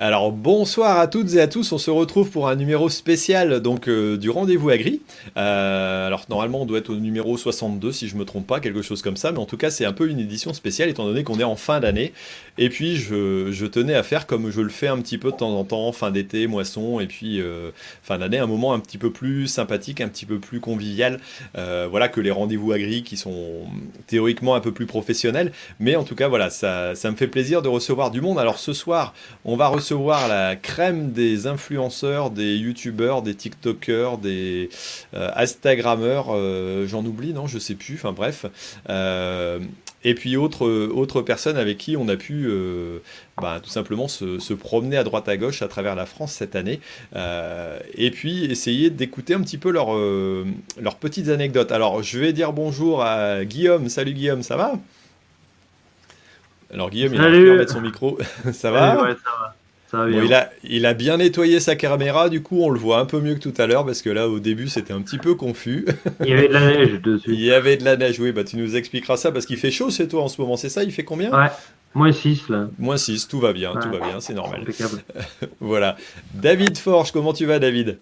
Alors bonsoir à toutes et à tous, on se retrouve pour un numéro spécial donc euh, du rendez-vous agri. Euh, alors normalement on doit être au numéro 62 si je me trompe pas, quelque chose comme ça, mais en tout cas c'est un peu une édition spéciale étant donné qu'on est en fin d'année. Et puis je, tenais à faire comme je le fais un petit peu de temps en temps, fin d'été, moisson, et puis euh, fin d'année, un moment un petit peu plus sympathique, un petit peu plus convivial, voilà que les rendez-vous agri qui sont théoriquement un peu plus professionnels, mais en tout cas voilà ça, ça me fait plaisir de recevoir du monde. Alors ce soir on va recevoir recevoir la crème des influenceurs, des youtubeurs, des tiktokers, des euh, instagrammeurs, euh, j'en oublie, non, je sais plus, enfin bref. Euh, et puis autres autre personnes avec qui on a pu bah, tout simplement se, promener à droite à gauche à travers la France cette année. et puis essayer d'écouter un petit peu leurs leurs petites anecdotes. Alors je vais dire bonjour à Guillaume. Salut Guillaume, ça va? Alors Guillaume, il a mettre son micro. ça va? Ouais, ça va il, a, il a bien nettoyé sa caméra, du coup on le voit un peu mieux que tout à l'heure parce que là au début c'était un petit peu confus. Il y avait de la neige dessus. il y avait de la neige, oui, bah tu nous expliqueras ça parce qu'il fait chaud c'est toi en ce moment, c'est ça Il fait combien? Ouais, moins 6 là. Moins 6, tout va bien, tout va bien, c'est normal. voilà. David Forge, comment tu vas David?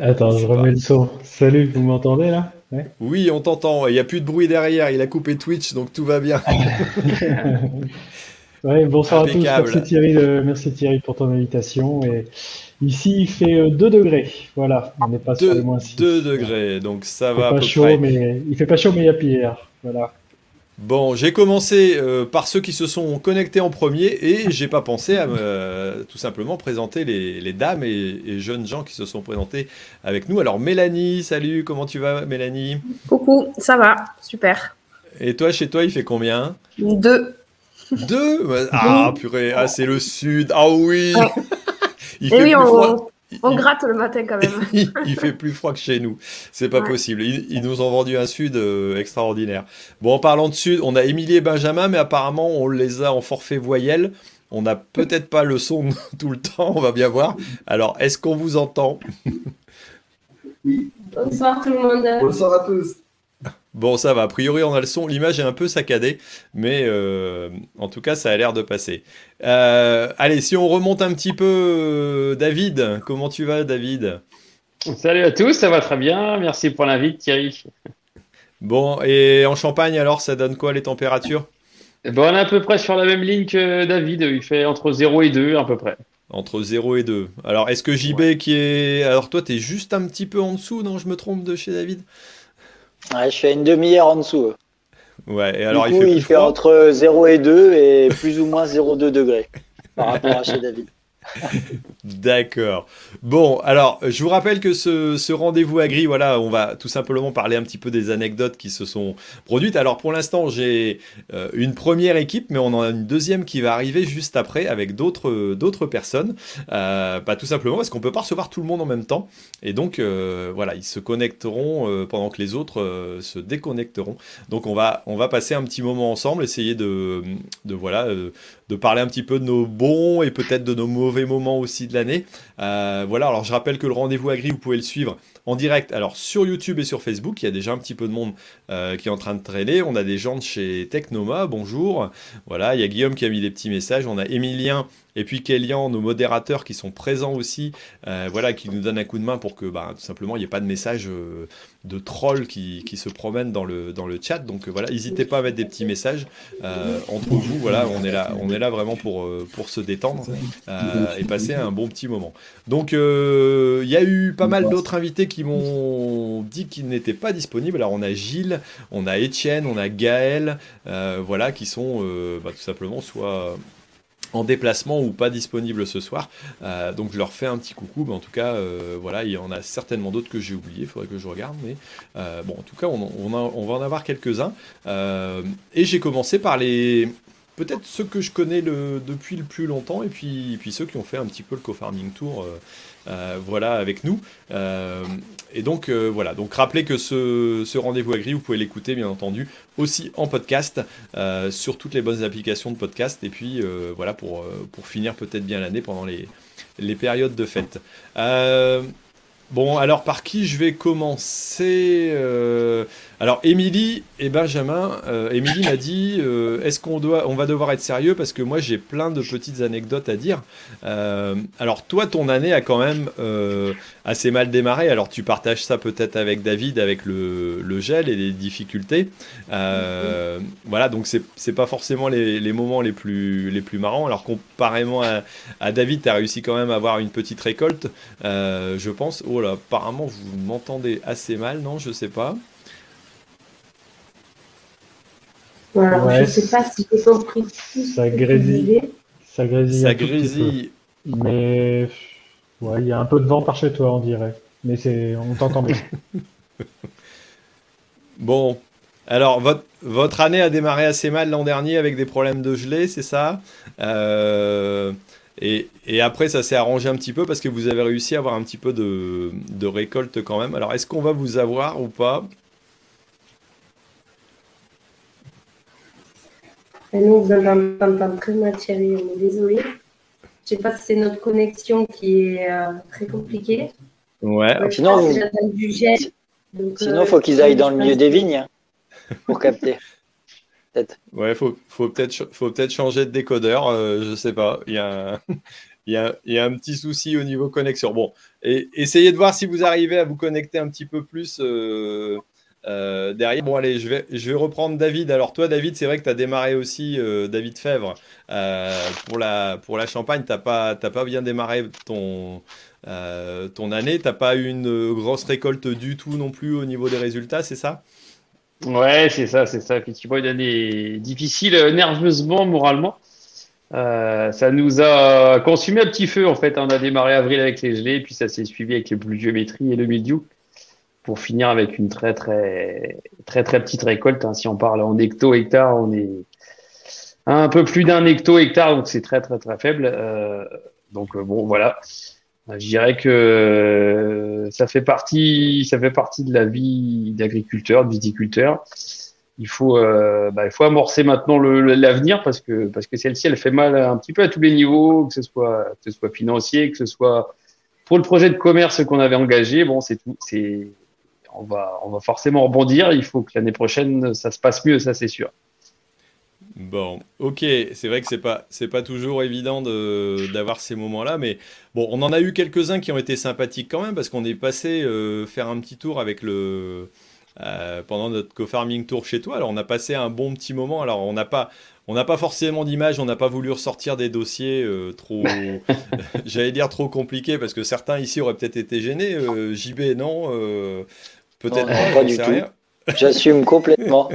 Attends, je remets le son. Salut, vous m'entendez là? Oui, on t'entend, il n'y a plus de bruit derrière, il a coupé Twitch donc tout va bien. Ouais, bonsoir à tous. Merci Thierry, merci Thierry pour ton invitation. Et ici, il fait 2 euh, degrés. Voilà, on n'est pas sur les moins 6. 2 degrés, donc ça va. Pas chaud, Mais... Il fait pas chaud, mais il y a pire. Voilà. Bon, j'ai commencé euh, par ceux qui se sont connectés en premier et j'ai pas pensé à me, tout simplement présenter les, les dames et, et, jeunes gens qui se sont présentés avec nous. Alors Mélanie, salut, comment tu vas Mélanie? Coucou, ça va, super. Et toi, chez toi, il fait combien? Deux. Deux Ah, purée, ah, c'est le sud. Ah oui Il fait oui, plus on, froid. On gratte le matin quand même. il fait plus froid que chez nous. C'est pas possible. Ils, nous ont vendu un sud euh, extraordinaire. Bon, en parlant de sud, on a Émilie et Benjamin, mais apparemment, on les a en forfait voyelle. On n'a peut-être pas le son tout le temps, on va bien voir. Alors, est-ce qu'on vous entend? Bonsoir tout le monde. Bonsoir à tous. Bon, ça va. A priori, on a le son. L'image est un peu saccadée, mais euh, en tout cas, ça a l'air de passer. Euh, allez, si on remonte un petit peu, euh, David, comment tu vas, David? Salut à tous, ça va très bien. Merci pour l'invite, Thierry. Bon, et en Champagne, alors, ça donne quoi les températures? Bon, On est à peu près sur la même ligne que David. Il fait entre 0 et 2 à peu près. Entre 0 et 2. Alors, est-ce que JB qui est. Alors, toi, tu es juste un petit peu en dessous, non? Je me trompe de chez David? Ouais, je suis à une demi-heure en dessous. Ouais, et alors il fait, il fait entre 0 et 2 et plus ou moins 0,2 degrés par rapport à chez David. D'accord. Bon, alors, je vous rappelle que ce, rendez-vous agri, voilà, on va tout simplement parler un petit peu des anecdotes qui se sont produites. Alors, pour l'instant, j'ai euh, une première équipe, mais on en a une deuxième qui va arriver juste après avec d'autres, personnes. Euh, tout simplement parce qu'on peut pas recevoir tout le monde en même temps. Et donc, euh, voilà, ils se connecteront pendant que les autres se déconnecteront. Donc, on va, on va passer un petit moment ensemble, essayer de, de voilà, de parler un petit peu de nos bons et peut-être de nos mauvais moments aussi de l'année. Euh, voilà, alors je rappelle que le rendez-vous agri, vous pouvez le suivre en direct, alors sur YouTube et sur Facebook, il y a déjà un petit peu de monde euh, qui est en train de traîner. On a des gens de chez Technoma, bonjour. Voilà, il y a Guillaume qui a mis des petits messages. On a Emilien et puis Kélian, nos modérateurs qui sont présents aussi, euh, voilà, qui nous donnent un coup de main pour que bah, tout simplement il n'y ait pas de messages euh, de trolls qui, se promènent dans le, dans le chat. Donc voilà, n'hésitez pas à mettre des petits messages entre vous. Voilà, on est là, on est là vraiment pour, pour se détendre et passer un bon petit moment. Donc il y a eu pas mal d'autres invités qui m'ont dit qu'ils n'étaient pas disponibles. Alors on a Gilles, on a Étienne, on a Gaël, euh, voilà, qui sont euh, bah, tout simplement soit en déplacement ou pas disponibles ce soir. Euh, donc je leur fais un petit coucou, mais en tout cas, voilà, il y en a certainement d'autres que j'ai oubliés, il faudrait que je regarde, mais bon, en tout cas, on, va en avoir quelques-uns. et j'ai commencé par les, peut-être ceux que je connais depuis le plus longtemps et puis, puis ceux qui ont fait un petit peu le co-farming tour euh, euh, voilà, avec nous. Euh, et donc voilà, donc rappelez que ce, rendez-vous agri, vous pouvez l'écouter bien entendu aussi en podcast sur toutes les bonnes applications de podcast. Et puis voilà, pour, finir peut-être bien l'année pendant les, périodes de fête. Bon, alors par qui je vais commencer? Euh, Alors, Émilie et Benjamin, euh, Émilie m'a dit euh, est-ce qu'on doit, on va devoir être sérieux Parce que moi, j'ai plein de petites anecdotes à dire. alors, toi, ton année a quand même assez mal démarré. Alors, tu partages ça peut-être avec David, avec le, gel et les difficultés. Voilà, donc c'est pas forcément les, moments les plus, les plus marrants. Alors, comparément à, à David, tu réussi quand même à avoir une petite récolte, je pense. Oh là, apparemment vous m'entendez assez mal, non Je sais pas. Voilà, je sais pas si j'ai compris. Ça grésille. Ça grésille. Ça grésille. Mais ouais, il y a un peu de vent par chez toi, on dirait. Mais c'est, on t'entend bien. bon, alors votre, votre année a démarré assez mal l'an dernier avec des problèmes de gelée, c'est ça? Euh, et, après, ça s'est arrangé un petit peu parce que vous avez réussi à avoir un petit peu de, récolte quand même. Alors, est-ce qu'on va vous avoir ou pas? Nous, vous entend très mal, Thierry. On est désolé. Je ne sais pas si c'est notre connexion qui est euh, très compliquée. Ouais. sinon, il sinon, faut qu'ils aillent dans le milieu des vignes hein, pour capter. Ouais, faut, faut peut-être faut peut changer de décodeur. Euh, je sais pas. Il y, a un, il, y a, il y a un petit souci au niveau connexion. Bon, et, essayez de voir si vous arrivez à vous connecter un petit peu plus euh, euh, derrière. Bon, allez, je vais, reprendre David. Alors, toi, David, c'est vrai que tu as démarré aussi, David Fèvre, pour, la, pour la Champagne. Tu n'as pas, pas bien démarré ton, année. Tu n'as pas eu une grosse récolte du tout non plus au niveau des résultats, c'est ça? Ouais, c'est ça, c'est ça. Effectivement, une année difficile, euh, nerveusement, moralement. Euh, ça nous a consumé un petit feu, en fait. On a démarré avril avec les gelées, puis ça s'est suivi avec les pluviométries et le milieu pour finir avec une très, très, très, très petite récolte. Hein. Si on parle en hecto-hectare, on est un peu plus d'un hecto-hectare, donc c'est très, très, très faible. Euh, donc, euh, bon, voilà. Je dirais que euh, ça fait partie, ça fait partie de la vie d'agriculteur, de viticulteur. Il faut, euh, bah, il faut amorcer maintenant l'avenir parce que parce que celle-ci, elle fait mal un petit peu à tous les niveaux, que ce soit que ce soit financier, que ce soit pour le projet de commerce qu'on avait engagé. Bon, c'est tout, c'est on va on va forcément rebondir. Il faut que l'année prochaine ça se passe mieux, ça c'est sûr. Bon, ok, c'est vrai que c'est pas c'est pas toujours évident d'avoir ces moments-là, mais bon, on en a eu quelques-uns qui ont été sympathiques quand même parce qu'on est passé euh, faire un petit tour avec le euh, pendant notre co-farming tour chez toi. Alors on a passé un bon petit moment. Alors on n'a pas on n'a pas forcément d'image, on n'a pas voulu ressortir des dossiers euh, trop, j'allais dire trop compliqués parce que certains ici auraient peut-être été gênés. JB non, peut-être pas, du tout. J'assume complètement.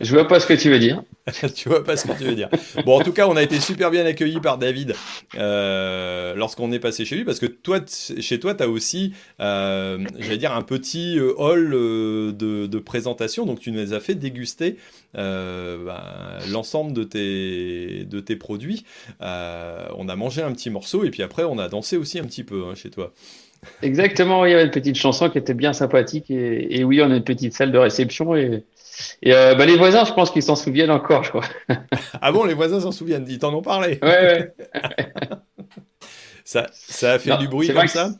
Je vois pas ce que tu veux dire. tu vois pas ce que tu veux dire. Bon, en tout cas, on a été super bien accueillis par David euh, lorsqu'on est passé chez lui, parce que toi, chez toi, tu as aussi, euh, j'allais dire, un petit euh, hall de, présentation. Donc, tu nous as fait déguster ben, l'ensemble de tes, de tes produits. on a mangé un petit morceau et puis après, on a dansé aussi un petit peu hein, chez toi. Exactement, il y avait une petite chanson qui était bien sympathique et, oui, on a une petite salle de réception et, euh, bah, les voisins, je pense qu'ils s'en souviennent encore, je crois. ah bon, les voisins s'en souviennent, ils t'en ont parlé. Ouais, ouais. ça, ça a fait du bruit comme ça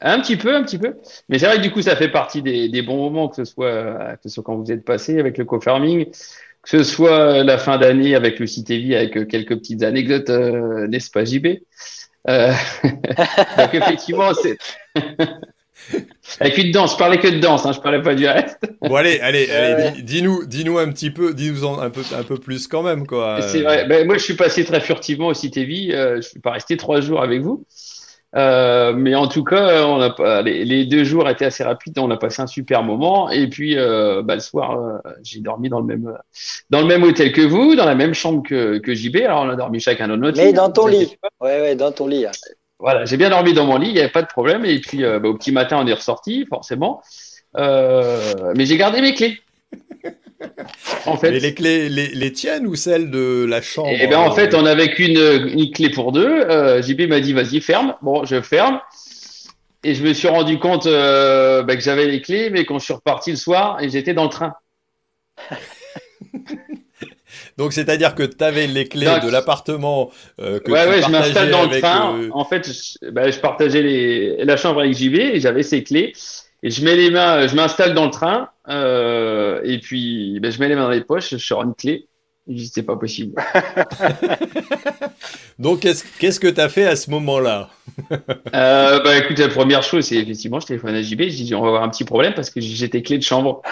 Un petit peu, un petit peu. Mais c'est vrai que du coup, ça fait partie des, bons moments, que ce, soit, que ce soit quand vous êtes passé avec le co-farming, que ce soit la fin d'année avec le CTV, avec quelques petites anecdotes, euh, n'est-ce pas, JB euh, donc effectivement, c'est avec une danse. Je parlais que de danse, hein, je parlais pas du reste. Bon allez, allez, allez dis-nous, dis-nous un petit peu, dis-nous un peu, un peu plus quand même quoi. C'est vrai. Ben, moi, je suis passé très furtivement au CTV. Euh, je suis pas resté trois jours avec vous. Euh, mais en tout cas, on a les, deux jours étaient assez rapides. On a passé un super moment. Et puis, euh, bah, le soir, euh, j'ai dormi dans le même dans le même hôtel que vous, dans la même chambre que, que JB. Alors, on a dormi chacun dans notre lit. Mais dans ton lit. Ouais, ouais, dans ton lit. Hein. Voilà, j'ai bien dormi dans mon lit. Il n'y avait pas de problème. Et puis, bah, au petit matin, on est ressorti, forcément. mais j'ai gardé mes clés. En fait, les clés, les, les, tiennes ou celles de la chambre Eh ben, en fait, on avait qu'une une clé pour deux. Euh, JB m'a dit, vas-y, ferme. Bon, je ferme. Et je me suis rendu compte euh, bah, que j'avais les clés, mais quand je suis reparti le soir, et j'étais dans le train. Donc, c'est-à-dire que tu avais les clés Donc, de l'appartement euh, que ouais, tu ouais, je partageais m'installe dans le avec, train. euh, En fait, je, bah, je partageais les, la chambre avec JB et j'avais ses clés. Et je mets les mains, je m'installe dans le train. euh, et puis, bah, je mets les mains dans les poches, je sors une clé. Je dis, c'est pas possible. Donc, qu'est-ce que tu as fait à ce moment-là? Euh, bah, écoute, la première chose, c'est effectivement, je téléphone à JB. Je dis, on va avoir un petit problème parce que j'ai tes clés de chambre.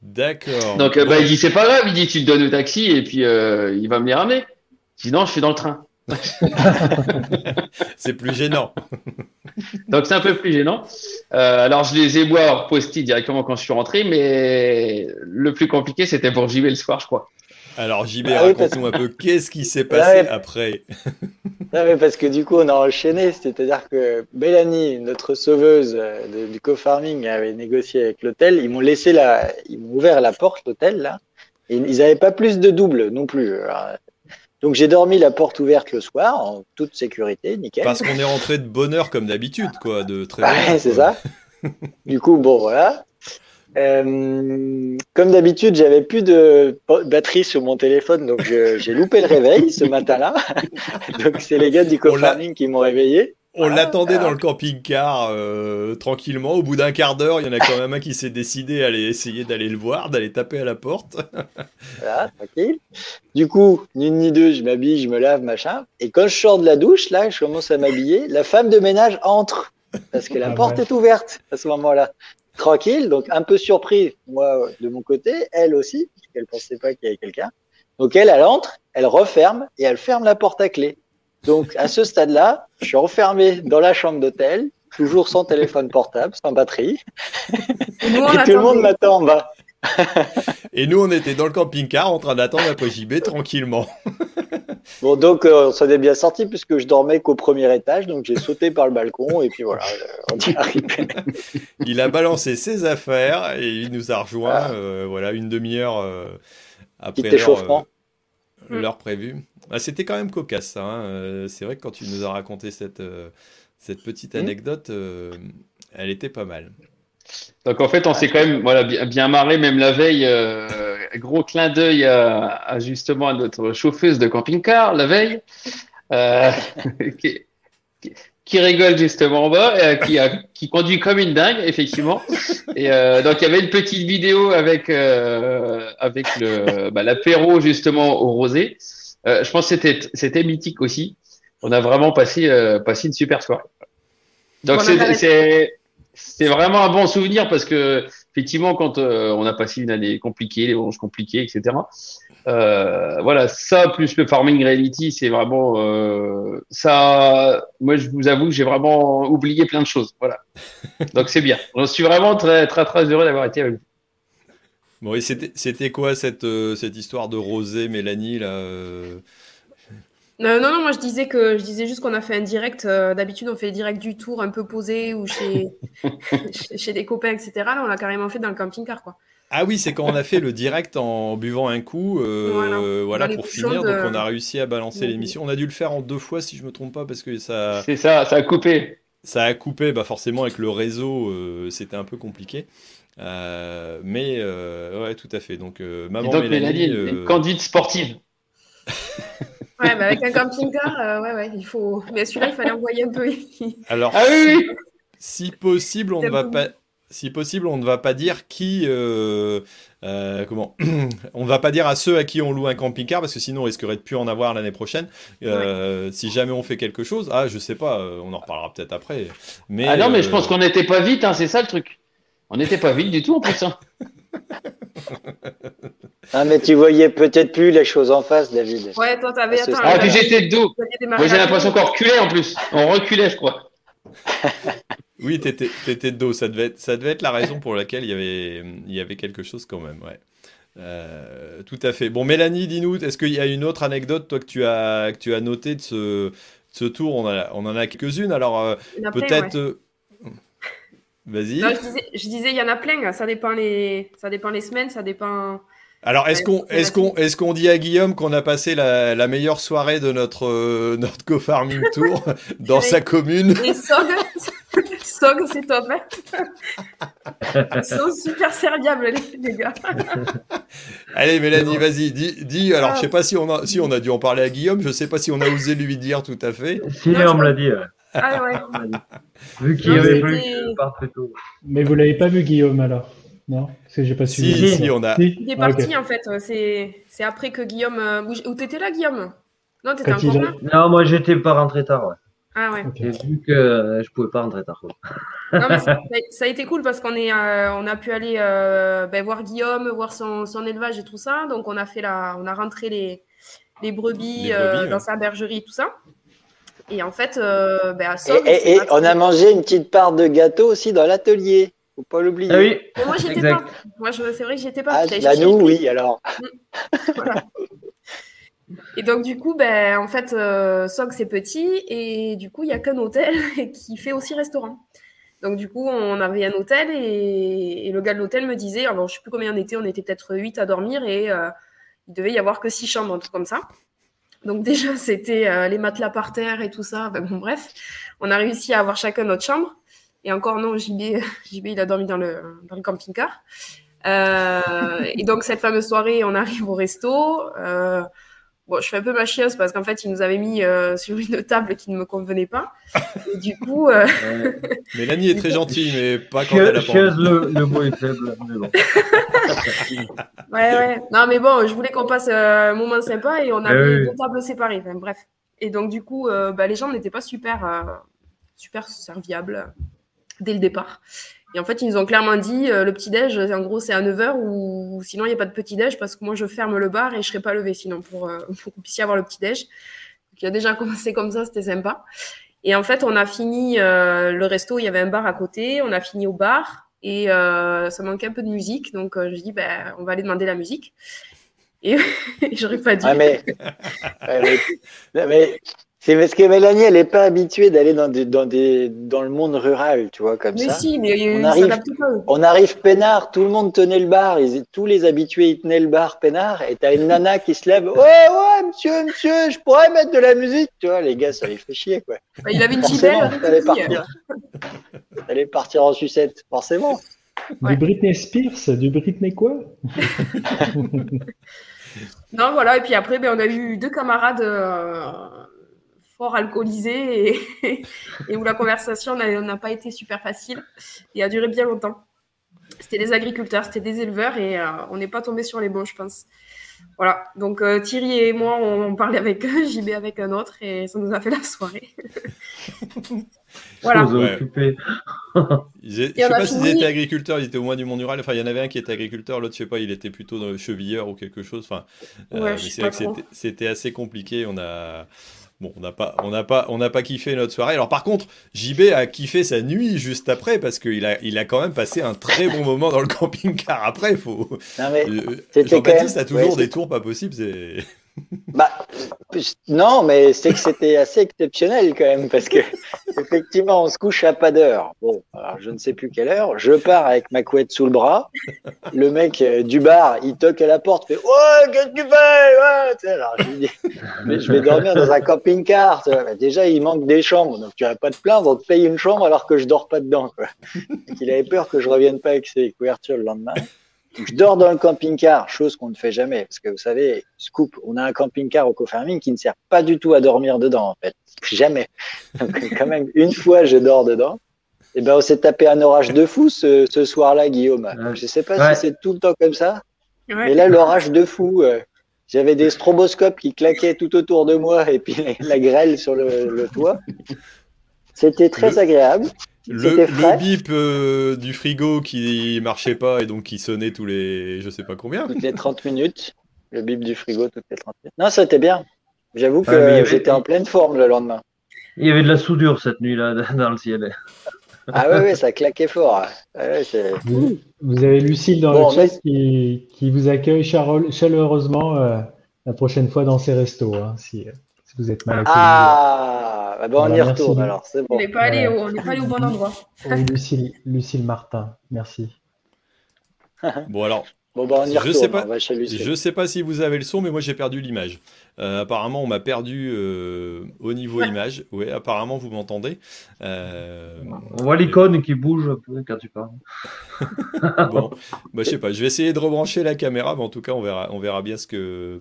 D'accord. Donc, euh, bah, il dit, c'est pas grave. Il dit, tu te donnes au taxi et puis euh, il va me les ramener. Je dis, non, je suis dans le train. c'est plus gênant. Donc c'est un peu plus gênant. Euh, alors je les ai moi postés directement quand je suis rentré, mais le plus compliqué c'était pour JB le soir, je crois. Alors, JB, Ah oui, parce- raconte-nous un peu qu'est-ce qui s'est passé Ouais. après? Non, mais parce que du coup, on a enchaîné. C'est-à-dire que Mélanie, notre sauveuse euh, de- du co-farming, avait négocié avec l'hôtel. Ils m'ont laissé la, ils m'ont ouvert la porte, l'hôtel, là. Et ils n'avaient pas plus de double non plus. Alors, donc, j'ai dormi la porte ouverte le soir, en toute sécurité, nickel. Parce qu'on est rentré de bonne heure comme d'habitude, quoi, de très Ouais, c'est ça. Du coup, bon, voilà. Euh, comme d'habitude, j'avais plus de batterie sur mon téléphone, donc j'ai loupé le réveil ce matin-là. donc c'est les gars du co-farming qui m'ont réveillé. On Ah, l'attendait ah. dans le camping-car euh, tranquillement. Au bout d'un quart d'heure, il y en a quand même un qui s'est décidé à aller essayer d'aller le voir, d'aller taper à la porte. Voilà, tranquille. Du coup, ni une ni deux, je m'habille, je me lave, machin. Et quand je sors de la douche, là, je commence à m'habiller, la femme de ménage entre parce que la Ah porte ouais. est ouverte à ce moment-là. Tranquille, donc un peu surpris, moi, de mon côté, elle aussi, parce qu'elle pensait pas qu'il y avait quelqu'un. Donc elle, elle entre, elle referme et elle ferme la porte à clé. Donc à ce stade-là, je suis enfermé dans la chambre d'hôtel, toujours sans téléphone portable, sans batterie, Nous, et tout le monde m'attend en bas. Et nous, on était dans le camping-car en train d'attendre après JB tranquillement. Bon, donc euh, on s'en est bien sorti puisque je dormais qu'au premier étage, donc j'ai sauté par le balcon et puis voilà, euh, on y est arrivé. Il a balancé ses affaires et il nous a rejoint, Ah. euh, voilà, une demi-heure euh, après Petit échauffement. Euh, l'heure prévue. Ah, C'était quand même cocasse, ça. hein. Euh, C'est vrai que quand tu nous as raconté cette, euh, cette petite Mm. anecdote, euh, elle était pas mal. Donc en fait on s'est quand même voilà bien, bien marré même la veille. euh, gros clin d'œil à, à, justement à notre chauffeuse de camping-car la veille. Euh, qui, qui- qui rigole justement en bas, euh, qui, a, qui conduit comme une dingue, effectivement. Et euh, donc il y avait une petite vidéo avec euh, avec le bah, l'apéro justement au rosé. Euh, je pense que c'était c'était mythique aussi. On a vraiment passé euh, passé une super soirée. Donc Bon, c'est c'est c'est vraiment un bon souvenir parce que effectivement quand euh, on a passé une année compliquée, les branches compliquées, etc. Euh, voilà, ça plus le farming reality, c'est vraiment euh, ça. Moi, je vous avoue que j'ai vraiment oublié plein de choses. Voilà, donc c'est bien. Je suis vraiment très très très heureux d'avoir été avec vous. Bon, et c'était c'était quoi cette, euh, cette histoire de Rosé, Mélanie, là euh? Euh, non, non, moi je disais que je disais juste qu'on a fait un direct. euh, D'habitude, on fait des directs du tour un peu posé ou chez, chez, chez des copains, etc. Là, on l'a carrément fait dans le camping-car, quoi. Ah oui, c'est quand on a fait le direct en buvant un coup, euh, Voilà. pour finir. de- Donc on a réussi à balancer l'émission. On a dû le faire en deux fois, si je me trompe pas, parce que ça, C'est ça, ça a coupé. ça a coupé. Bah forcément avec le réseau, euh, c'était un peu compliqué. Euh, mais euh, ouais, tout à fait. Donc euh, maman donc Mélanie, Mélanie, euh, une conduite sportive. Ouais, bah, avec un camping-car, euh, ouais, ouais, il faut. Mais celui-là, il fallait envoyer un peu. alors Ah oui, oui. si possible, on ne va pas. Si possible, on ne va pas dire qui, euh, euh, comment, on ne va pas dire à ceux à qui on loue un camping-car parce que sinon on risquerait de plus en avoir l'année prochaine. Euh, Si jamais on fait quelque chose, ah je sais pas, on en reparlera peut-être après. Mais Ah non, mais je pense qu'on n'était pas vite, hein, c'est ça le truc. On n'était pas vite du tout en plus. Hein. Ah, mais tu voyais peut-être plus les choses en face, David. Ouais, toi, t'avais. Ah, Ah, puis j'étais de dos. Moi j'ai l'impression qu'on reculait en plus. On reculait, je crois. Oui, t'étais, t'étais de dos. Ça devait, être, ça devait être la raison pour laquelle il y avait, il y avait quelque chose quand même. Ouais. Euh, tout à fait. Bon, Mélanie, dis-nous, est-ce qu'il y a une autre anecdote, toi, que tu as, que tu as noté de ce, de ce tour? On, a, on en a quelques-unes. Alors, euh, peut-être. ouais. euh, Vas-y. Non, je disais, je disais, il y en a plein. Ça dépend les, ça dépend les semaines, ça dépend. Alors, est-ce qu'on est qu'on est qu'on dit à Guillaume qu'on a passé la, la meilleure soirée de notre, euh, notre co-farming tour dans sa commune? Les SOG, SOG, c'est top. Ils sont super serviables, les, les gars. Allez, Mélanie, vas-y, dis, dis. Alors, je sais pas si on, a, si on a dû en parler à Guillaume, je sais pas si on a osé lui dire tout à fait. Si, on me l'a dit. Ah ouais. Vu qu'il avait fallu que parte très tôt. Mais vous l'avez pas vu, Guillaume, alors? Non Parce que j'ai pas suivi. Si, si, on a. Il est parti, en fait. C'est après que Guillaume. euh, Où, où t'étais là, Guillaume? Non, t'étais Quand encore là? Non, moi j'étais pas rentré tard. Ouais. Ah ouais. J'ai vu que euh, je pouvais pas rentrer tard. quoi. Non, mais ça, ça a été cool parce qu'on est, euh, on a pu aller euh, ben, voir Guillaume, voir son, son élevage et tout ça. Donc on a fait la, on a rentré les, les brebis, Les euh, dans sa bergerie et tout ça. Et en fait, euh, ben, à Et, Sauve, et- on a mangé une petite part de gâteau aussi dans l'atelier. Faut pas l'oublier. Ah oui, Mais moi, j'étais pas. Moi, je- c'est vrai que j'étais pas. Ah, là, chercher nous, oui, alors. Et donc, du coup, ben, en fait, euh, Sog, c'est petit. Et du coup, il n'y a qu'un hôtel qui fait aussi restaurant. Donc, du coup, on avait un hôtel. Et, et le gars de l'hôtel me disait, alors, je sais plus combien on était, on était peut-être 8 à dormir. Et euh, il devait y avoir que 6 chambres, un truc comme ça. Donc, déjà, c'était euh, les matelas par terre et tout ça. Ben, bon, bref, on a réussi à avoir chacun notre chambre. Et encore, non, JB, JB il a dormi dans le, dans le camping-car. Euh, et donc, cette fameuse soirée, on arrive au resto. Euh, Bon, je fais un peu ma chieuse parce qu'en fait, ils nous avaient mis euh, sur une table qui ne me convenait pas. Et du coup, Mélanie est très gentille, mais pas quand elle a envie. le, le mot est faible. Mais bon. ouais, ouais. Non, mais bon, je voulais qu'on passe euh, un moment sympa et on Eh avait oui. deux tables séparées. Enfin, bref. Et donc, du coup, euh, bah, les gens n'étaient pas super, euh, super serviables dès le départ. Et en fait, ils nous ont clairement dit euh, le petit-déj, en gros, c'est à 9h ou sinon, il n'y a pas de petit-déj parce que moi, je ferme le bar et je ne serai pas levée sinon pour, euh, pour que vous puissiez avoir le petit-déj. Donc, il a déjà commencé comme ça, c'était sympa. Et en fait, on a fini euh, le resto, il y avait un bar à côté, on a fini au bar et euh, ça manquait un peu de musique. Donc, je dis, ben, on va aller demander la musique. Et j'aurais pas dû. Ah, mais, ouais, mais, mais c'est parce que Mélanie, elle n'est pas habituée d'aller dans, des, dans, des, dans le monde rural, tu vois, comme mais ça. si, mais On ils arrive-. On arrive peinard, tout le monde tenait le bar, ils- tous les habitués ils tenaient le bar peinard, et t'as une nana qui se lève, ouais ouais monsieur monsieur, je pourrais mettre de la musique, tu vois les gars ça les fait chier quoi. Bah, il avait une Forcément, gibelle. fallait partir, fallait partir en sucette, forcément. Ouais. Du Britney Spears Du Britney quoi? Non, voilà. Et puis après, ben, on a eu deux camarades euh, fort alcoolisés et, et où la conversation n'a pas été super facile et a duré bien longtemps. C'était des agriculteurs, c'était des éleveurs et euh, on n'est pas tombé sur les bons, je pense. Voilà. Donc euh, Thierry et moi, on, on parlait avec eux, JB avec un autre et ça nous a fait la soirée. voilà. Ouais. Ils Je sais pas s'ils étaient agriculteurs, ils étaient au moins du monde rural. Enfin, il y en avait un qui était agriculteur, l'autre, je sais pas, il était plutôt dans le chevilleur ou quelque chose. Enfin, euh, Ouais, c'est vrai que c'était assez compliqué. On a. Bon, on n'a pas, on n'a pas, on n'a pas kiffé notre soirée. Alors par contre, JB a kiffé sa nuit juste après parce qu'il a, il a quand même passé un très bon moment dans le camping-car. Après, faut. Non mais Euh, Jean-Baptiste a toujours ouais, des tours pas possibles. C'est. Bah, non, mais c'est que c'était assez exceptionnel quand même, parce que effectivement, on se couche à pas d'heure. Bon, alors je ne sais plus quelle heure. Je pars avec ma couette sous le bras. Le mec euh, du bar, il toque à la porte, fait Ouais, qu'est-ce que tu fais? Je Mais je vais dormir dans un camping-car. déjà, il manque des chambres, donc tu vas pas te plaindre. On te paye une chambre alors que je dors pas dedans. Quoi. Il avait peur que je revienne pas avec ses couvertures le lendemain. Donc, je dors dans le camping-car, chose qu'on ne fait jamais. Parce que vous savez, scoop, on a un camping-car au co-farming qui ne sert pas du tout à dormir dedans, en fait. Jamais. Donc, quand même, une fois, je dors dedans. Et ben, on s'est tapé un orage de fou ce, ce soir-là, Guillaume. Ouais. Je sais pas Ouais. si c'est tout le temps comme ça, Ouais. mais là, l'orage de fou. euh, J'avais des stroboscopes qui claquaient tout autour de moi et puis la, grêle sur le, le toit. C'était très Le- agréable. Le, bip euh, du frigo qui marchait pas et donc qui sonnait tous les, je sais pas combien. toutes les 30 minutes. Le bip du frigo toutes les 30 minutes. Non, ça c'était bien. J'avoue que y avait- j'étais en pleine forme le lendemain. Il y avait de la soudure cette nuit-là dans le ciel. Ah ouais, ouais, ça claquait fort. Ah ouais, Vous, vous avez Lucille dans Bon, le chat mais- qui, qui vous accueille chaleureusement euh, la prochaine fois dans ses restos, hein, si, euh, si vous êtes mal accueillis. Ah, bah bon, on y Voilà, merci. retourne alors, c'est On bon. n'est pas, allé Ouais. au- on n'est pas allé au bon endroit. Oui, Lucille, Lucille Martin, merci. Bon alors, Bon, bah, on y Je retourne, sais pas- on. Je sais pas si vous avez le son, mais moi j'ai perdu l'image. Euh, apparemment, on m'a perdu euh, au niveau image. Oui, apparemment, vous m'entendez. Euh, On voit l'icône qui bouge un peu quand tu parles. bon, bah, je sais pas. Je vais essayer de rebrancher la caméra, mais en tout cas, on verra, on verra bien ce que,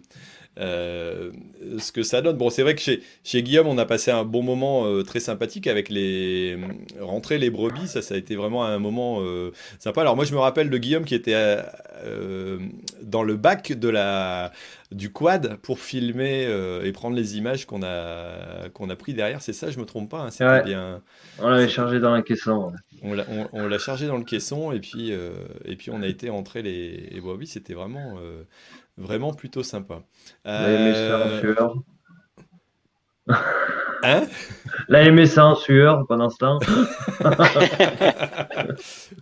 euh, ce que ça donne. Bon, c'est vrai que chez, chez Guillaume, on a passé un bon moment euh, très sympathique avec les rentrer les brebis. Ça, ça a été vraiment un moment euh, sympa. Alors moi, je me rappelle de Guillaume qui était euh, euh, dans le bac de la du quad pour filmer euh, et prendre les images qu'on a qu'on a pris derrière. C'est ça, je me trompe pas. hein, C'était Ouais. bien. On l'avait chargé dans la caisson. On l'a, on, on l'a chargé dans le caisson et puis, euh, et puis on a été rentrer les, les brebis. C'était vraiment, euh, vraiment plutôt sympa. Hein On a aimé ça en sueur pendant ce temps.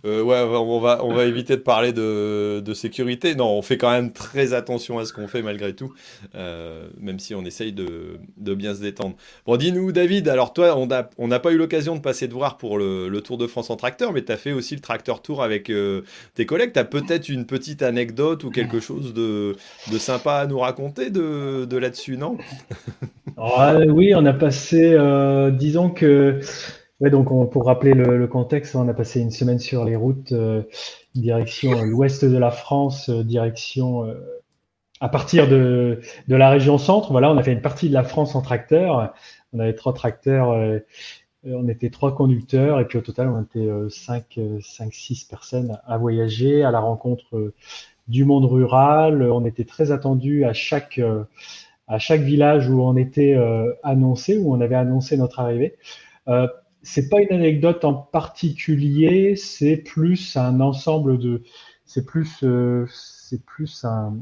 Euh, ouais, on va, on va éviter de parler de, de sécurité. Non, on fait quand même très attention à ce qu'on fait malgré tout, euh, même si on essaye de, de bien se détendre. Bon, dis-nous, David, alors toi, on n'a on pas eu l'occasion de passer te voir pour le, le Tour de France en tracteur, mais tu as fait aussi le tracteur tour avec euh, tes collègues. Tu as peut-être une petite anecdote ou quelque chose de, de sympa à nous raconter de, de là-dessus, non? Ah, oui, on a passé, euh, disons que, ouais, donc on- pour rappeler le, contexte, on a passé une semaine sur les routes euh, direction l'ouest de la France, euh, direction à partir de, de la région centre. Voilà, on a fait une partie de la France en tracteur. On avait trois tracteurs, on était trois conducteurs et puis au total on était cinq, cinq, six personnes à voyager à la rencontre du monde rural. On était très attendus à chaque à chaque village où on était euh, annoncé, où on avait annoncé notre arrivée. Euh, c'est pas une anecdote en particulier, c'est plus un ensemble de, c'est plus, euh, c'est plus un.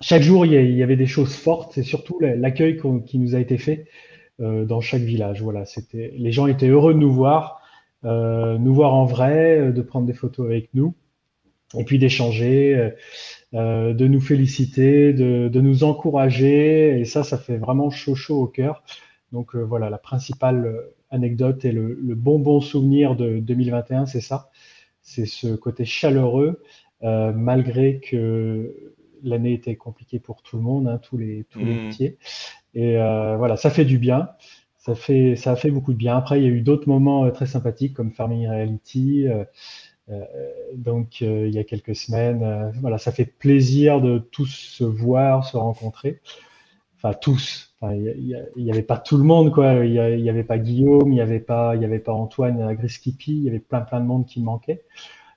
Chaque jour, il y, avait des choses fortes et surtout la- l'accueil qui nous a été fait euh, dans chaque village. Voilà, c'était, les gens étaient heureux de nous voir, nous voir en vrai, de prendre des photos avec nous et puis d'échanger. euh, euh, de nous féliciter, de, de nous encourager, et ça, ça fait vraiment chaud chaud au cœur. Donc euh, voilà, la principale anecdote et le, le bon bon souvenir de 2021, c'est ça, c'est ce côté chaleureux, euh, malgré que l'année était compliquée pour tout le monde, hein, tous les tous les Mhm. métiers. Et euh, voilà, ça fait du bien. Ça fait, ça a fait beaucoup de bien. Après, il y a eu d'autres moments très sympathiques comme Farming Reality. Euh, donc, euh, il y a quelques semaines, euh, voilà, ça fait plaisir de tous se voir, se rencontrer. Enfin, tous. Enfin, il y a- il y a- il y avait pas tout le monde, quoi. Il y a- il y avait pas Guillaume, il y avait pas, il y avait pas Antoine Griskipi. Il y avait plein, plein de monde qui manquait.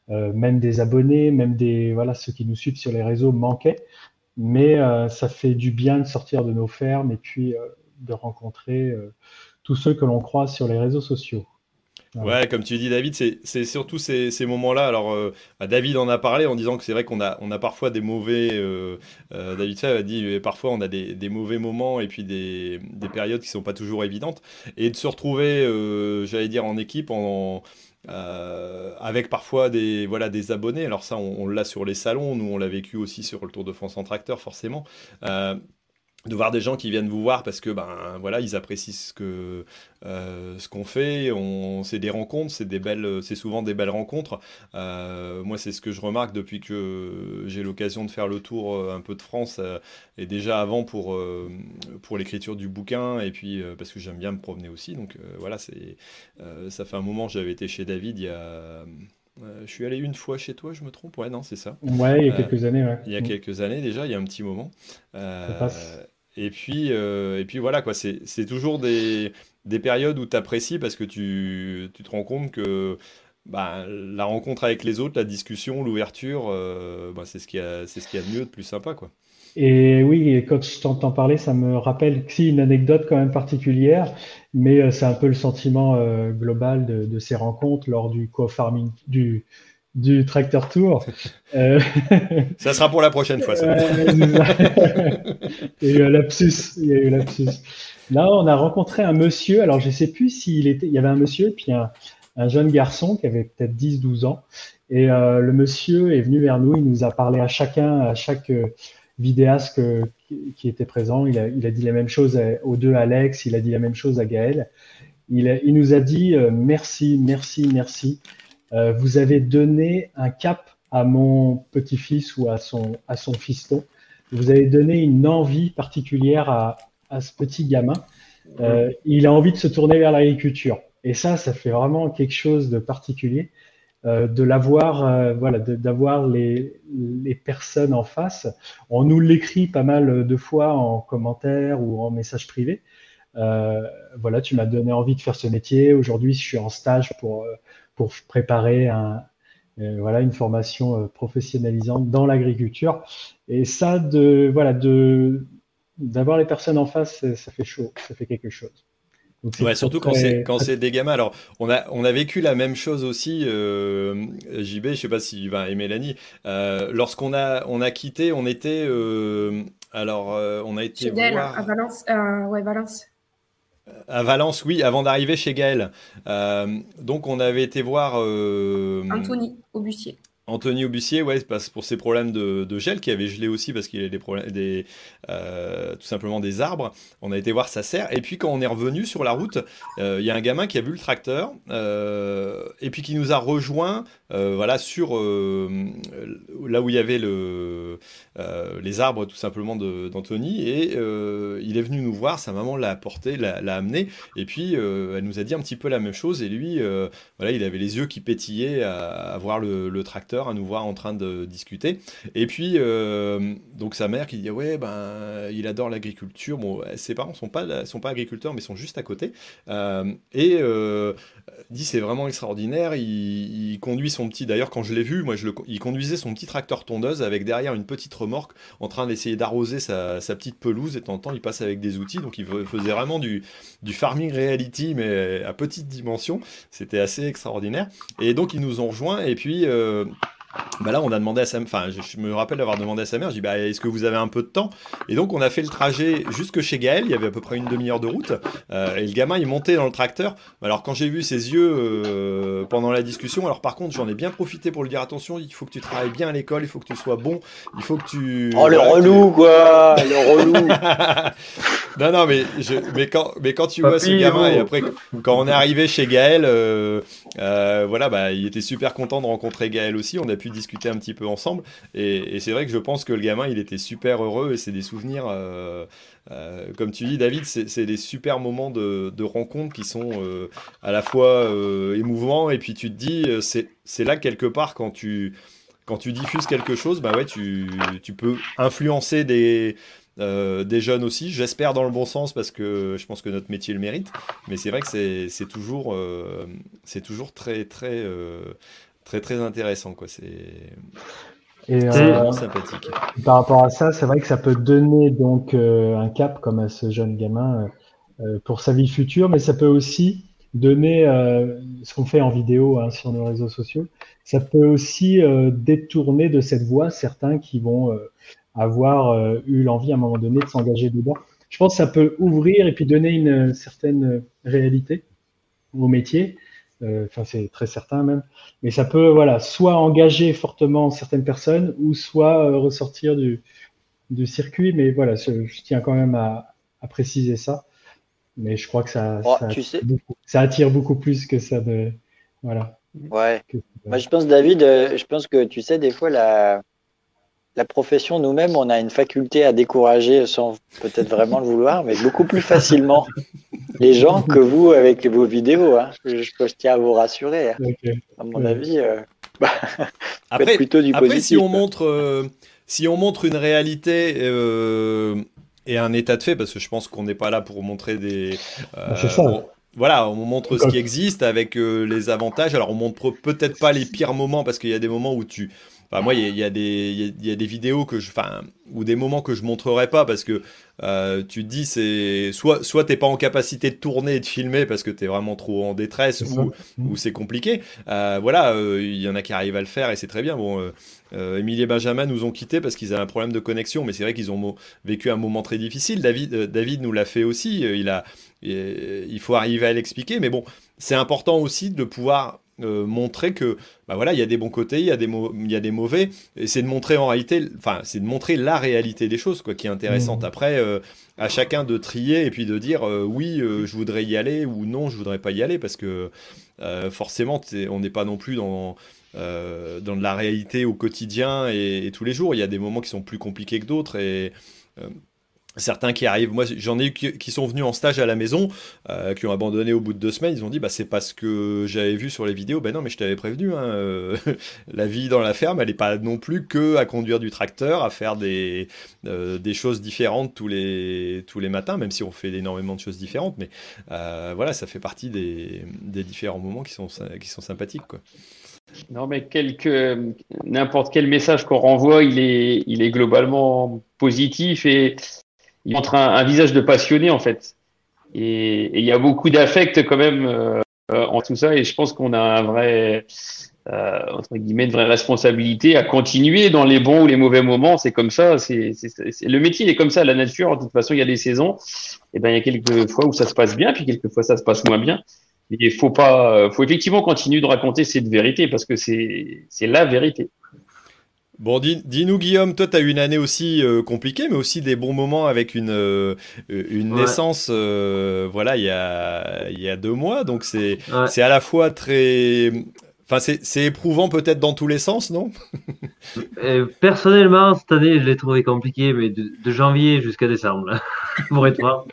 Même des abonnés, même des, voilà, ceux qui nous suivent sur les réseaux manquaient. Mais ça fait du bien de sortir de nos fermes et puis de rencontrer tous ceux que l'on croise sur les réseaux sociaux. Voilà. Ouais, comme tu dis, David, c'est surtout ces, ces moments-là. Alors, euh, bah, David en a parlé en disant que c'est vrai qu'on a, on a parfois des mauvais. euh, euh, David ça a dit, parfois on a des, des mauvais moments et puis des, des périodes qui sont pas toujours évidentes. Et de se retrouver, j'allais dire, en équipe, en, euh, avec parfois des, voilà, des abonnés. Alors, ça, on, on l'a sur les salons. Nous, on l'a vécu aussi sur le Tour de France en tracteur, forcément. Euh, de voir des gens qui viennent vous voir parce que ben voilà ils apprécient ce que euh, ce qu'on fait on c'est des rencontres c'est des belles c'est souvent des belles rencontres Euh, moi c'est ce que je remarque depuis que j'ai l'occasion de faire le tour euh, un peu de France euh, et déjà avant pour pour l'écriture du bouquin et puis parce que j'aime bien me promener aussi donc voilà c'est ça fait un moment j'avais été chez David il y a euh, je suis allé une fois chez toi, je me trompe? Ouais, non, c'est ça. Ouais, il y a Euh, quelques années, ouais. Il y a Mm. quelques années déjà, il y a un petit moment. Ça passe. Et puis, euh, et puis voilà, quoi, c'est, toujours des, des périodes où tu apprécies parce que tu, tu te rends compte que bah, la rencontre avec les autres, la discussion, l'ouverture, euh, bah, c'est ce qu'il y a, ce qu'il a de mieux, de plus sympa, quoi. Et oui, quand je t'entends parler, ça me rappelle si une anecdote quand même particulière, mais euh, c'est un peu le sentiment global de, de ces rencontres lors du co-farming du du tracteur tour. Euh, Ça sera pour la prochaine fois, ça. Il y a eu un lapsus. Il y a eu lapsus. Là, on a rencontré un monsieur. Alors, je sais plus s'il était. Il y avait un monsieur et puis un, un jeune garçon qui avait peut-être 10-12 ans. Et euh, le monsieur est venu vers nous. Il nous a parlé à chacun, à chaque euh, vidéaste que- qui, était présent. Il a, il a dit la même chose aux deux Alex. Il a dit la même chose à Gaël. Il, a- il nous a dit merci, merci, merci. Euh, vous avez donné un cap à mon petit-fils ou à son, à son fiston. Vous avez donné une envie particulière à, à ce petit gamin. Euh, il a envie de se tourner vers l'agriculture. Et ça, ça fait vraiment quelque chose de particulier. Euh, de l'avoir, voilà, d'avoir les, les personnes en face. On nous l'écrit pas mal de fois en commentaire ou en message privé. Voilà, tu m'as donné envie de faire ce métier. Aujourd'hui, je suis en stage pour, pour préparer un, euh, voilà, une formation professionnalisante dans l'agriculture. Et ça, de, voilà, de, d'avoir les personnes en face, ça fait chaud, ça fait quelque chose. Ouais, surtout quand c'est quand c'est des gamins. Alors, on a on a vécu la même chose aussi, euh, JB. Je sais pas si et Mélanie. Euh, Lorsqu'on a on a quitté, on était euh, alors on a été voir... à Valence. ouais, Valence. À Valence, oui, avant d'arriver chez Gaël. donc, on avait été voir Anthony Aubussier. Anthony Aubussier, ouais, pour ses problèmes de, gel, qui avait gelé aussi parce qu'il a des problèmes, des, euh, tout simplement des arbres. On a été voir sa serre. Et puis quand on est revenu sur la route, euh, il y a un gamin qui a vu le tracteur euh, et puis qui nous a rejoint, voilà, sur là où il y avait le, les arbres tout simplement d'Anthony. Et il est venu nous voir. Sa maman l'a apporté, l'a amené. Et puis elle nous a dit un petit peu la même chose. Et lui, voilà, il avait les yeux qui pétillaient à, voir le tracteur à nous voir en train de discuter. Et puis, euh, donc sa mère qui dit Ouais, ben, il adore l'agriculture. Bon, ses parents sont pas, sont pas agriculteurs, mais sont juste à côté. Euh, et euh, dit C'est vraiment extraordinaire. Il, conduit son petit, d'ailleurs, quand je l'ai vu, moi, je le, il conduisait son petit tracteur tondeuse avec derrière une petite remorque en train d'essayer d'arroser sa, petite pelouse. Et de temps en temps, il passe avec des outils. Donc, il faisait vraiment du, du farming reality, mais à petite dimension. C'était assez extraordinaire. Et donc, ils nous ont rejoints. Et puis, bah là, on a demandé à sa enfin, je, me rappelle d'avoir demandé à sa mère, je dis, bah, est-ce que vous avez un peu de temps? Et donc, on a fait le trajet jusque chez Gaël, il y avait à peu près une demi-heure de route, euh, et le gamin, il montait dans le tracteur. Alors, quand j'ai vu ses yeux euh, pendant la discussion, alors par contre, j'en ai bien profité pour lui dire, attention, il faut que tu travailles bien à l'école, il faut que tu sois bon, il faut que tu... Oh, le relou, quoi Le relou. Non, non, mais, je, mais, quand, mais quand tu vois ce gamin, et après, quand on est arrivé chez Gaël, euh, voilà, bah, il était super content de rencontrer Gaël aussi, on a pu discuter un petit peu ensemble. Et, c'est vrai que je pense que le gamin, il était super heureux et c'est des souvenirs, euh, euh, comme tu dis, David, c'est des super moments de, de rencontre qui sont euh, à la fois émouvants et puis tu te dis, c'est là quelque part quand tu, quand tu diffuses quelque chose, bah ouais, tu, tu peux influencer des. des jeunes aussi, j'espère dans le bon sens parce que je pense que notre métier le mérite, mais c'est vrai que c'est toujours, c'est toujours très très très très intéressant quoi. C'est euh, vraiment sympathique. Par rapport à ça, c'est vrai que ça peut donner donc euh, un cap comme à ce jeune gamin euh, pour sa vie future, mais ça peut aussi donner ce qu'on fait en vidéo hein, sur nos réseaux sociaux. Ça peut aussi détourner de cette voie certains qui vont avoir eu l'envie à un moment donné de s'engager dedans. Je pense que ça peut ouvrir et puis donner une certaine réalité au métier euh, enfin, c'est très certain même. Mais ça peut, voilà, soit engager fortement certaines personnes ou soit euh, ressortir du, du, circuit. Mais voilà, je, tiens quand même à, à, préciser ça. Mais je crois que ça, oh, ça, tu attire sais... beaucoup, ça, attire beaucoup, plus que ça de, voilà. Ouais. Que, Moi, je pense, David, euh, je pense que tu sais, des fois, la, la profession, nous-mêmes, on a une faculté à décourager sans peut-être vraiment le vouloir, mais beaucoup plus facilement les gens que vous avec vos vidéos. Hein. Je, je, tiens à vous rassurer. Hein. Okay. À mon ouais. avis, euh, bah, après, plutôt du après, positif. Si on, montre, euh, si on montre une réalité euh, et un état de fait, parce que je pense qu'on n'est pas là pour montrer des. Bah, C'est ça. On, voilà, on montre ce qui existe avec euh, les avantages. Alors, on montre peut-être pas les pires moments parce qu'il y a des moments où tu, Enfin, moi, il y, y, y, y, a des vidéos que je, enfin, ou des moments que je montrerai pas parce que euh, tu te dis c'est soit soit t'es pas en capacité de tourner et de filmer parce que tu es vraiment trop en détresse ou, ou c'est compliqué. Euh, voilà, il euh, y en a qui arrivent à le faire et c'est très bien. Bon, Émilie et Benjamin nous ont quittés parce qu'ils avaient un problème de connexion, mais c'est vrai qu'ils ont vécu un moment très difficile. David, David nous l'a fait aussi. il a, il faut arriver à l'expliquer, mais bon, c'est important aussi de pouvoir euh, montrer que bah voilà il y a des bons côtés il y a des il y a des mauvais et c'est de montrer en réalité enfin c'est de montrer la réalité des choses quoi qui est intéressante mmh. après euh, à chacun de trier et puis de dire euh, oui je voudrais y aller ou non je voudrais pas y aller parce que forcément on n'est pas non plus dans dans de la réalité au quotidien et, et tous les jours. Il y a des moments qui sont plus compliqués que d'autres et certains qui arrivent, moi j'en ai eu qui, sont venus en stage à la maison, euh, qui ont abandonné au bout de deux semaines, ils ont dit bah c'est parce que j'avais vu sur les vidéos, ben non mais je t'avais prévenu, hein, euh, la vie dans la ferme elle n'est pas non plus que à conduire du tracteur, à faire des, euh, des choses différentes tous les, tous les matins, même si on fait énormément de choses différentes, mais voilà ça fait partie des, des différents moments qui sont, qui sont sympathiques quoi. Non, mais n'importe quel message qu'on renvoie, il est, il est globalement positif et il montre un, visage de passionné en fait. Et, il y a beaucoup d'affect quand même euh, en tout ça et je pense qu'on a un vrai, euh, entre guillemets, une vraie responsabilité à continuer dans les bons ou les mauvais moments. C'est comme ça. C'est, le métier il est comme ça. La nature, de toute façon, il y a des saisons. Et ben il y a quelques fois où ça se passe bien, puis quelques fois ça se passe moins bien. Il faut pas, faut effectivement continuer de raconter cette vérité parce que c'est, c'est la vérité. Bon, dis- dis-nous Guillaume, toi tu as eu une année aussi euh, compliquée, mais aussi des bons moments avec une, euh, une Ouais. naissance, euh, voilà, il y a, y a deux mois, donc c'est Ouais. à la fois très... Enfin, c'est éprouvant peut-être dans tous les sens, non? Personnellement, cette année, je l'ai trouvé compliqué, mais de, de janvier jusqu'à décembre, là, pour être franc.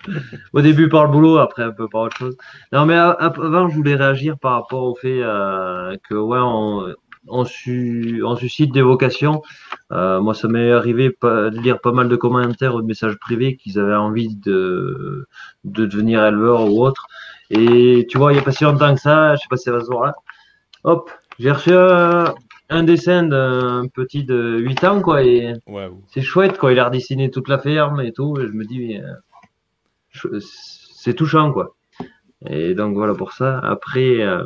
Au début par le boulot, après un peu par autre chose. Non, mais avant, je voulais réagir par rapport au fait euh, que, ouais, on, on, su- on suscite des vocations. Euh, moi, ça m'est arrivé pas- de lire pas mal de commentaires ou de messages privés qu'ils avaient envie de, de devenir éleveur ou autre. Et tu vois, il n'y a pas si longtemps que ça, je sais pas si ça va se voir là. Hop, j'ai reçu un, un dessin d'un petit de 8 ans, quoi, et Ouais, c'est chouette, quoi. Il a redessiné toute la ferme et tout. Et je me dis, euh, c'est touchant, quoi. Et donc voilà pour ça. Après, euh,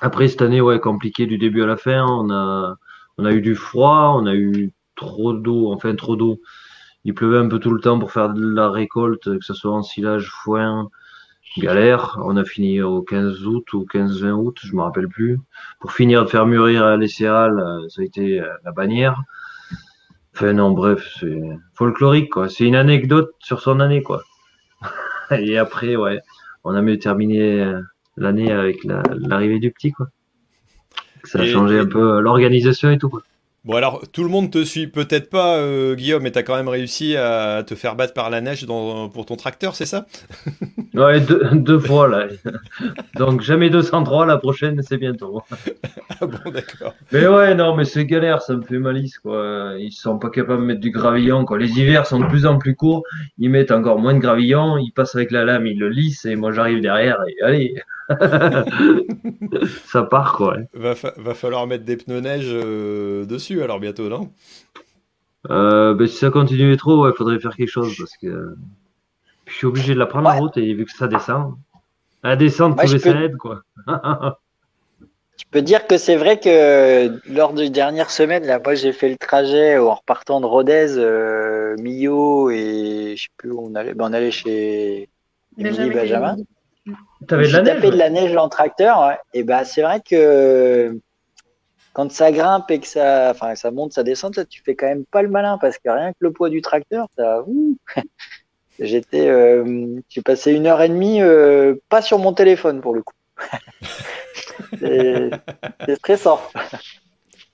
après cette année, ouais, compliqué du début à la fin. On a, on a eu du froid, on a eu trop d'eau, enfin trop d'eau. Il pleuvait un peu tout le temps pour faire de la récolte, que ce soit en silage, foin, galère. On a fini au 15 août ou 15-20 août, je me rappelle plus. Pour finir de faire mûrir les céréales, euh, ça a été euh, la bannière. Enfin non, bref, c'est folklorique quoi. C'est une anecdote sur son année quoi. Et après, ouais, on a mieux terminé euh, l'année avec la- l'arrivée du petit quoi. Ça a Et- changé un peu l'organisation et tout quoi. Bon alors, tout le monde te suit peut-être pas, euh, Guillaume, mais tu as quand même réussi à te faire battre par la neige dans, pour ton tracteur, c'est ça? Ouais, deux, deux fois là. Donc jamais 203, la prochaine c'est bientôt. Ah bon, d'accord. Mais ouais, non, mais c'est galère, ça me fait malice, quoi. Ils sont pas capables de mettre du gravillon, quoi. Les hivers sont de plus en plus courts, ils mettent encore moins de gravillon, ils passent avec la lame, ils le lissent, et moi j'arrive derrière, et allez. ça part, quoi. Va, fa- va falloir mettre des pneus neige euh, dessus alors bientôt, non? Euh, ben, si ça continue trop, ouais, faudrait faire quelque chose, parce que je suis obligé de la prendre la route, et vu que ça descend, à descendre, trouver peux- ça aide, quoi. Je peux dire que c'est vrai que lors des dernières semaines, là, moi j'ai fait le trajet en repartant de Rodez, euh, Millau et je sais plus où on allait. Ben, on allait chez Émilie Benjamin. T'avais de la neige de la neige en tracteur, ouais. Et ben c'est vrai que quand ça grimpe et que ça, enfin ça monte, ça descend, là, tu fais quand même pas le malin parce que rien que le poids du tracteur, ça. J'étais, euh, j'ai passé une heure et demie, euh, pas sur mon téléphone pour le coup. C'est stressant.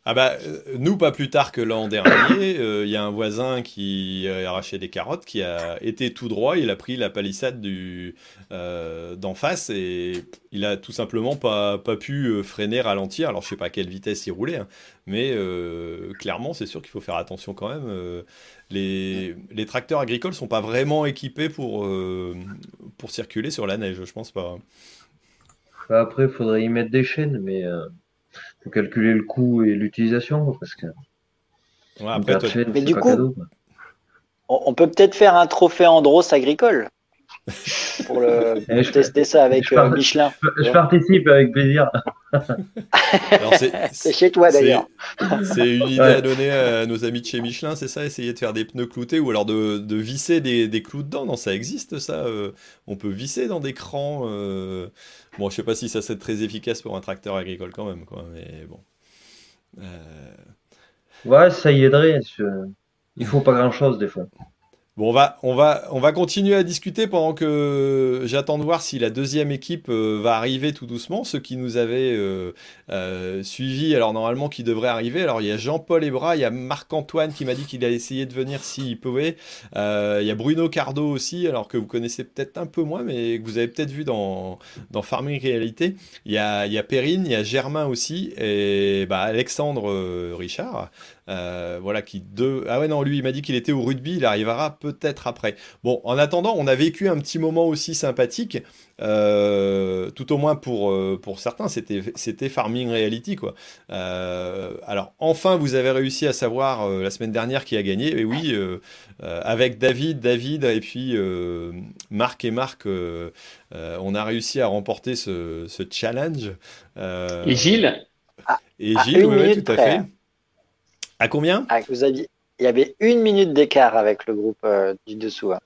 Ah bah, euh, nous, pas plus tard que l'an dernier, euh, il y a un voisin qui a arraché des carottes, qui a été tout droit, il a pris la palissade euh, d'en face et il a tout simplement pas, pas pu freiner, ralentir. Alors je sais pas à quelle vitesse il roulait, hein, mais clairement c'est sûr qu'il faut faire attention quand même. les, les tracteurs agricoles sont pas vraiment équipés pour, pour circuler sur la neige, je pense pas. Après, il faudrait y mettre des chaînes, mais faut calculer le coût et l'utilisation, parce que Ouais, après, toi- Mais du coup- cadeau, on peut peut-être faire un trophée Andros agricole pour le Eh, je- tester ça avec je euh, Michelin. Je participe avec plaisir. c'est- C'est chez toi C'est- d'ailleurs. C'est une idée Ouais. à donner à nos amis de chez Michelin, c'est ça Essayer de faire des pneus cloutés ou alors de, de visser des, des clous dedans Non, ça existe ça. euh, on peut visser dans des crans. euh, Bon, je sais pas si ça serait très efficace pour un tracteur agricole quand même, quoi. Mais bon. Euh, Ouais, ça y aiderait. Il faut pas grand-chose des fois. Bon, on va, on, va, on va continuer à discuter pendant que j'attends de voir si la deuxième équipe euh, va arriver tout doucement. Ceux qui nous avaient euh, euh, suivis, alors normalement qui devraient arriver. Alors il y a Jean-Paul Ebra, il y a Marc-Antoine qui m'a dit qu'il a essayé de venir s'il pouvait. il y a Bruno Cardo aussi, alors que vous connaissez peut-être un peu moins, mais que vous avez peut-être vu dans, dans Farming Réalité. Il y a, il y a Perrine, il y a Germain aussi, et bah, Alexandre Richard. Euh, voilà, qui deux. Ah ouais, non, lui, il m'a dit qu'il était au rugby, il arrivera peut-être après. Bon, en attendant, on a vécu un petit moment aussi sympathique, euh, tout au moins pour, euh, pour certains, c'était, c'était Farming Reality, quoi. alors, enfin, vous avez réussi à savoir la semaine dernière qui a gagné, et oui, avec David, David, et puis Marc et Marc, on a réussi à remporter ce, ce challenge. et Gilles? Et Gilles, oui, tout à fait. À combien ah, vous aviez... Il y avait une minute d'écart avec le groupe euh, du dessous. Hein.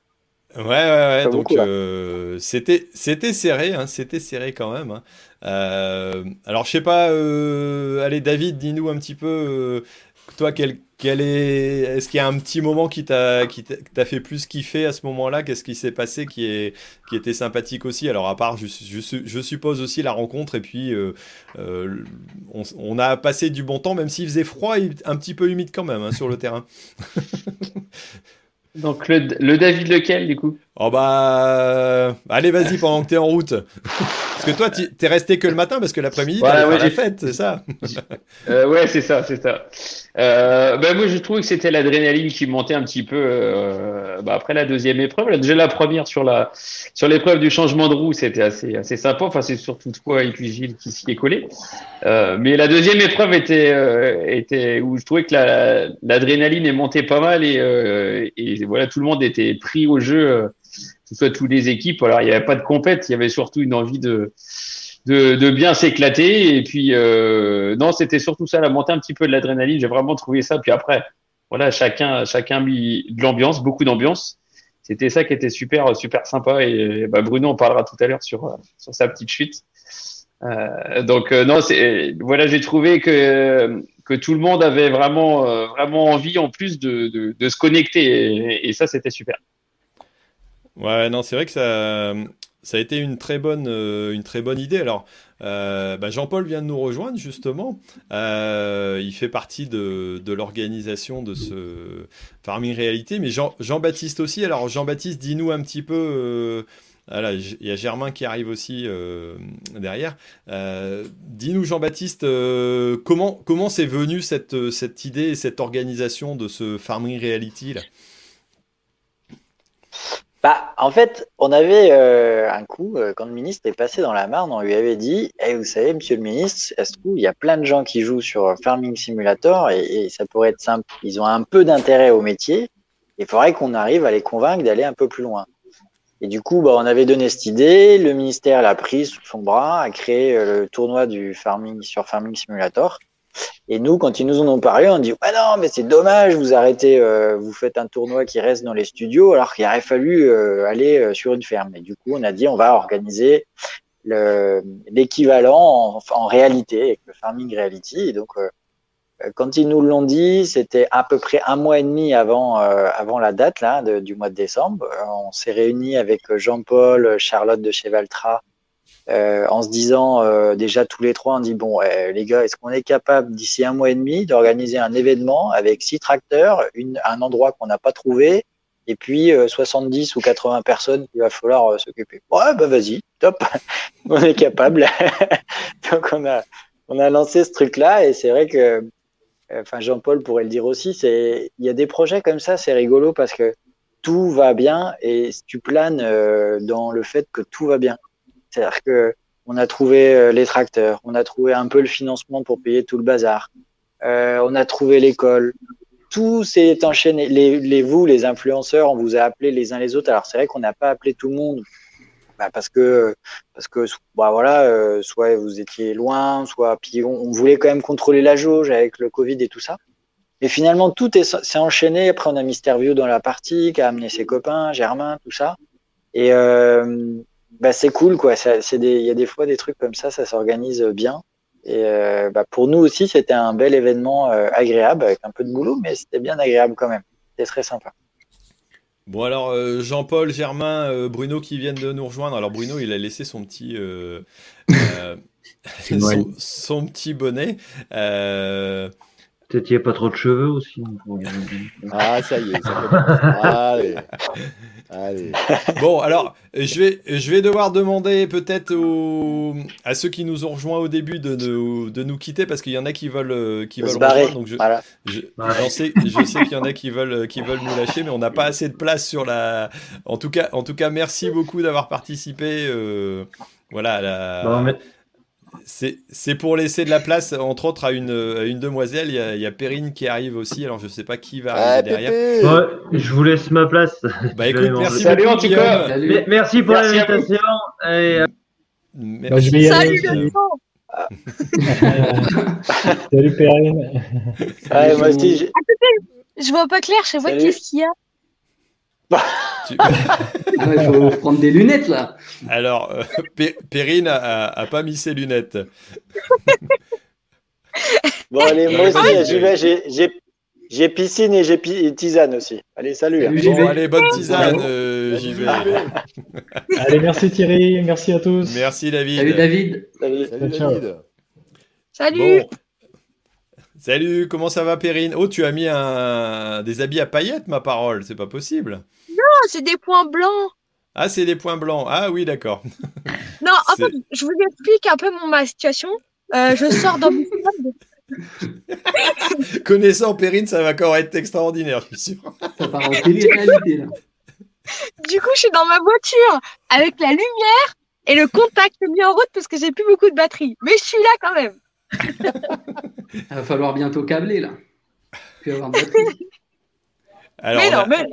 Ouais, ouais, ouais. donc euh, c'était c'était serré, hein, c'était serré quand même. Hein. Euh, alors je sais pas, allez David, dis-nous un petit peu, toi quel est, est-ce qu'il y a un petit moment qui t'a, qui t'a fait plus kiffer à ce moment-là? Qu'est-ce qui s'est passé qui, est, qui était sympathique aussi? Alors, à part, je, je, suppose aussi la rencontre, et puis euh, euh, on, a passé du bon temps, même s'il faisait froid et un petit peu humide quand même hein, sur le terrain. Donc, le, le David lequel, du coup? Oh bah, allez, vas-y pendant que t'es en route. parce que toi, t'es resté que le matin parce que l'après-midi, ouais, ouais, la fête, c'est ça? euh, Ouais, c'est ça, c'est ça. Euh, bah, moi, je trouvais que c'était l'adrénaline qui montait un petit peu euh, bah, après la deuxième épreuve. Déjà la première sur la sur l'épreuve du changement de roue, c'était assez assez sympa. Enfin, c'est surtout toi et puis Gilles qui s'y est collé. Euh, mais la deuxième épreuve était euh, était où je trouvais que l'adrénaline est montée pas mal et, euh, et voilà, tout le monde était pris au jeu ce soit toutes les équipes. Alors, il n'y avait pas de compète, il y avait surtout une envie de, de, bien s'éclater. Et puis, euh, non, c'était surtout ça, la montée un petit peu de l'adrénaline. J'ai vraiment trouvé ça. Puis après, voilà, chacun, chacun mis de l'ambiance, beaucoup d'ambiance. C'était ça qui était super, super sympa. Et bah, Bruno, on parlera tout à l'heure sur, sur sa petite chute. Euh, donc euh, non, c'est voilà, j'ai trouvé que que tout le monde avait vraiment euh, vraiment envie en plus de, de, de se connecter et, et ça c'était super. Ouais, non, c'est vrai que ça, ça a été une très bonne, euh, une très bonne idée. Alors, euh, bah, Jean-Paul vient de nous rejoindre justement. Euh, il fait partie de, l'organisation de ce Farming Réalité, mais Jean, Jean-Baptiste aussi. Alors, Jean-Baptiste, dis-nous un petit peu. Voilà, il y a Germain qui arrive aussi derrière. Dis-nous, Jean-Baptiste, comment comment c'est venu cette, cette idée et cette organisation de ce Farming Reality là? Bah, en fait, on avait euh, un coup, euh, quand le ministre est passé dans la Marne, on lui avait dit eh, Vous savez, monsieur le ministre, est-ce il y a plein de gens qui jouent sur Farming Simulator et, ça pourrait être simple. Ils ont un peu d'intérêt au métier. Il faudrait qu'on arrive à les convaincre d'aller un peu plus loin. Et du coup, bah, on avait donné cette idée. Le ministère l'a prise sous son bras, a créé euh, le tournoi du farming sur Farming Simulator. Et nous, quand ils nous en ont parlé, on dit ah non, mais c'est dommage, vous arrêtez, euh, vous faites un tournoi qui reste dans les studios, alors qu'il aurait fallu euh, aller euh, sur une ferme. Et du coup, on a dit on va organiser l'équivalent en, réalité, avec le farming reality. Et donc, quand ils nous l'ont dit, c'était à peu près un mois et demi avant, la date du mois de décembre. On s'est réunis avec Jean-Paul, Charlotte de Chevaltra, euh, en se disant euh, déjà tous les trois, on dit bon euh, les gars, est-ce qu'on est capable d'ici un mois et demi d'organiser un événement avec six tracteurs, un endroit qu'on n'a pas trouvé, et puis 70 ou 80 personnes qu'il va falloir s'occuper? Ouais, bah vas-y, top, on est capable. Donc on a on a lancé ce truc-là et c'est vrai que, enfin Jean-Paul pourrait le dire aussi, il y a des projets comme ça, c'est rigolo parce que tout va bien et tu planes dans le fait que tout va bien. C'est-à-dire que on a trouvé euh, les tracteurs, on a trouvé un peu le financement pour payer tout le bazar, euh, on a trouvé l'école. Tout s'est enchaîné. Les, vous, les influenceurs, on vous a appelé les uns les autres. Alors c'est vrai qu'on n'a pas appelé tout le monde bah parce que parce que bah voilà, euh, soit vous étiez loin, soit puis on, voulait quand même contrôler la jauge avec le Covid et tout ça. Et finalement tout s'est enchaîné. Après on a Mister dans la partie, qui a amené ses copains, Germain, tout ça. Et bah, c'est cool, quoi. Il y a des fois des trucs comme ça, ça s'organise bien. Et euh, bah, pour nous aussi, c'était un bel événement euh, agréable, avec un peu de boulot, mais c'était bien agréable quand même. C'était très sympa. Bon alors euh, Jean-Paul, Germain, euh, Bruno qui viennent de nous rejoindre. Alors Bruno, il a laissé son petit euh, euh, son petit bonnet. Peut-être qu'il n'y a pas trop de cheveux aussi. Ah, ça y est, ça commence. Allez. Allez. bon alors je vais je vais devoir demander peut-être aux- à ceux qui nous ont rejoints au début de, nous- de nous quitter parce qu'il y en a qui veulent euh, qui veulent rejoindre. Donc je, Voilà. je, sais, je sais qu'il y en a qui veulent, qui veulent nous lâcher, mais on n'a pas assez de place sur la. En tout cas, en tout cas merci beaucoup d'avoir participé. euh, Voilà, à la- Non, mais- c'est pour laisser de la place, entre autres, à une, à une demoiselle. Il y, a, il y a Perrine qui arrive aussi, alors je sais pas qui va Ah, arriver derrière. Pépé Ouais, je vous laisse ma place. Bah écoute, merci Salut, beaucoup, en tout cas. Guillaume. Salut. Mais- Merci pour l'invitation. Et, euh. Bah, je vais y aller. Salut Salut Perrine. Moi aussi, j'ai- Je vois pas clair, je sais pas qu'est-ce qu'il y a. Tu- Ah, Il faut prendre des lunettes là. Alors, euh, Pe- Perrine a, pas mis ses lunettes. Bon, allez, moi Ouais, aussi, j'y vais. J'ai- piscine et j'ai pi- tisane aussi. Allez, salut. Bon, allez, bonne tisane, euh, j'y vais. Allez, merci Thierry, merci à tous. Merci David. Salut David. Salut. Salut. David. Salut Bon. Salut, comment ça va Perrine? Oh, tu as mis un... des habits à paillettes, ma parole, c'est pas possible. Ah, c'est des points blancs. Ah, c'est des points blancs. Ah oui, d'accord. Non, en fait, je vous explique un peu mon, ma situation. Euh, je sors dans mon Connaissant Perrine, ça va encore être extraordinaire, je suis sûr. Ça part en télé-réalité là. Du coup, je suis dans ma voiture avec la lumière et le contact mis en route parce que j'ai plus beaucoup de batterie. Mais je suis là quand même. Il va falloir bientôt câbler là. Puis avoir de batterie. Alors, mais on non, a- mais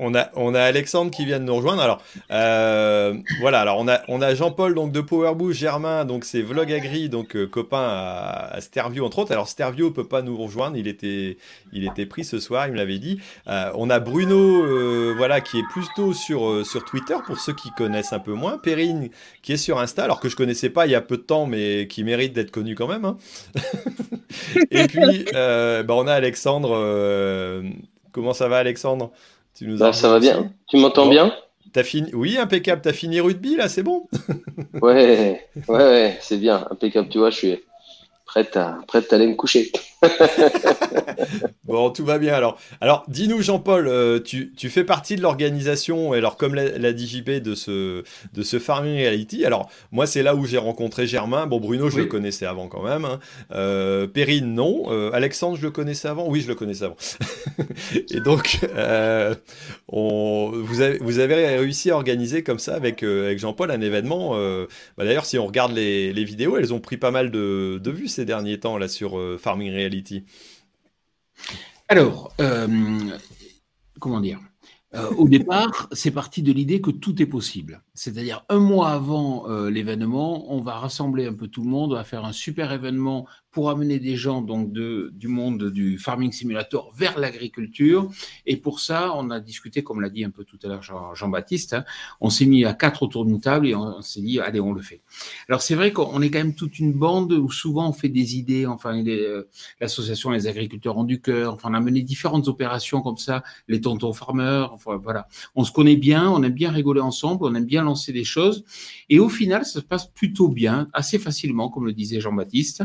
On a, on a Alexandre qui vient de nous rejoindre. Alors, euh, voilà. Alors, on a, on a Jean-Paul donc de Powerboost, Germain, donc c'est Vlog Agri, donc euh, copain à, à Stervio entre autres. Alors, Stervio peut pas nous rejoindre. Il était, il était pris ce soir. Il me l'avait dit. Euh, on a Bruno, voilà, qui est plutôt sur sur Twitter pour ceux qui connaissent un peu moins. Perrine qui est sur Insta, alors que je connaissais pas il y a peu de temps, mais qui mérite d'être connu quand même. hein. Et puis, bah, on a Alexandre. comment ça va, Alexandre? Tu nous Bah, ça va aussi bien. Tu m'entends Bon. bien T'as fini Oui, impeccable. T'as fini rugby là, c'est bon. Ouais, ouais, ouais, c'est bien, impeccable. Tu vois, je suis prête à, prête à aller me coucher. Bon, tout va bien alors. Alors, dis-nous, Jean-Paul, euh, tu, tu fais partie de l'organisation, alors comme l'a, l'a dit JB, de ce, de ce Farming Reality. Alors, moi, c'est là où j'ai rencontré Germain. Bon, Bruno, je Oui. le connaissais avant quand même. hein. Euh, Perrine, non. Euh, Alexandre, je le connaissais avant. Oui, je le connaissais avant. et donc, euh, on, vous, avez, vous avez réussi à organiser comme ça avec, avec Jean-Paul un événement. bah, D'ailleurs, si on regarde les, les vidéos, elles ont pris pas mal de, de vues ces derniers temps là sur Farming Reality. Alors, euh, comment dire Euh, Au départ, c'est parti de l'idée que tout est possible. C'est-à-dire, un mois avant euh, l'événement, on va rassembler un peu tout le monde, on va faire un super événement pour amener des gens donc de, du monde du farming simulator vers l'agriculture. Et pour ça, on a discuté, comme l'a dit un peu tout à l'heure Jean- Jean-Baptiste, hein, on s'est mis à quatre autour d'une table et on, s'est dit, allez, on le fait. Alors c'est vrai qu'on est quand même toute une bande où souvent on fait des idées, enfin euh, l'association Les Agriculteurs ont du cœur, enfin on a mené différentes opérations comme ça, les tontons farmers, enfin voilà. On se connaît bien, on aime bien rigoler ensemble, on aime bien lancer des choses. Et au final, ça se passe plutôt bien, assez facilement, comme le disait Jean-Baptiste.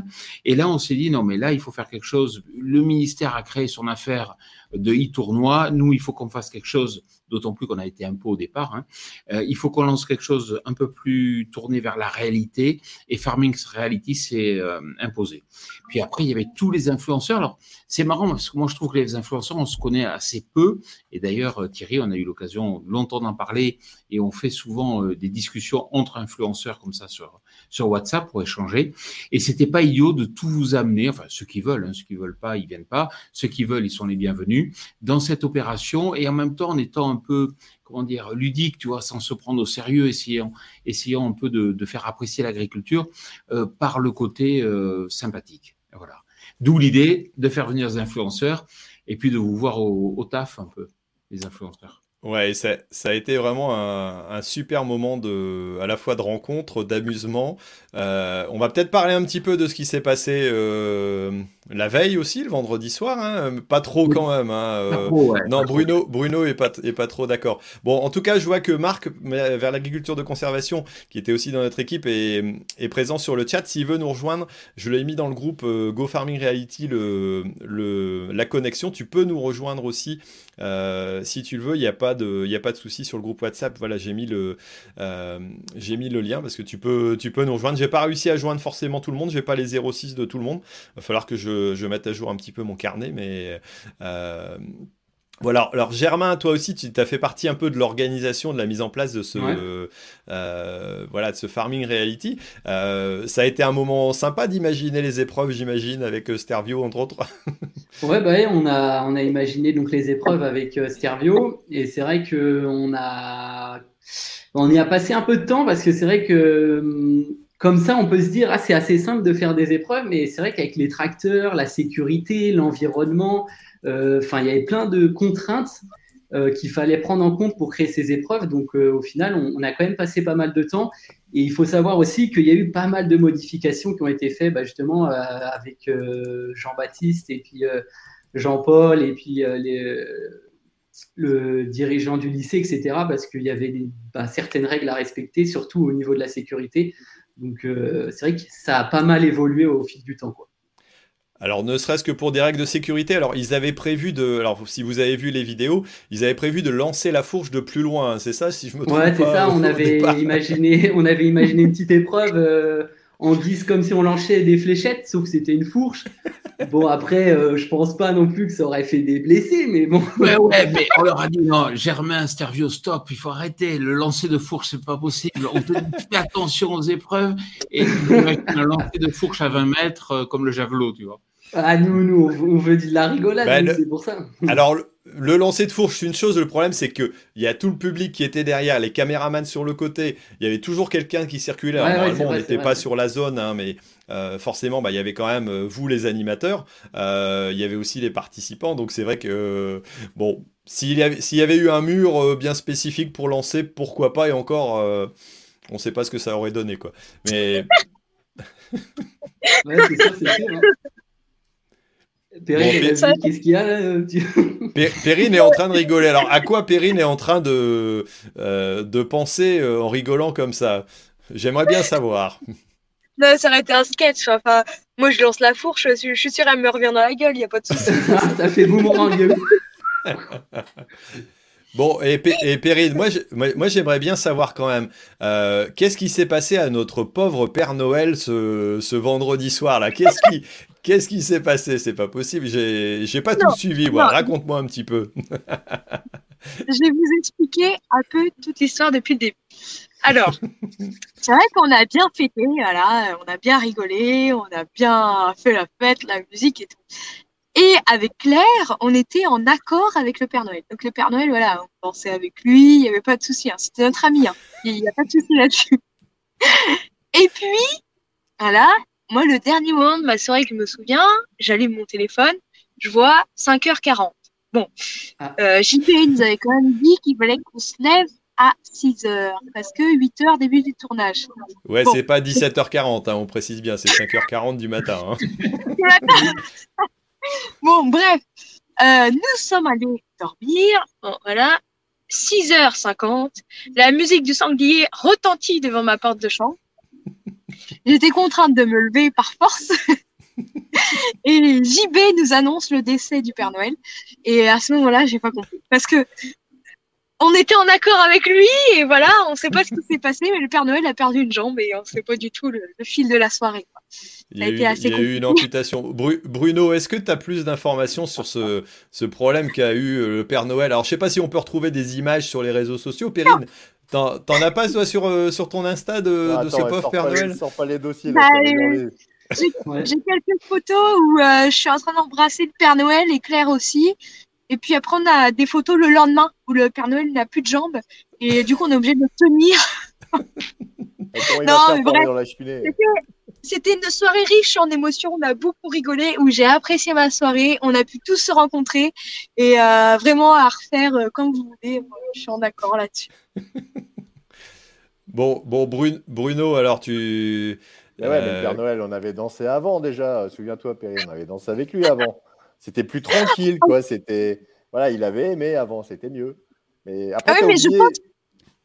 Là, on s'est dit, non, mais là, il faut faire quelque chose. Le ministère a créé son affaire de e-tournoi. Nous, il faut qu'on fasse quelque chose, d'autant plus qu'on a été un peu au départ. hein. Euh, il faut qu'on lance quelque chose un peu plus tourné vers la réalité. Et Farming Reality s'est euh, imposé. Puis après, il y avait tous les influenceurs. Alors, c'est marrant parce que moi, je trouve que les influenceurs, on se connaît assez peu. Et d'ailleurs, euh, Thierry, on a eu l'occasion longtemps d'en parler et on fait souvent des discussions entre influenceurs comme ça sur, sur WhatsApp pour échanger. Et c'était pas idiot de tout vous amener, enfin, ceux qui veulent, hein, ceux qui veulent pas, ils viennent pas. Ceux qui veulent, ils sont les bienvenus dans cette opération et en même temps en étant un peu, comment dire, ludique, tu vois, sans se prendre au sérieux, essayant, essayant un peu de, de faire apprécier l'agriculture euh, par le côté euh, sympathique. Voilà. D'où l'idée de faire venir des influenceurs et puis de vous voir au, au taf un peu, les influenceurs. Ouais, ça, ça a été vraiment un, un super moment de, à la fois de rencontre, d'amusement. Euh, on va peut-être parler un petit peu de ce qui s'est passé euh, la veille aussi, le vendredi soir. hein. Pas trop quand même. hein. Euh, ouais, non. Bruno, Bruno est pas, est pas trop d'accord. Bon, en tout cas, je vois que Marc, vers l'agriculture de conservation, qui était aussi dans notre équipe, est, est présent sur le chat. S'il veut nous rejoindre, je l'ai mis dans le groupe Go Farming Reality, le, le, la connexion. Tu peux nous rejoindre aussi euh, si tu le veux. Il n'y a pas de, y a pas de souci sur le groupe WhatsApp. Voilà, j'ai mis le, euh, j'ai mis le lien parce que tu peux, tu peux nous rejoindre. J'ai pas réussi à joindre forcément tout le monde. J'ai pas les 06 de tout le monde. Va falloir que je, je mette à jour un petit peu mon carnet, mais euh, voilà, alors Germain, toi aussi, tu as fait partie un peu de l'organisation, de la mise en place de ce, Ouais. euh, voilà, de ce farming reality. Euh, ça a été un moment sympa d'imaginer les épreuves, j'imagine, avec euh, Stervio entre autres. Ouais, bah on a, on a imaginé donc les épreuves avec Stervio et c'est vrai que on a, on y a passé un peu de temps parce que c'est vrai que hum, comme ça, on peut se dire ah c'est assez simple de faire des épreuves, mais c'est vrai qu'avec les tracteurs, la sécurité, l'environnement, enfin il y avait plein de contraintes euh, qu'il fallait prendre en compte pour créer ces épreuves. Donc euh, au final, on, a quand même passé pas mal de temps. Et il faut savoir aussi qu'il y a eu pas mal de modifications qui ont été faites bah, justement euh, avec euh, Jean-Baptiste et puis euh, Jean-Paul et puis euh, les, euh, le dirigeant du lycée, etc. Parce qu'il y avait bah, certaines règles à respecter, surtout au niveau de la sécurité. Donc euh, c'est vrai que ça a pas mal évolué au fil du temps. Alors, ne serait-ce que pour des règles de sécurité, alors ils avaient prévu de, alors si vous avez vu les vidéos, ils avaient prévu de lancer la fourche de plus loin, hein, c'est ça, si je me trompe Ouais, c'est ça. On avait départ imaginé, on avait imaginé une petite épreuve euh, en guise comme si on lançait des fléchettes, sauf que c'était une fourche. Bon, après, euh, je pense pas non plus que ça aurait fait des blessés, mais bon. Ouais, ouais, mais on leur a dit non, Germain, Stervio, stop, il faut arrêter. Le lancer de fourche, c'est pas possible. On te dit, fais attention aux épreuves. Et un lancer de fourche à 20 mètres, euh, comme le javelot, tu vois. Ah, nous, nous, on veut de la rigolade, Bah, le- c'est pour ça. Alors, le, le lancer de fourche, c'est une chose. Le problème, c'est que il y a tout le public qui était derrière, les caméramans sur le côté. Il y avait toujours quelqu'un qui circulait. Alors, Ouais, normalement, on n'était pas sur la zone, hein, mais euh, forcément, bah, il y avait quand même euh, vous, les animateurs. Euh, il y avait aussi les participants. Donc, c'est vrai que bon, s'il y avait, s'il y avait eu un mur bien spécifique pour lancer, pourquoi pas? Et encore, on ne sait pas ce que ça aurait donné, quoi. Mais Ouais, c'est ça, c'est sûr. hein. Bon, dit, qu'est-ce qu'il y a là euh, tu- Pé- Perrine est en train de rigoler. Alors, à quoi Perrine est en train de, euh, de penser euh, en rigolant comme ça? J'aimerais bien savoir. Non, ça aurait été un sketch. Enfin, moi, je lance la fourche, je suis, je suis sûre, elle me revient dans la gueule, il n'y a pas de souci. ça fait boomerang. Bon, et, Pé- et Perrine, moi, moi, moi, j'aimerais bien savoir quand même, euh, qu'est-ce qui s'est passé à notre pauvre Père Noël ce, ce vendredi soir là? Qu'est-ce qui, qu'est-ce qui s'est passé? C'est pas possible. J'ai, j'ai pas Non, tout suivi. Moi, raconte-moi un petit peu. Je vais vous expliquer un peu toute l'histoire depuis le début. Alors, c'est vrai qu'on a bien fêté, voilà, on a bien rigolé, on a bien fait la fête, la musique et tout. Et avec Claire, on était en accord avec le Père Noël. Donc le Père Noël, voilà, on pensait avec lui, il n'y avait pas de souci, hein, c'était notre ami, hein. il n'y a pas de souci là-dessus. Et puis, voilà, moi le dernier moment de ma soirée que je me souviens, j'allume mon téléphone, je vois 5h40. Bon, euh, JP nous avait quand même dit qu'il fallait qu'on se lève à 6 heures parce que 8 heures début du tournage. Ouais, Bon. c'est pas 17h40, hein, on précise bien, c'est 5h40 du matin. hein. bon, bref, euh, nous sommes allés dormir. Bon, voilà, 6h50. La musique du sanglier retentit devant ma porte de chambre. J'étais contrainte de me lever par force. Et JB nous annonce le décès du Père Noël. Et à ce moment-là, j'ai pas compris. Parce que on était en accord avec lui et voilà, on sait pas ce qui s'est passé, mais le Père Noël a perdu une jambe et on sait pas du tout le, le fil de la soirée. quoi. Il y a, a eu, assez il y a eu une amputation. Bru- Bruno, est-ce que tu as plus d'informations sur ce, ce problème qu'a eu euh, le Père Noël? Alors, je sais pas si on peut retrouver des images sur les réseaux sociaux. Perrine, t'en as pas toi sur, euh, sur ton Insta de, Ah, de attends, ce pauvre Père Noël sors pas les dossiers, Bah, euh. J'ai quelques photos où euh, je suis en train d'embrasser le Père Noël et Claire aussi. Et puis après, on a des photos le lendemain où le Père Noël n'a plus de jambes. Et du coup, on est obligé de le tenir. Attends, il Non, va mais bref. dans la cheminée. C'était- une soirée riche en émotions. On a beaucoup rigolé, où j'ai apprécié ma soirée. On a pu tous se rencontrer et euh, vraiment à refaire euh, quand vous voulez. Moi, je suis en accord là-dessus. Bon, bon Brun- Bruno, alors tu. Mais ouais, mais euh, le Père Noël, on avait dansé avant déjà. Souviens-toi, Perrine, on avait dansé avec lui avant. C'était plus tranquille, quoi. C'était. Voilà, il avait aimé avant, c'était mieux. Mais après, Ah oui, je pense-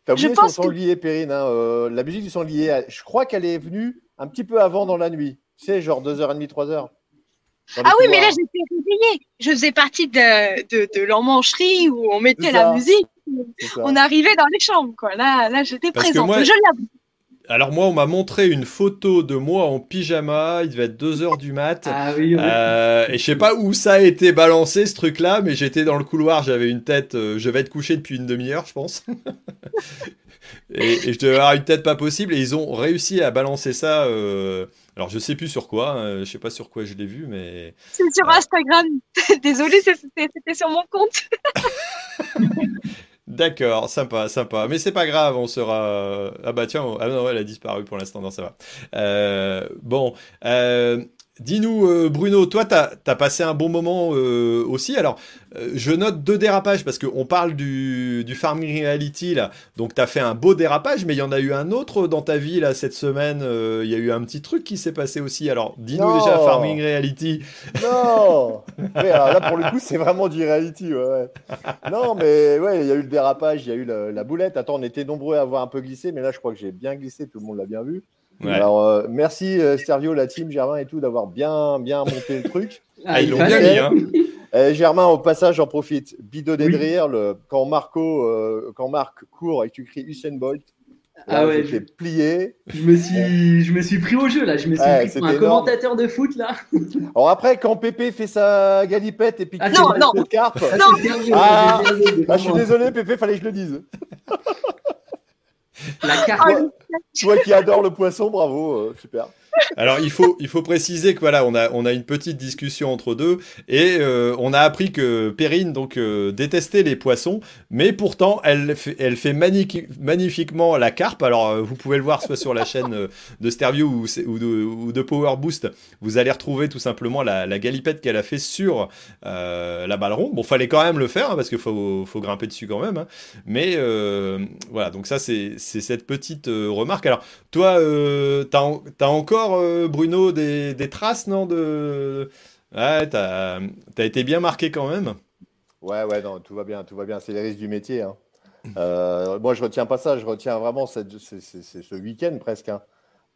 t'as je oublié son pense que- sanglier, Perrine. hein, euh, la musique du sanglier, je crois qu'elle est venue un petit peu avant dans la nuit. Tu sais, genre 2h30, 3h. Ah oui, mais là, j'étais réveillée. Je faisais partie de, de, de l'emmancherie où on mettait la musique. On arrivait dans les chambres, quoi. Là, là j'étais présente. moi- Je l'avoue. Alors moi, on m'a montré une photo de moi en pyjama, il devait être 2h du mat. Ah oui. Euh, et je sais pas où ça a été balancé ce truc-là, mais j'étais dans le couloir, j'avais une tête, euh, je vais être couché depuis une demi-heure, je pense. et, et je devais avoir une tête pas possible, et ils ont réussi à balancer ça. euh, alors je sais plus sur quoi, hein, je sais pas sur quoi je l'ai vu, mais C'est sur Instagram. C'était c'était sur mon compte. D'accord, sympa, sympa. Mais c'est pas grave, on sera. Ah bah tiens, ah non, elle a disparu pour l'instant, non, ça va. Euh, bon, euh, dis-nous, euh, Bruno, toi, t'as as passé un bon moment euh, aussi. Alors, euh, je note deux dérapages parce qu'on parle du, du Farming Reality là. Donc, t'as fait un beau dérapage, mais il y en a eu un autre dans ta vie là cette semaine. euh, Il y a eu un petit truc qui s'est passé aussi. Alors, dis-nous déjà Farming Reality. Non Mais alors là, pour le coup, c'est vraiment du reality. Ouais, ouais. Non, mais ouais, il y a eu le dérapage, il y a eu la, la boulette. Attends, on était nombreux à avoir un peu glissé, mais là, je crois que j'ai bien glissé, tout le monde l'a bien vu. Ouais. Alors, euh, merci euh, Sergio, la team, Germain et tout, d'avoir bien, bien monté le truc. Ah, ils l'ont bien mis, hein. Euh, Germain, au passage, j'en profite. Bidonné de rire, le- quand Marco, euh, quand Marc court et que tu cries Usain Bolt, Ah là, ouais, j'étais plié. Je me suis, je me suis pris au jeu là. Je me suis Ouais, pris pour un énorme. commentateur de foot là. Alors après, quand Pépé fait sa galipette et puis Ah, qu'il non, fait non. une de carpe, Ah, ah, ah, je suis désolé, Pépé, fallait que je le dise. La carte. Toi, toi qui adore le poisson, bravo, euh, super. Alors il faut, préciser que voilà, on a, une petite discussion entre deux et euh, on a appris que Perrine donc euh, détestait les poissons, mais pourtant elle fait, magnifiquement la carpe. Alors euh, vous pouvez le voir soit sur la chaîne de Stervio ou, de, Power Boost, vous allez retrouver tout simplement la, galipette qu'elle a fait sur la balle ronde. Bon, fallait quand même le faire hein, parce qu'il faut, grimper dessus quand même. hein. Mais voilà, donc ça c'est cette petite remarque. Alors toi, t'as en- t'as encore euh, Bruno des, des traces, non de... Ouais, t'as as été bien marqué quand même. Ouais, ouais, non, tout va bien, tout va bien. C'est les risques du métier. hein. Euh, moi, je retiens pas ça. Je retiens vraiment cette- ce week-end presque, hein,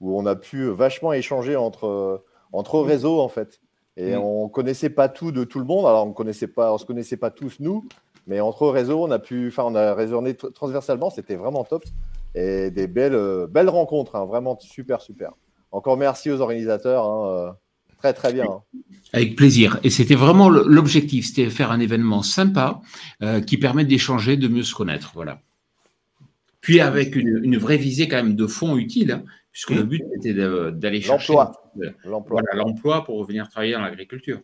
où on a pu vachement échanger entre, entre réseaux, en fait. Et Mm. on connaissait pas tout de tout le monde. Alors, on connaissait pas, on se connaissait pas tous, nous. Mais entre réseaux, on a pu, enfin, on a raisonné tr- transversalement. C'était vraiment top. Et des belles, belles rencontres, hein, vraiment super, super. Encore merci aux organisateurs. hein, euh, très, très bien. hein. Avec plaisir. Et c'était vraiment l'objectif, c'était de faire un événement sympa euh, qui permet d'échanger, de mieux se connaître. Voilà. Puis avec une, une vraie visée quand même de fond utile, hein, puisque le but était d'aller chercher L'emploi. euh, voilà, l'emploi pour venir travailler dans l'agriculture.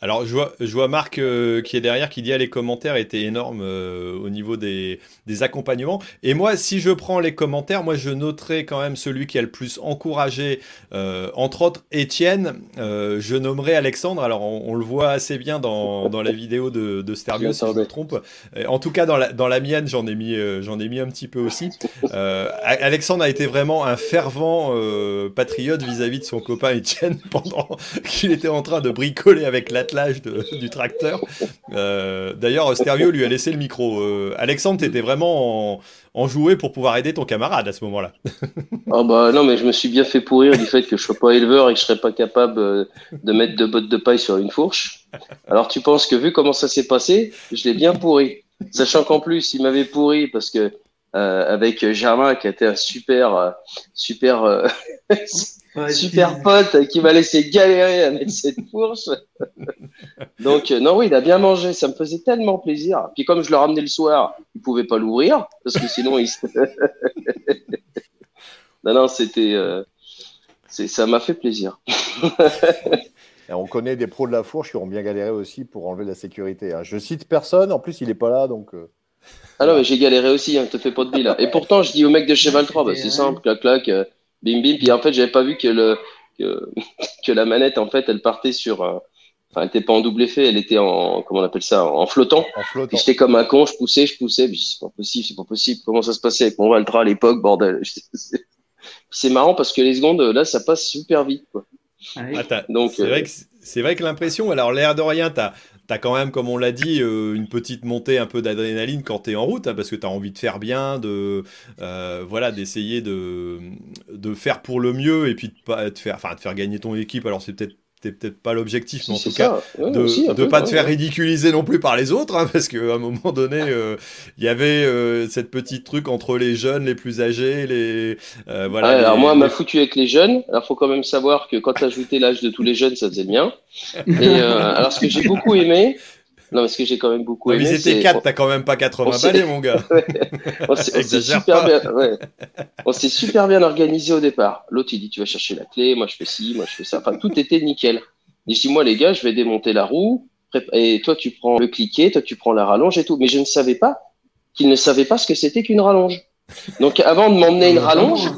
Alors, je vois, je vois Marc euh, qui est derrière qui dit ah, les commentaires étaient énormes euh, au niveau des, des accompagnements. Et moi, si je prends les commentaires, moi je noterai quand même celui qui a le plus encouragé, euh, entre autres Étienne. Euh, je nommerai Alexandre. Alors, on, le voit assez bien dans, dans la vidéo de, de si je me trompe. En tout cas, dans la, dans la mienne, j'en ai, mis, j'en ai mis un petit peu aussi. Alexandre a été vraiment un fervent patriote vis-à-vis de son copain Étienne pendant qu'il était en train de bricoler avec l'attelage du tracteur. Euh, D'ailleurs, Stervio lui a laissé le micro. Euh, Alexandre, t'étais vraiment en, enjoué pour pouvoir aider ton camarade à ce moment-là. Ah bah non, mais je me suis bien fait pourrir du fait que je sois pas éleveur et que je serais pas capable euh, de mettre deux bottes de paille sur une fourche. Alors tu penses que vu comment ça s'est passé, je l'ai bien pourri. Sachant qu'en plus, il m'avait pourri parce que euh, avec Germain qui était un super, super, super pote qui m'a laissé galérer à mettre cette fourche. Donc euh, non, oui, il a bien mangé. Ça me faisait tellement plaisir. Puis comme je le ramenais le soir, il pouvait pas l'ouvrir parce que sinon il. se- non, non, c'était, euh, c'est, ça m'a fait plaisir. Et on connaît des pros de la fourche qui ont bien galéré aussi pour enlever la sécurité. hein. Je cite personne, en plus il est pas là, donc. euh, Ah non, mais j'ai galéré aussi, hein, te fais pas de bille là. Et pourtant, je dis au mec de Cheval 3, bah, c'est simple, clac, clac, euh, bim, bim. Puis en fait, j'avais pas vu que le, que, que la manette, en fait, elle partait sur un. Enfin, elle n'était pas en double effet, elle était en. Comment on appelle ça En flottant. En flottant. Puis j'étais comme un con, je poussais, je poussais. Puis c'est pas possible, c'est pas possible. Comment ça se passait avec mon Valtra à l'époque, bordel? C'est marrant parce que les secondes, là, ça passe super vite. Quoi. Ah, t'as- Donc, c'est euh, vrai que c'est vrai que l'impression, alors l'air de rien, tu as, quand même, comme on l'a dit, euh, une petite montée un peu d'adrénaline quand tu es en route, hein, parce que tu as envie de faire bien, de euh, voilà, d'essayer de, faire pour le mieux et puis de pas te faire, de faire gagner ton équipe. Alors c'est peut-être c'était peut-être pas l'objectif, mais en tout cas. Ouais, de aussi, ne peu, pas ouais, te faire ouais. ridiculiser non plus par les autres, hein, parce qu'à un moment donné, euh, il y avait euh, cette petite truc entre les jeunes, les plus âgés, les euh, voilà. Les- alors moi, les- m'a foutu avec les jeunes. Alors, faut quand même savoir que quand tu ajoutais l'âge de tous les jeunes, ça faisait le mien. Et euh, alors, ce que j'ai beaucoup aimé, non, mais ce que j'ai quand même beaucoup Ouais, mais aimé, ils étaient c'est 4, t'as quand même pas 80 on s'est- balais, mon gars. Ouais. on s'est super bien, ouais. super bien organisé au départ. L'autre, il dit, tu vas chercher la clé, moi je fais ci, moi je fais ça. Enfin, tout était nickel. Et je dis, moi les gars, je vais démonter la roue, et toi tu prends le cliquet, toi tu prends la rallonge et tout. Mais je ne savais pas qu'ils ne savaient pas ce que c'était qu'une rallonge. Donc, avant de m'emmener une rallonge,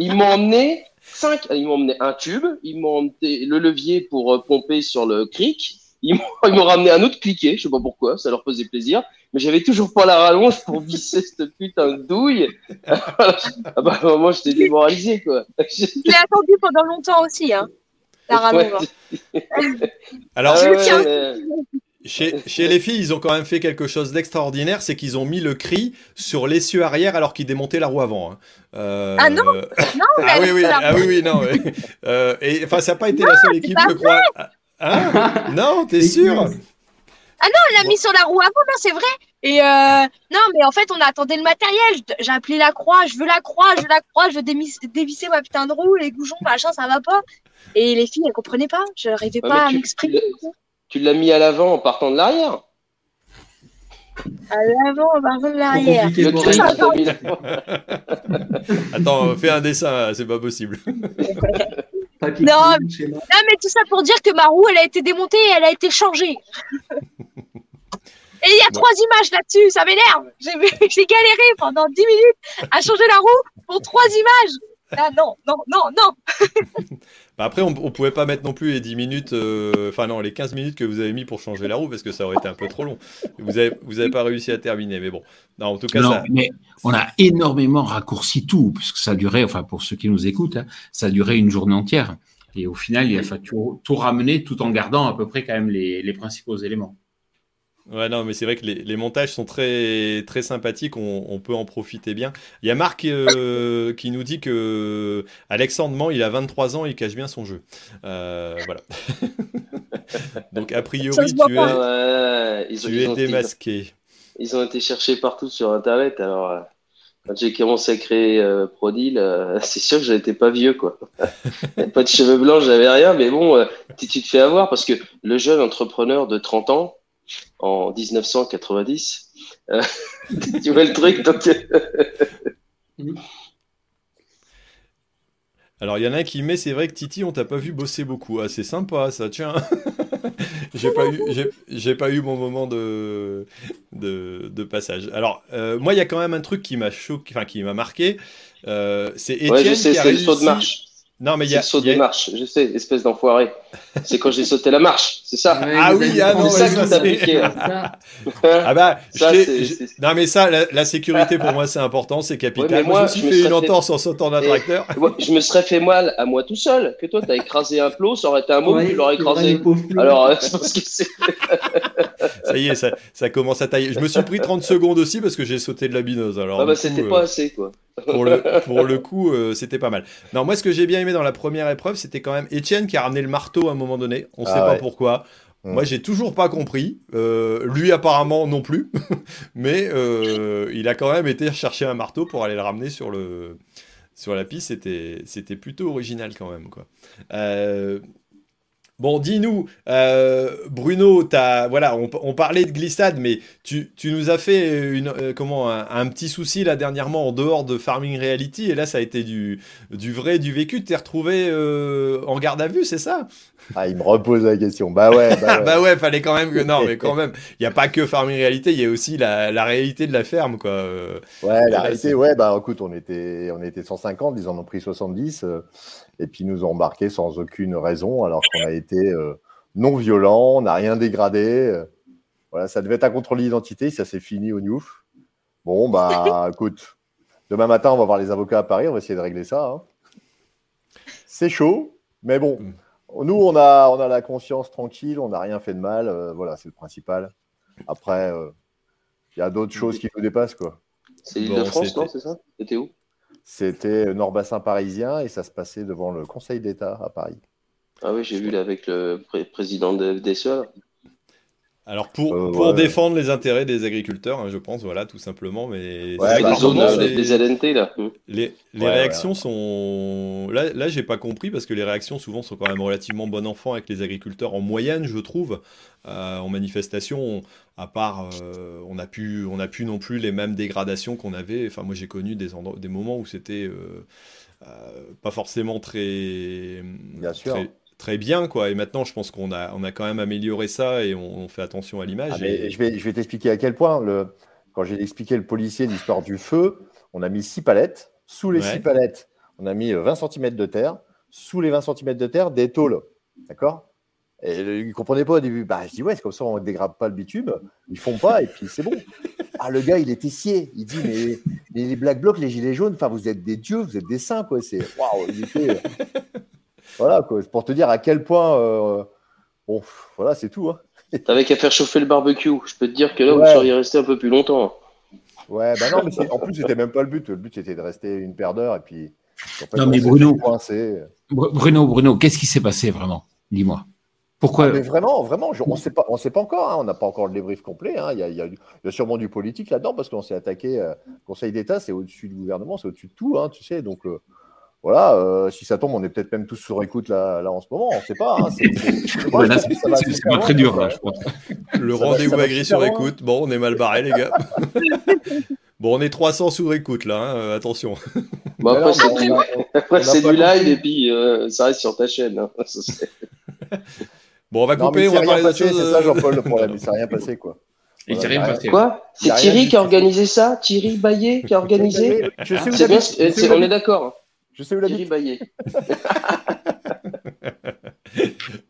ils m'ont emmené cinq, ils m'ont emmené un tube, ils m'ont emmené le levier pour euh, pomper sur le cric, ils m'ont, ramené un autre cliquet, je sais pas pourquoi, ça leur faisait plaisir, mais j'avais toujours pas la rallonge pour visser cette putain de douille. ah bah, moi, j'étais démoralisé, quoi. Je l'ai attendu pendant longtemps aussi, hein, la rallonge. hein. Alors, Ah ouais, tiens. ouais, Chez, chez les filles, ils ont quand même fait quelque chose d'extraordinaire, c'est qu'ils ont mis le cri sur l'essieu arrière alors qu'ils démontaient la roue avant. hein. Euh, Ah non, Non, Ah oui, oui, ah oui, oui, non. Euh, et enfin, ça n'a pas été la seule équipe, je crois. Hein non, t'es sûr Ah non, on l'a mis sur la roue avant, non, c'est vrai. Et euh, non, mais en fait, on attendait le matériel. J'ai appelé la croix, je veux la croix, je veux la croix, je veux dévisser ma putain de roue, les goujons, machin, ça va pas. Et les filles, elles comprenaient pas. Je n'arrivais Ouais, pas à m'exprimer. Tu l'as mis à l'avant en partant de l'arrière. À l'avant, au bas de l'arrière. Attends, fais un dessin, c'est pas possible. Papier Non. Non, mais tout ça pour dire que ma roue, elle a été démontée et elle a été changée. Et il y a Bon. trois images là-dessus, ça m'énerve. J'ai j'ai galéré pendant 10 minutes à changer la roue pour trois images. Ah non, non, non, non. Bah après, on, on pouvait pas mettre non plus les 10 minutes, euh, enfin non, les 15 minutes que vous avez mis pour changer la roue parce que ça aurait été un peu trop long. Vous avez, vous avez pas réussi à terminer, mais bon. Non, en tout cas, Non, ça. mais on a énormément raccourci tout, puisque ça durait, enfin pour ceux qui nous écoutent, hein, ça durait une journée entière. Et au final, il a fallu tout, tout ramener tout en gardant à peu près quand même les, les principaux éléments. Ouais, non, mais c'est vrai que les, les montages sont très, très sympathiques, on, on peut en profiter bien. Il y a Marc euh, qui nous dit que Alexandre Mans, il a 23 ans, il cache bien son jeu. Euh, voilà. Donc, a priori, tu pas. es, Ouais, ils ont, tu ils es ont été- démasqué. ils ont été cherchés partout sur Internet. Alors, euh, quand j'ai commencé à créer euh, Prodil, euh, c'est sûr que j'étais pas vieux, quoi. Pas de cheveux blancs, j'avais rien, mais bon, euh, tu, tu te fais avoir parce que le jeune entrepreneur de 30 ans, en 1990, euh, tu vois le truc, donc, euh, Alors, il y en a un qui met, c'est vrai que Titi, on t'a pas vu bosser beaucoup. Ah, c'est sympa, ça, tiens. j'ai pas eu, j'ai- j'ai pas eu mon moment de, de, de passage. Alors, euh, moi, il y a quand même un truc qui m'a choqué, enfin, qui m'a marqué. Euh, c'est Étienne ouais, qui a saut de réussi- marche. Non, mais il y a, saut il y a- de marche, je sais, espèce d'enfoiré. C'est quand j'ai sauté la marche, c'est ça. Ouais, Ah oui, ah prendre non, ça ça, qui t'a c'est- piqué. Ah bah, Ça, je je- non mais ça, la, la sécurité pour moi c'est important, c'est capital. Ouais, moi, moi, je me suis je fait une fait- entorse en sautant d'un tracteur. Moi, je me serais fait mal à moi tout seul. Que toi, t'as écrasé un plot, ça aurait été un mot, Ouais, tu l'aurais écrasé. Alors, euh, c'est parce que c'est. Ça y est, ça, ça commence à tailler. Je me suis pris 30 secondes aussi parce que j'ai sauté de la binouse. Alors, Ah bah, c'était euh, pas assez, quoi. pour le, pour le coup, euh, c'était pas mal. Non, moi, ce que j'ai bien aimé dans la première épreuve, c'était quand même Étienne qui a ramené le marteau à un moment donné. On Ah sait pas pourquoi. Mm. Moi, j'ai toujours pas compris. Euh, lui, apparemment, non plus. Mais euh, il a quand même été chercher un marteau pour aller le ramener sur, le, sur la piste. C'était, c'était plutôt original quand même. Quoi. Euh, Bon, dis-nous, euh, Bruno, t'as, voilà, on, on parlait de glissade, mais tu, tu nous as fait une, euh, comment, un, un petit souci là dernièrement en dehors de Farming Reality, et là ça a été du, du vrai, du vécu. Tu t'es retrouvé euh, en garde à vue, c'est ça? Ah, il me repose la question. Bah ouais, bah Ah ouais. bah ouais, fallait quand même que non, mais quand même, il n'y a pas que Farming Reality, il y a aussi la, la réalité de la ferme, quoi. euh. Ouais, là, la réalité, c'est- ouais, bah écoute, on était, on était 150, ils en ont pris 70. Et puis ils nous ont embarqués sans aucune raison, alors qu'on a été euh, non violent, on n'a rien dégradé. euh. Voilà, ça devait être un contrôle d'identité, ça s'est fini au Newf. Bon, bah écoute, demain matin, on va voir les avocats à Paris, on va essayer de régler ça. hein. C'est chaud, mais bon, nous, on a, on a la conscience tranquille, on n'a rien fait de mal, euh, voilà, c'est le principal. Après, euh, il y a d'autres choses qui nous dépassent, quoi. C'est l'île de France, non C'est ça? C'était où? C'était Nord-Bassin parisien et ça se passait devant le Conseil d'État à Paris. Ah oui, j'ai vu là avec le pré- président de FDSE. Alors pour, Euh, pour ouais. défendre les intérêts des agriculteurs, hein, je pense, voilà, tout simplement. Mais Ouais, bah, euh, c'est- les, les LNT là. Les, les Ouais, réactions sont. Là, là j'ai pas compris parce que les réactions souvent sont quand même relativement bon enfant avec les agriculteurs en moyenne, je trouve. Euh, en manifestation, on- à part, on n'a plus, on n'a plus non plus les mêmes dégradations qu'on avait. Enfin, moi, j'ai connu des, des moments où c'était pas forcément très, Bien sûr. très, très bien, quoi. Et maintenant, je pense qu'on a, on a quand même amélioré ça et on, on fait attention à l'image. Ah, et- je vais, je vais t'expliquer à quel point, le, quand j'ai expliqué le policier l'histoire du feu, on a mis six palettes. Sous les Ouais. six palettes, on a mis euh, 20 cm de terre. Sous les 20 cm de terre, des tôles. D'accord? Et euh, il ne comprenait pas au début. Bah, je dis, ouais, c'est comme ça, on ne dégrade pas le bitume. Ils font pas, et puis c'est bon. Ah, le gars, il était scié. Il dit, mais, mais les Black Blocs, les Gilets jaunes, enfin, vous êtes des dieux, vous êtes des saints, quoi. C'est, waouh, il était. Voilà, quoi. Pour te dire à quel point. euh, Bon, voilà, c'est tout. Hein. T'avais qu'à faire chauffer le barbecue. Je peux te dire que là, Ouais. vous seriez resté un peu plus longtemps. Ouais, bah non, mais en plus, c'était même pas le but. Le but, c'était de rester une paire d'heures et puis. en fait, Non, on mais Bruno- Bruno, Bruno, qu'est-ce qui s'est passé vraiment? Dis-moi. Pourquoi? Ah, mais vraiment, vraiment, je- on ne sait pas, on sait pas encore. hein, on n'a pas encore le débrief complet. hein, Il y, a, y y sûrement du politique là-dedans parce qu'on s'est attaqué. euh, Conseil d'État, c'est au-dessus du gouvernement, c'est au-dessus de tout, hein, tu sais. Donc euh, voilà, euh, si ça tombe, on est peut-être même tous sur écoute là, là en ce moment. On ne sait pas. hein, c'est- Ouais, très dur, là, ouais. je pense. Le rendez-vous agri sur écoute. Bon, on est mal barré, les gars. bon, on est 300 sur écoute, là. hein, attention. Bon, Mais après, c'est du, live et puis euh, ça reste sur ta chaîne. hein. Bon, on va couper, on va parler d'autre passé, chose. c'est ça, euh, Jean-Paul, le problème. Il s'est rien passé, quoi. Il s'est Voilà, rien il y a passé. Quoi? C'est Thierry qui a organisé ça? Thierry Baillet qui a organisé Je sais on est d'accord. Je sais où habite. Baillet.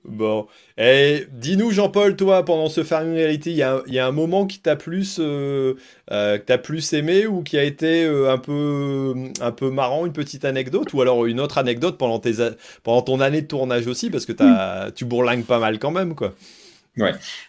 Bon, et dis-nous Jean-Paul, toi, pendant ce Farming Reality, il y a, il y a un moment qui t'a plus, euh, euh, que t'as plus aimé ou qui a été euh, un peu, un peu marrant, une petite anecdote, ou alors une autre anecdote pendant, tes, a- pendant ton année de tournage aussi, parce que t'as, tu bourlingues pas mal quand même, quoi.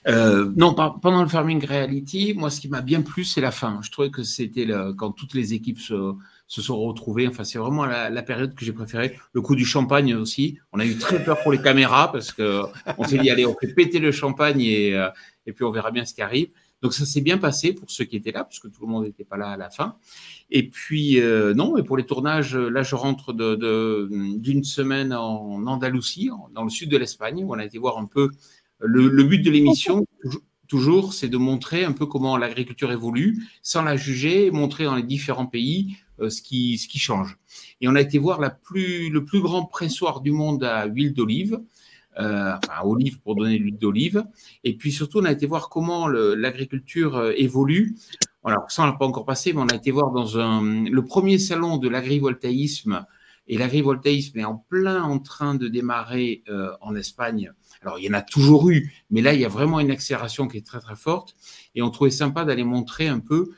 Euh, non, par- pendant le Farming Reality, moi, ce qui m'a bien plu, c'est la fin. Je trouvais que c'était quand toutes les équipes se, se sont retrouvées. Enfin, c'est vraiment la, période que j'ai préférée. Le coup du champagne aussi. On a eu très peur pour les caméras parce que on s'est dit, allez, on fait péter le champagne et, euh, et puis on verra bien ce qui arrive. Donc ça s'est bien passé pour ceux qui étaient là, puisque tout le monde n'était pas là à la fin. Et puis euh, non, et pour les tournages, là je rentre de- d'une semaine en Andalousie, dans le sud de l'Espagne, où on a été voir un peu le, but de l'émission. toujours- c'est de montrer un peu comment l'agriculture évolue, sans la juger, montrer dans les différents pays ce qui ce qui change. Et on a été voir le plus grand pressoir du monde à huile d'olive, euh, enfin olive pour donner l'huile d'olive. Et puis surtout, on a été voir comment l'agriculture euh, évolue. Alors ça, on l'a pas encore passé, mais on a été voir dans le premier salon de l'agrivoltaïsme. Et l'agrivoltaïsme est en plein en train de démarrer euh, en Espagne. Alors, il y en a toujours eu, mais là, il y a vraiment une accélération qui est très, très forte. Et on trouvait sympa d'aller montrer un peu euh,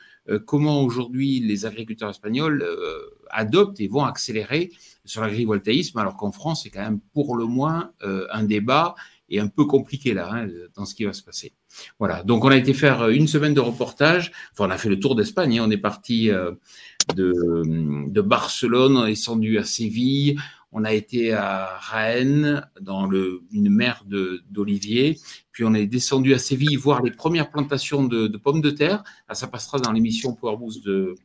comment aujourd'hui les agriculteurs espagnols euh, adoptent et vont accélérer sur l'agrivoltaïsme, alors qu'en France, c'est quand même pour le moins euh, un débat et un peu compliqué là, hein, dans ce qui va se passer. Voilà, donc on a été faire une semaine de reportage, enfin on a fait le tour d'Espagne, hein. on est parti euh, de, de Barcelone, on est descendu à Séville, on a été à Rennes, dans le, une mer d'oliviers, puis on est descendu à Séville voir les premières plantations de, de pommes de terre. Ah, ça passera dans l'émission Power Boost de,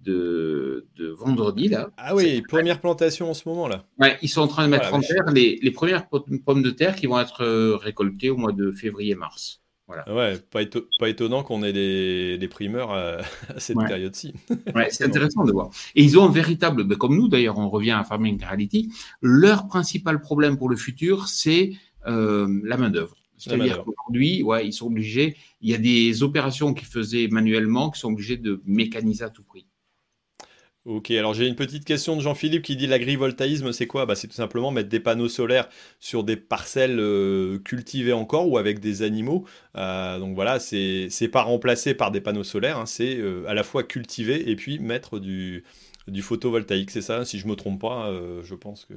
de, de vendredi, là. Ah oui, première plantation en ce moment, là. Ouais, ils sont en train de mettre en terre les, les premières po- pommes de terre qui vont être euh, récoltées au mois de février-mars. Voilà. Ouais, pas, éto- pas étonnant qu'on ait des, des primeurs à, à cette Ouais. période-ci. Ouais, c'est intéressant de voir. Et ils ont un véritable, ben, comme nous d'ailleurs, on revient à Farming Reality, leur principal problème pour le futur, c'est euh, la main-d'œuvre. C'est-à-dire qu'aujourd'hui, ouais, ils sont obligés, il y a des opérations qu'ils faisaient manuellement qui sont obligés de mécaniser à tout prix. Ok, alors j'ai une petite question de Jean-Philippe qui dit l'agrivoltaïsme, c'est quoi? Bah, C'est tout simplement mettre des panneaux solaires sur des parcelles euh, cultivées encore ou avec des animaux. Euh, donc voilà, c'est pas remplacé par des panneaux solaires, hein, c'est euh, à la fois cultiver et puis mettre du, du photovoltaïque. C'est ça, si je me trompe pas, je pense que.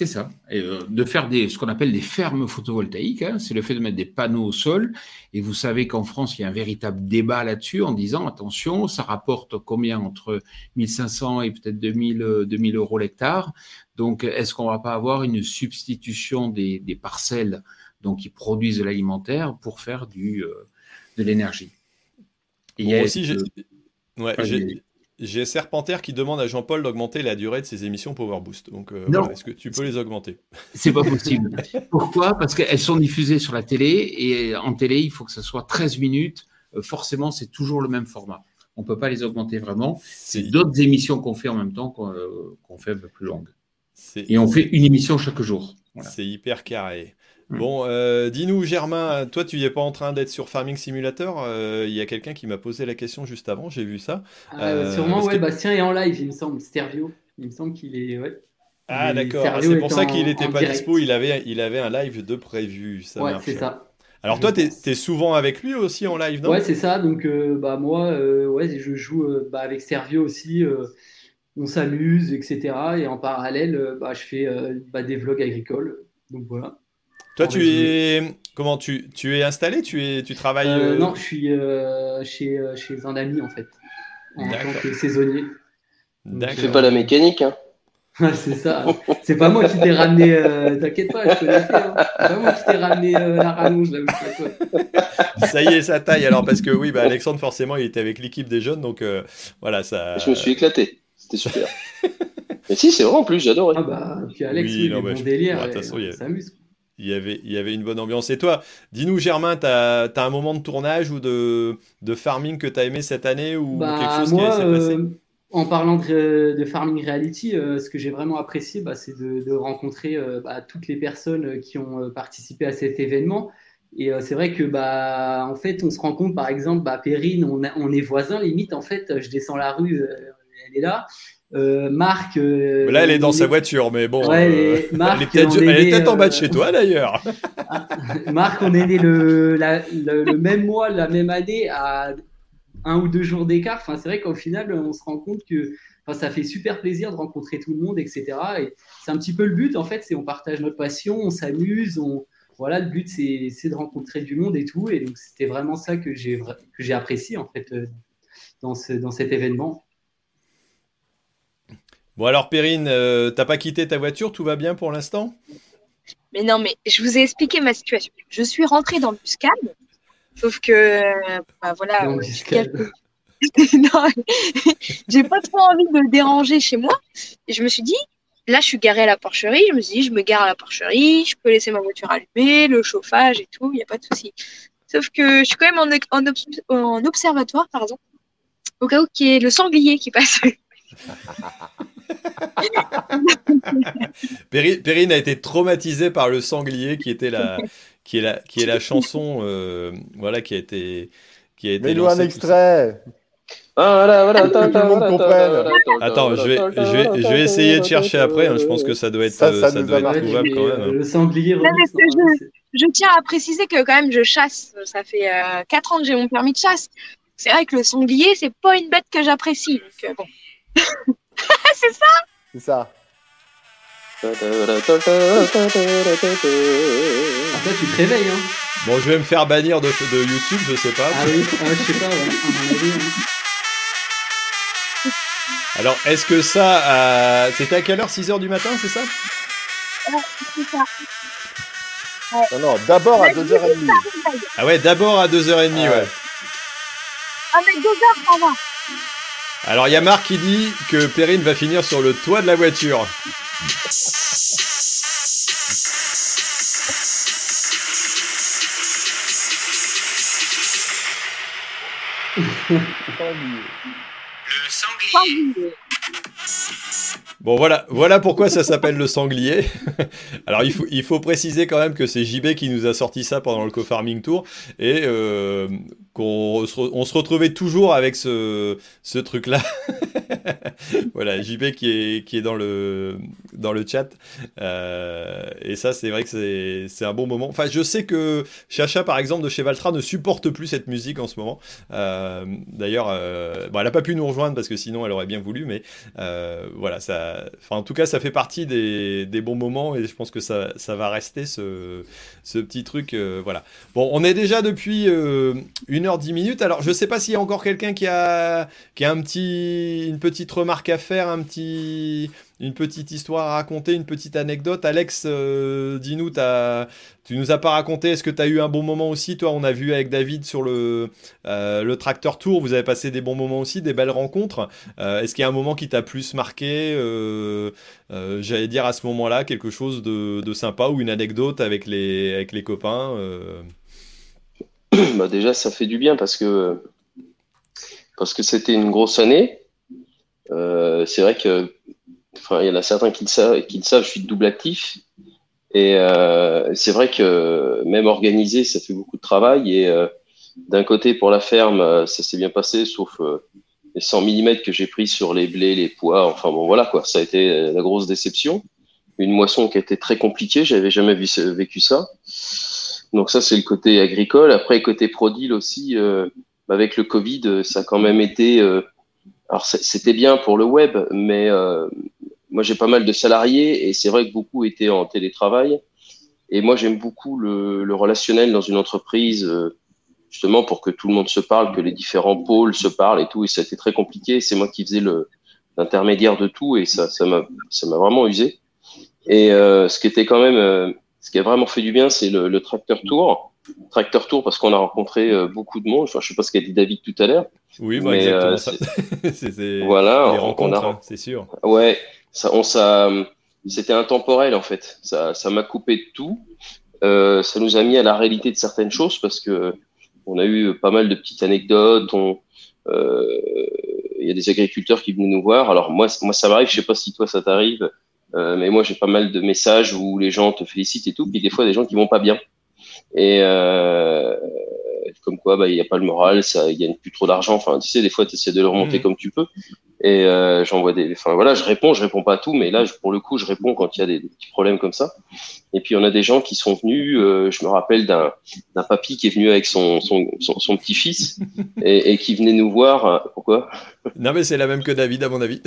C'est ça. Et, euh, de faire des, ce qu'on appelle des fermes photovoltaïques, hein, c'est le fait de mettre des panneaux au sol. Et vous savez qu'en France, il y a un véritable débat là-dessus en disant attention, ça rapporte combien entre 1500 et peut-être 2000, 2000 euros l'hectare. Donc, est-ce qu'on va pas avoir une substitution des, des parcelles donc, qui produisent de l'alimentaire pour faire du, euh, de l'énergie? Moi aussi, Ouais, j'ai j'ai Serpentaire qui demande à Jean-Paul d'augmenter la durée de ses émissions Power Boost. Donc, euh, est-ce que tu peux les augmenter? C'est pas possible. Pourquoi? Parce qu'elles sont diffusées sur la télé et en télé, il faut que ce soit 13 minutes. Euh, forcément, c'est toujours le même format. On ne peut pas les augmenter vraiment. C'est d'autres émissions qu'on fait en même temps qu'on euh, fait un peu plus longues. Et on fait une émission chaque jour. C'est hyper carré. Mm. Bon, euh, dis-nous, Germain, toi, tu n'es pas en train d'être sur Farming Simulator euh, Il y a quelqu'un qui m'a posé la question juste avant, j'ai vu ça. Ah, euh, sûrement, ouais, Bastien est en live, il me semble, Stervio. Il me semble qu'il est. Ouais. Ah, d'accord, c'est pour ça qu'il n'était pas dispo, il avait, il avait un live de prévu. Ça ouais, c'est ça. Alors, toi, tu es, souvent avec lui aussi en live, non? Ouais, c'est ça. Donc, bah, moi, ouais, je joue bah, avec Servio aussi. on s'amuse, etc. Et en parallèle, bah, je fais bah, des vlogs agricoles. Donc, voilà. Toi, tu es comment tu, tu es installé Tu es tu travailles euh, euh, Non, je suis euh, chez, chez un ami en fait, en tant que saisonnier. Tu fais pas la mécanique, hein c'est ça. C'est pas moi qui t'ai ramené. T'inquiète pas, je connaissais. Hein. C'est pas moi qui t'ai ramené la rallonge là où Ça y est, ça taille alors parce que oui, bah, Alexandre forcément il était avec l'équipe des jeunes donc voilà ça. Je me suis éclaté. C'était super. Mais si, c'est vrai en plus, j'adore. Ah bah, puis Alex, oui, non, bon délire. on s'amuse il y, avait, il y avait une bonne ambiance. Et toi, dis-nous, Germain, tu as, un moment de tournage ou de, de farming que tu as aimé cette année ou bah, quelque chose qui s'est passé euh, En parlant de, de Farming Reality, euh, ce que j'ai vraiment apprécié, bah, c'est de, rencontrer euh, bah, toutes les personnes qui ont participé à cet événement. Et c'est vrai que bah en fait on se rend compte par exemple bah Perrine on, on est voisins limite en fait je descends la rue elle est là euh, Marc. Euh, là, elle est dans sa voiture, mais bon. Euh, elle est peut-être en bas de chez toi d'ailleurs. Marc, on est né le, le, même mois, la même année, à un ou deux jours d'écart. Enfin, c'est vrai qu'au final, on se rend compte que enfin, ça fait super plaisir de rencontrer tout le monde, etc. Et c'est un petit peu le but, en fait, c'est on partage notre passion, on s'amuse, on. Voilà, le but, c'est de rencontrer du monde et tout. Et donc, c'était vraiment ça que j'ai apprécié, en fait, dans, ce, dans cet événement. Bon alors Perrine, euh, t'as pas quitté ta voiture, tout va bien pour l'instant? Mais non, mais je vous ai expliqué ma situation. Je suis rentrée dans le bus sauf que, bah, voilà, non, j'ai pas trop envie de le déranger chez moi. Et je me suis dit, là, je suis garée à la porcherie. Je me suis dit, je me gare à la porcherie, je peux laisser ma voiture allumée, le chauffage et tout, il n'y a pas de souci. Sauf que je suis quand même en, en, observatoire, pardon, au cas où il y ait le sanglier qui passe. Perrine a été traumatisée par le sanglier qui était la, qui est la, qui est la chanson, euh, voilà, qui a été, qui a été. Un extrait. Attends, je vais, je vais, je vais essayer de chercher après. Hein, je pense que ça doit être, ça, ça, ça doit être trouvable quand même. Hein. Le sanglier. Non, je, je, tiens à préciser que quand même je chasse. Ça fait euh, 4 ans que j'ai mon permis de chasse. C'est vrai que le sanglier, c'est pas une bête que j'apprécie. Donc euh, bon. c'est ça C'est ça. Après, tu te réveilles, hein. Bon, je vais me faire bannir de, de YouTube, je sais pas. Ah oui, ah, je sais pas, ouais. Hein. Alors, est-ce que ça. Euh, C'était à quelle heure 6h du matin, c'est ça Ouais, c'est ça. Non, non, d'abord à 2h30. Ah ouais, d'abord à 2h30, ouais. Ah, mais 2h, ça va. Alors il y a Marc qui dit que Perrine va finir sur le toit de la voiture. le sanglier. Bon voilà, voilà pourquoi ça s'appelle le sanglier. Alors il faut, il faut préciser quand même que c'est JB qui nous a sorti ça pendant le co-farming tour et euh, qu'on se, on se retrouvait toujours avec ce, ce truc-là. voilà, JP qui est, qui est dans, le, dans le chat. Euh, et ça, c'est vrai que c'est un bon moment. Enfin, je sais que Chacha, par exemple, de chez Valtra, ne supporte plus cette musique en ce moment. Euh, D'ailleurs, euh, bon, elle n'a pas pu nous rejoindre parce que sinon, elle aurait bien voulu. Mais voilà, ça, enfin, en tout cas, ça fait partie des, des bons moments et je pense que ça, ça va rester ce, ce petit truc. voilà. Bon, on est déjà depuis euh, 1h10 minutes. Alors, je sais pas s'il y a encore quelqu'un qui a, qui a un petit, une petite remarque à faire, un petit, une petite histoire à raconter, une petite anecdote. Alex, euh, dis-nous, tu nous as pas raconté, est-ce que tu as eu un bon moment aussi? Toi, on a vu avec David sur le, euh, le Tracteur Tour, vous avez passé des bons moments aussi, des belles rencontres. Euh, est-ce qu'il y a un moment qui t'a plus marqué J'allais dire à ce moment-là quelque chose de, de sympa ou une anecdote avec les, avec les copains. Bah déjà, ça fait du bien parce que parce que c'était une grosse année. Euh, c'est vrai que, il y en a certains qui le savent, qui le savent. Je suis double actif et euh, c'est vrai que même organisé, ça fait beaucoup de travail. Et euh, d'un côté, pour la ferme, ça s'est bien passé, sauf les 100 mm que j'ai pris sur les blés, les pois. Enfin bon, voilà quoi. Ça a été la grosse déception. Une moisson qui a été très compliquée. J'avais jamais vécu ça. Donc ça, c'est le côté agricole. Après, côté prodil aussi, euh, avec le Covid, euh, ça a quand même été... euh, alors, c'était bien pour le web, mais euh, moi, j'ai pas mal de salariés et c'est vrai que beaucoup étaient en télétravail. Et moi, j'aime beaucoup le, le relationnel dans une entreprise, euh, justement pour que tout le monde se parle, que les différents pôles se parlent et tout. Et ça a été très compliqué. C'est moi qui faisais l'intermédiaire de tout et ça, ça m'a, vraiment usé. Et euh, ce qui était quand même, ce qui a vraiment fait du bien, c'est le, le tracteur tour. Tracteur tour parce qu'on a rencontré euh, beaucoup de monde. Enfin, je sais pas ce qu'a dit David tout à l'heure. Oui, bah, mais, exactement euh, ça. c'est- C'est- c'est voilà, les on- on rencontres, a- hein, c'est sûr. Ouais, ça, on, ça, c'était intemporel en fait. Ça, ça m'a coupé de tout. Euh, ça nous a mis à la réalité de certaines choses parce que on a eu pas mal de petites anecdotes. On, euh, il y a des agriculteurs qui venaient nous voir. Alors moi, moi ça m'arrive. Je sais pas si toi ça t'arrive, euh, mais moi j'ai pas mal de messages où les gens te félicitent et tout. Puis des fois des gens qui vont pas bien. Et euh, comme quoi, bah, il n'y a pas le moral, ça, ils gagnent plus trop d'argent. Enfin, tu sais, des fois, tu essaies de le remonter Mhm. comme tu peux. Et euh, j'envoie des. Enfin, voilà, je réponds, je réponds pas à tout, mais là, je- pour le coup, je réponds quand il y a des, des petits problèmes comme ça. Et puis, on a des gens qui sont venus. euh, je me rappelle d'un d'un papy qui est venu avec son son, son, son petit-fils et, et qui venait nous voir. Pourquoi? Non, mais c'est la même que David, à mon avis.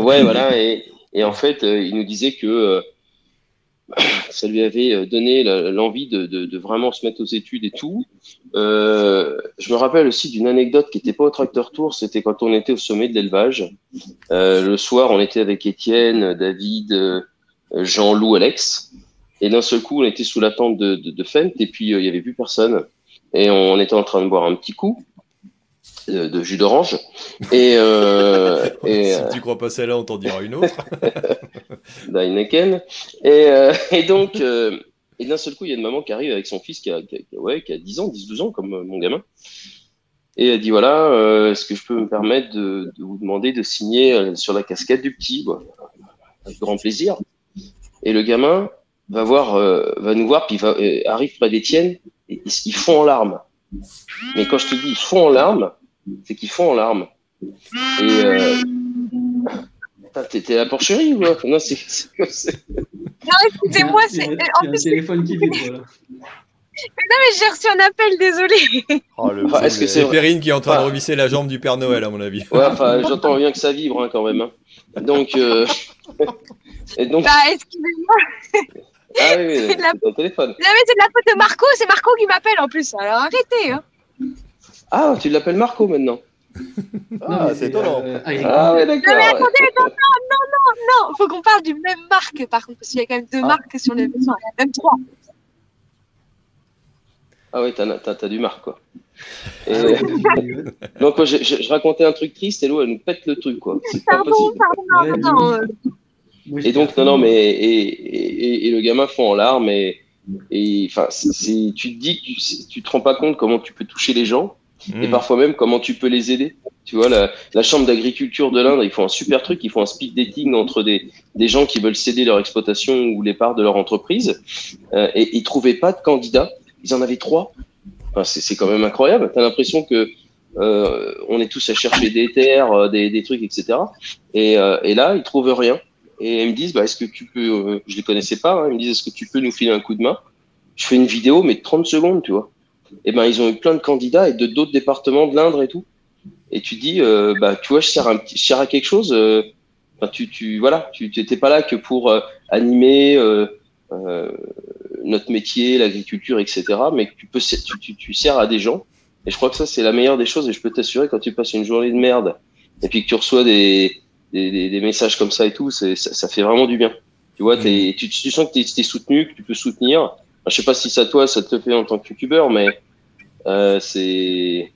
Ouais, voilà. Et, et en fait, euh, il nous disait que euh, ça lui avait euh, donné l'envie de, vraiment se mettre aux études et tout. Euh, je me rappelle aussi d'une anecdote qui n'était pas au tracteur tour, c'était quand on était au sommet de l'élevage. Euh, le soir, on était avec Étienne, David, Jean-Loup, Alex. Et d'un seul coup, on était sous la tente de, de, Fent et puis il y avait plus personne. Et on était en train de boire un petit coup de jus d'orange. Et, euh, et, si tu crois pas celle-là, on t'en dira une autre. Et, euh, et donc, euh, et d'un seul coup, il y a une maman qui arrive avec son fils qui a, qui ouais, qui a 10 ans, 10-12 ans, comme euh, mon gamin. Et elle dit voilà, euh, est-ce que je peux me permettre de, de vous demander de signer euh, sur la casquette du petit Avec grand plaisir. Et le gamin va, voir, euh, va nous voir, puis va, euh, arrive près d'Étienne, et ils, ils font en larmes. Mais quand je te dis ils font en larmes, c'est qu'ils font en larmes. Et euh, T'étais à la porcherie ou quoi? Non, c'est. Non, excusez-moi, c'est. En plus, téléphone qui vibre. là. non, mais j'ai reçu un appel, désolé. Oh, le Ah, est-ce que c'est Perrine qui est en train de Ah. revisser la jambe du Père Noël, à mon avis. Ouais, enfin, j'entends bien que ça vibre hein, quand même. hein. Donc, euh, et donc, Bah, excusez-moi. ah oui, c'est de la- c'est ton téléphone. Non, mais c'est de la faute de Marco, c'est Marco qui m'appelle en plus. Alors arrêtez. Hein. Ah, tu l'appelles Marco maintenant. Ah, c'est étonnant. euh, agricole. Ah ouais, Non, mais d'accord. attendez, non, non, non, non, non. Faut qu'on parle du même marque par contre, parce qu'il y a quand même deux Ah. marques sur le. Enfin, il y a même trois. Ah oui, t'as t'as- t'as du marque quoi. Et, Ah ouais. donc, moi, je, je- je racontais un truc triste et l'eau, elle nous pète le truc quoi. C'est pas Pardon, possible. pardon, Ouais, non, non. euh, Et donc, non, non, mais et, et, et- et le gamin fond en larmes et, et enfin, tu te dis que tu, tu te rends pas compte comment tu peux toucher les gens et Mm. parfois même comment tu peux les aider. Tu vois, la, la chambre d'agriculture de l'Inde, ils font un super truc, ils font un speed dating entre des, des gens qui veulent céder leur exploitation ou les parts de leur entreprise, euh, et ils trouvaient pas de candidats. Ils en avaient trois. Enfin, c'est c'est quand même incroyable. Tu as l'impression que euh, on est tous à chercher des terres, euh, des, des trucs, etc. Et, euh, et là, ils trouvent rien. Et ils me disent, bah, est-ce que tu peux, je les connaissais pas, hein, ils me disent, est-ce que tu peux nous filer un coup de main? Je fais une vidéo, mais de 30 secondes, tu vois. Et ben, ils ont eu plein de candidats et de d'autres départements de l'Indre et tout. Et tu dis, euh, bah, tu vois, je sers, un petit, je sers à quelque chose. euh, Enfin, tu, tu, voilà, tu n'étais pas là que pour euh, animer euh, euh, notre métier, l'agriculture, etc. Mais tu peux, tu, tu, tu sers à des gens. Et je crois que ça, c'est la meilleure des choses. Et je peux t'assurer, quand tu passes une journée de merde et puis que tu reçois des, des, des, des messages comme ça et tout, ça, ça fait vraiment du bien. Tu vois, t'es, tu, tu sens que tu es, soutenu, que tu peux soutenir. Enfin, je sais pas si ça, toi, ça te fait en tant que youtubeur, mais euh, c'est.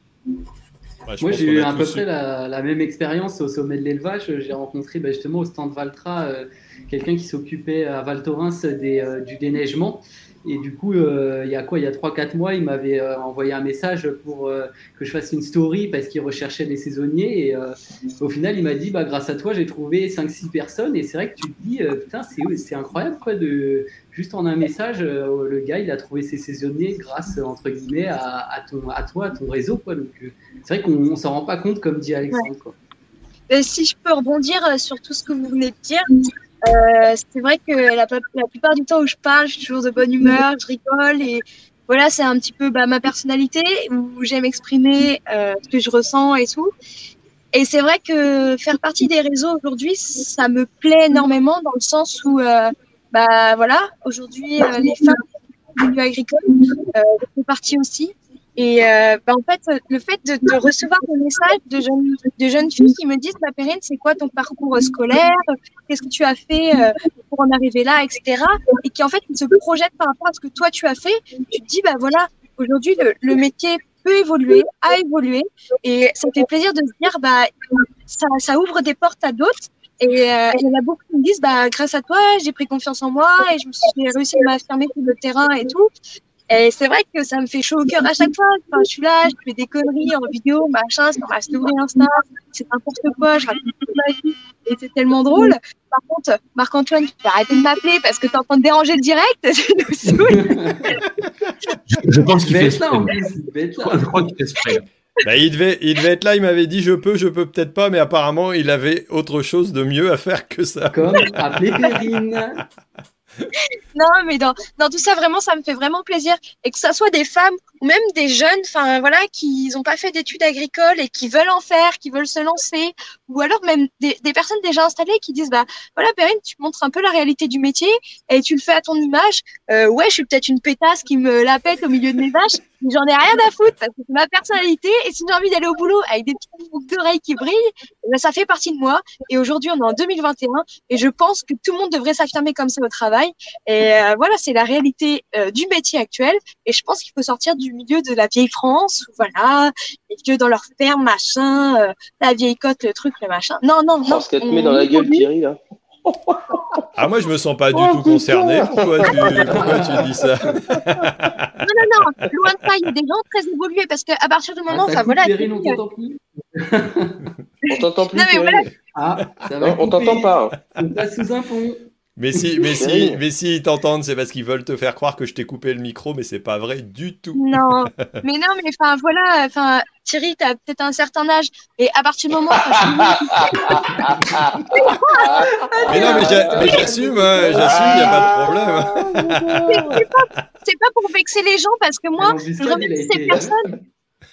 Moi, j'ai eu à peu près la, la même expérience au sommet de l'élevage. J'ai rencontré bah, justement au stand Valtra euh, quelqu'un qui s'occupait à Val Thorens des, euh, du déneigement. Et du coup, euh, il y a quoi? Il y a 3-4 mois, il m'avait euh, envoyé un message pour euh, que je fasse une story parce qu'il recherchait des saisonniers. Et euh, au final, il m'a dit bah, grâce à toi, j'ai trouvé 5-6 personnes. Et c'est vrai que tu te dis euh, putain, c'est, c'est incroyable quoi, de juste en un message, euh, le gars, il a trouvé ses saisonniers grâce entre guillemets à, à, ton, à toi, à ton réseau. Quoi. Donc, euh, c'est vrai qu'on on s'en rend pas compte, comme dit Alexandre. Quoi. Euh, si je peux rebondir euh, sur tout ce que vous venez de dire, euh, c'est vrai que la, la plupart du temps où je parle, je suis toujours de bonne humeur, je rigole et voilà, c'est un petit peu bah, ma personnalité où j'aime exprimer euh, ce que je ressens et tout. Et c'est vrai que faire partie des réseaux aujourd'hui, ça me plaît énormément dans le sens où, euh, bah voilà, aujourd'hui euh, les femmes du milieu agricole euh, font partie aussi. Et euh, bah, en fait, le fait de, de recevoir des messages de jeunes, de jeunes filles qui me disent, bah, Perrine, c'est quoi ton parcours scolaire? Qu'est-ce que tu as fait euh, pour en arriver là, etc. Et qui en fait se projettent par rapport à ce que toi tu as fait. Tu te dis, bah voilà, aujourd'hui le, le métier peut évoluer, a évolué, et ça fait plaisir de se dire, bah ça, ça ouvre des portes à d'autres. Et euh, il y en a beaucoup qui me disent, bah grâce à toi, j'ai pris confiance en moi et je me suis j'ai réussi à m'affirmer sur le terrain et tout. Et c'est vrai que ça me fait chaud au cœur à chaque fois. Enfin, je suis là, je fais des conneries en vidéo, machin, sur ma story Insta, c'est n'importe quoi, je raconte toute ma vie, et c'est tellement drôle. Par contre, Marc-Antoine, tu peux arrêter de m'appeler parce que t'es en train de déranger le direct. Je, je pense qu'il Il fait en plus, être là. Je crois qu'il fait. Bah, il, devait, il devait être là, il m'avait dit je peux, je peux peut-être pas, mais apparemment il avait autre chose de mieux à faire que ça. Comme appeler Perrine. Non, mais dans, dans tout ça, vraiment, ça me fait vraiment plaisir. Et que ça soit des femmes même des jeunes, enfin voilà, qui n'ont pas fait d'études agricoles et qui veulent en faire, qui veulent se lancer, ou alors même des, personnes déjà installées qui disent, bah voilà, Perrine, tu montres un peu la réalité du métier et tu le fais à ton image. Euh, ouais, je suis peut-être une pétasse qui me la pète au milieu de mes vaches, mais j'en ai rien à foutre c'est ma personnalité. Et si j'ai envie d'aller au boulot avec des petites boucles d'oreilles qui brillent, eh ben, ça fait partie de moi. Et aujourd'hui, on est en 2021 et je pense que tout le monde devrait s'affirmer comme ça au travail. Et euh, voilà, c'est la réalité euh, du métier actuel. Et je pense qu'il faut sortir du milieu de la vieille France, où voilà, les vieux dans leur ferme, machin, euh, la vieille côte, le truc, le machin. Non, non, non. Oh, ce qu'elle te on- met dans la gueule, Thierry, là. Ah, moi je me sens pas du tout concerné. Pourquoi tu, pourquoi tu dis ça? Non, non, non, loin de ça, il y a des gens très évolués parce qu'à partir du moment, Ah, ça voilà. On Thierry, euh, t'entend plus. On t'entend plus, Non, mais voilà. Ah, ça va Non, on t'entend pas. hein. On passe sous un pont. Mais si, mais si, Oui. mais si ils t'entendent, c'est parce qu'ils veulent te faire croire que je t'ai coupé le micro, mais c'est pas vrai du tout. Non, mais non, mais enfin voilà, enfin Thierry, t'as peut-être un certain âge, et à partir du moment, Mais non, mais j'a- mais j'assume, hein, j'assume, il y a pas de problème. c'est pas, pas pour vexer les gens parce que moi, je remercie ces personnes.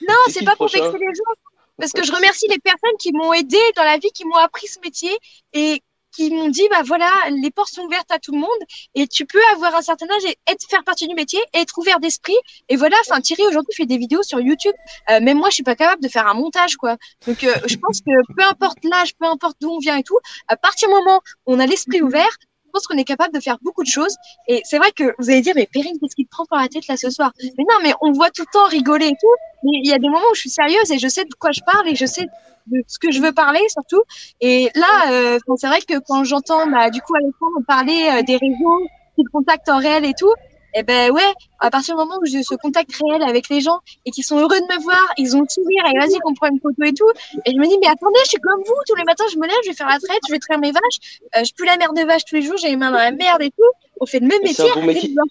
Non, C'est pas pour vexer les gens. Parce que je remercie les personnes qui m'ont aidé dans la vie, qui m'ont appris ce métier et qui m'ont dit, bah voilà, les portes sont ouvertes à tout le monde et tu peux avoir un certain âge et être, faire partie du métier et être ouvert d'esprit. Et voilà, enfin, Thierry aujourd'hui fait des vidéos sur YouTube. Euh, même moi, je suis pas capable de faire un montage, quoi. Donc, euh, je pense que peu importe l'âge, peu importe d'où on vient et tout, à partir du moment où on a l'esprit ouvert, je pense qu'on est capable de faire beaucoup de choses. Et c'est vrai que vous allez dire, mais Perrine, qu'est-ce qui te prend par la tête là ce soir? Mais non, mais on voit tout le temps rigoler et tout. Mais il y a des moments où je suis sérieuse et je sais de quoi je parle et je sais de ce que je veux parler surtout. Et là, euh, c'est vrai que quand j'entends bah, du coup Alexandre parler euh, des réseaux, qui contactent en réel et tout, et ben ouais, à partir du moment où j'ai ce contact réel avec les gens et qui sont heureux de me voir, ils ont le sourire et vas-y qu'on prend une photo et tout. Et je me dis mais attendez, je suis comme vous, tous les matins je me lève, je vais faire la traite, je vais traire mes vaches, euh, je pue la merde de vache tous les jours, j'ai les mains dans la merde et tout. On fait le même c'est métier. un bon.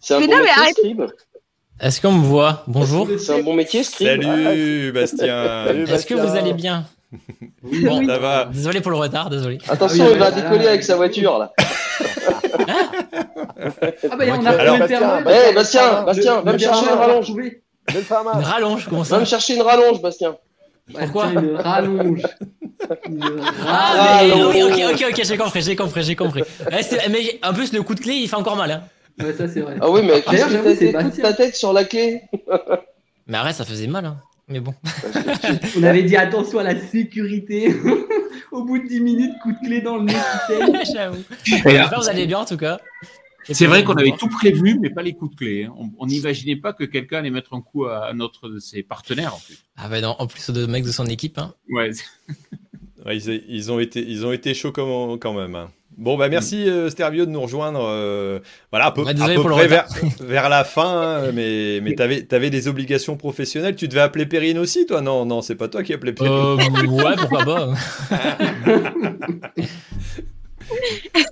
C'est un Mais bon non, mais métier, arrêtez. Scribe. Est-ce qu'on me voit Bonjour. C'est un bon métier, scribe. Salut Bastien. Est-ce que vous allez bien Bon, ça va. Désolé pour le retard, désolé. Attention, il va décoller avec sa voiture là. Ah bah, on a Alors, Noël. Eh, Bastien, Bastien, va me chercher une rallonge. Une rallonge, comment ça Va me chercher une rallonge, Bastien. Pourquoi Une rallonge. Ah, mais oui, ok, ok, ok, j'ai compris, j'ai compris, j'ai compris. Eh, mais en plus, le coup de clé, il fait encore mal. Ouais, ça c'est vrai. Ah oui, mais D'ailleurs, qu'est-ce que t'as fait toute ta tête sur la clé Mais arrête, ça faisait mal. Hein. Mais bon. On avait dit attention à la sécurité. Au bout de 10 minutes, coup de clé dans le nez. J'avoue. J'espère vous allez bien en tout cas. C'est vrai qu'on avait tout prévu, mais pas les coups de clé. hein. On- n'imaginait pas que quelqu'un allait mettre un coup à notre de ses partenaires. En plus. Ah bah non, en plus de mecs de son équipe. Hein. Ouais. Ouais, ils, ils ont été, ils ont été chauds comme- quand même. hein. Bon, bah merci euh, Stervio de nous rejoindre. euh, voilà, à peu, à près vers, la fin, hein, mais, mais t'avais, t'avais des obligations professionnelles. Tu devais appeler Perrine aussi, toi? Non, non, c'est pas toi qui appelais Perrine. Euh, ouais, pourquoi pas.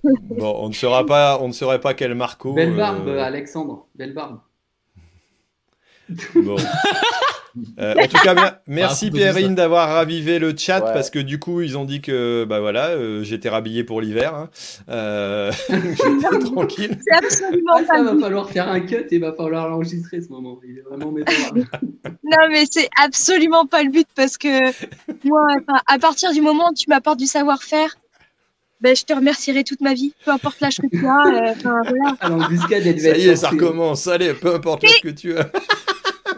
Bon, on ne saura pas, on ne saurait pas quel Marco. Belle euh, barbe, Alexandre. Belle barbe. Bon. Euh, en tout cas, merci ça. d'avoir ravivé le chat Ouais. parce que du coup, ils ont dit que bah voilà, euh, j'étais rhabillé pour l'hiver. hein. Euh, j'étais tranquille. C'est absolument Ah, ça va but. falloir faire un cut et va falloir l'enregistrer ce moment. Il est vraiment. Non, mais c'est absolument pas le but parce que moi, à partir du moment où tu m'apportes du savoir-faire, ben, je te remercierai toute ma vie, peu importe l'âge que tu as. euh, voilà. Devait Ça y est, ça recommence. Allez, peu importe ce que tu as.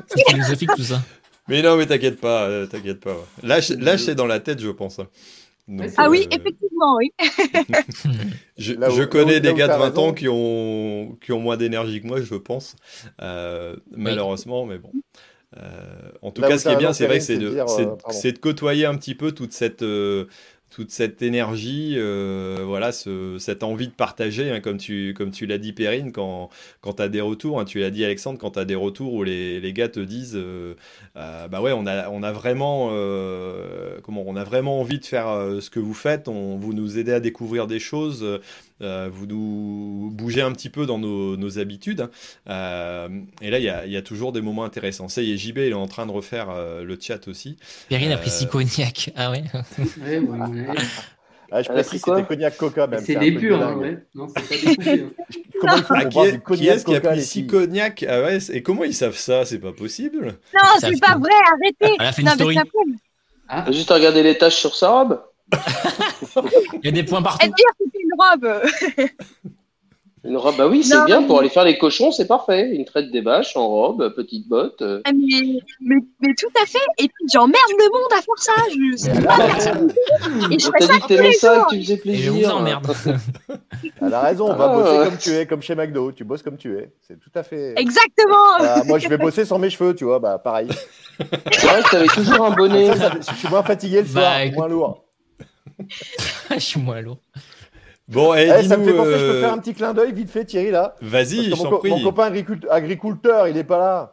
C'est philosophique tout ça. Mais non, mais t'inquiète pas, euh, t'inquiète pas. Lâche, lâche, c'est dans la tête, je pense. hein. Donc, Ah oui, euh, effectivement, oui. Je, Là où- je là où- connais là des gars de t'as 20 raison. ans qui ont, qui ont moins d'énergie que moi, je pense. Euh, Malheureusement, mais bon. Euh, en tout Là cas, ce qui est bien, c'est vrai c'est de, c'est de euh, côtoyer un petit peu toute cette, euh, toute cette énergie, euh, voilà, ce- cette envie de partager, hein, comme tu, comme tu l'as dit, Perrine, quand, quand tu as des retours, hein, tu l'as dit, Alexandre, quand tu as des retours où les, les gars te disent, euh, euh, bah ouais, on a, on a vraiment, euh, comment, on a vraiment envie de faire euh, ce que vous faites, on, vous nous aidez à découvrir des choses, euh, vous nous bougez un petit peu dans nos, nos habitudes. hein. Euh, et là, il y a, il y a toujours des moments intéressants. Ça y est, JB, il est en train de refaire euh, le chat aussi. Perrine a pris six cognac. Ah ouais. Ouais, ouais, ouais. Ah, je Elle a précise, c'était cognac coca même. C'est des purs, hein, ouais. Non, c'est pas des coupés, hein. Comment Ah, qui, est, est-ce qui a pris ici six cognac Ah ouais, et comment ils savent ça? C'est pas possible. Non, c'est fait- pas vrai, arrêtez. Elle a fait une non, story. Ah, T'as juste à regarder les taches sur sa robe. Il y a des points Elle partout. dire que c'est une robe. Une robe, bah oui, c'est Non, bien mais- pour aller faire les cochons, c'est parfait. Une traite des vaches en robe, petite botte. euh. Ah, Mais, mais, mais tout à fait. Et puis j'emmerde le monde à faire ça. Je sais pas personne. Et je On fais t'a ça que t'aimais que tu faisais Et je plaisir. vous emmerde. Elle a raison, on va Ah, bosser ouais. comme tu es, comme chez McDo. Tu bosses comme tu es. C'est tout à fait. Exactement. Voilà, moi, je vais bosser sans mes cheveux, tu vois. Bah, pareil. C'est vrai que t'avais toujours un bonnet. Ça, ça- je suis moins fatigué le Bah, soir, écoute. moins lourd. Je suis moins lourd. Bon, et Eh, ça me fait penser, je euh, peux faire un petit clin d'œil vite fait, Thierry, là. Vas-y, je mon, co- prie. mon copain agricult- agriculteur, il est pas là.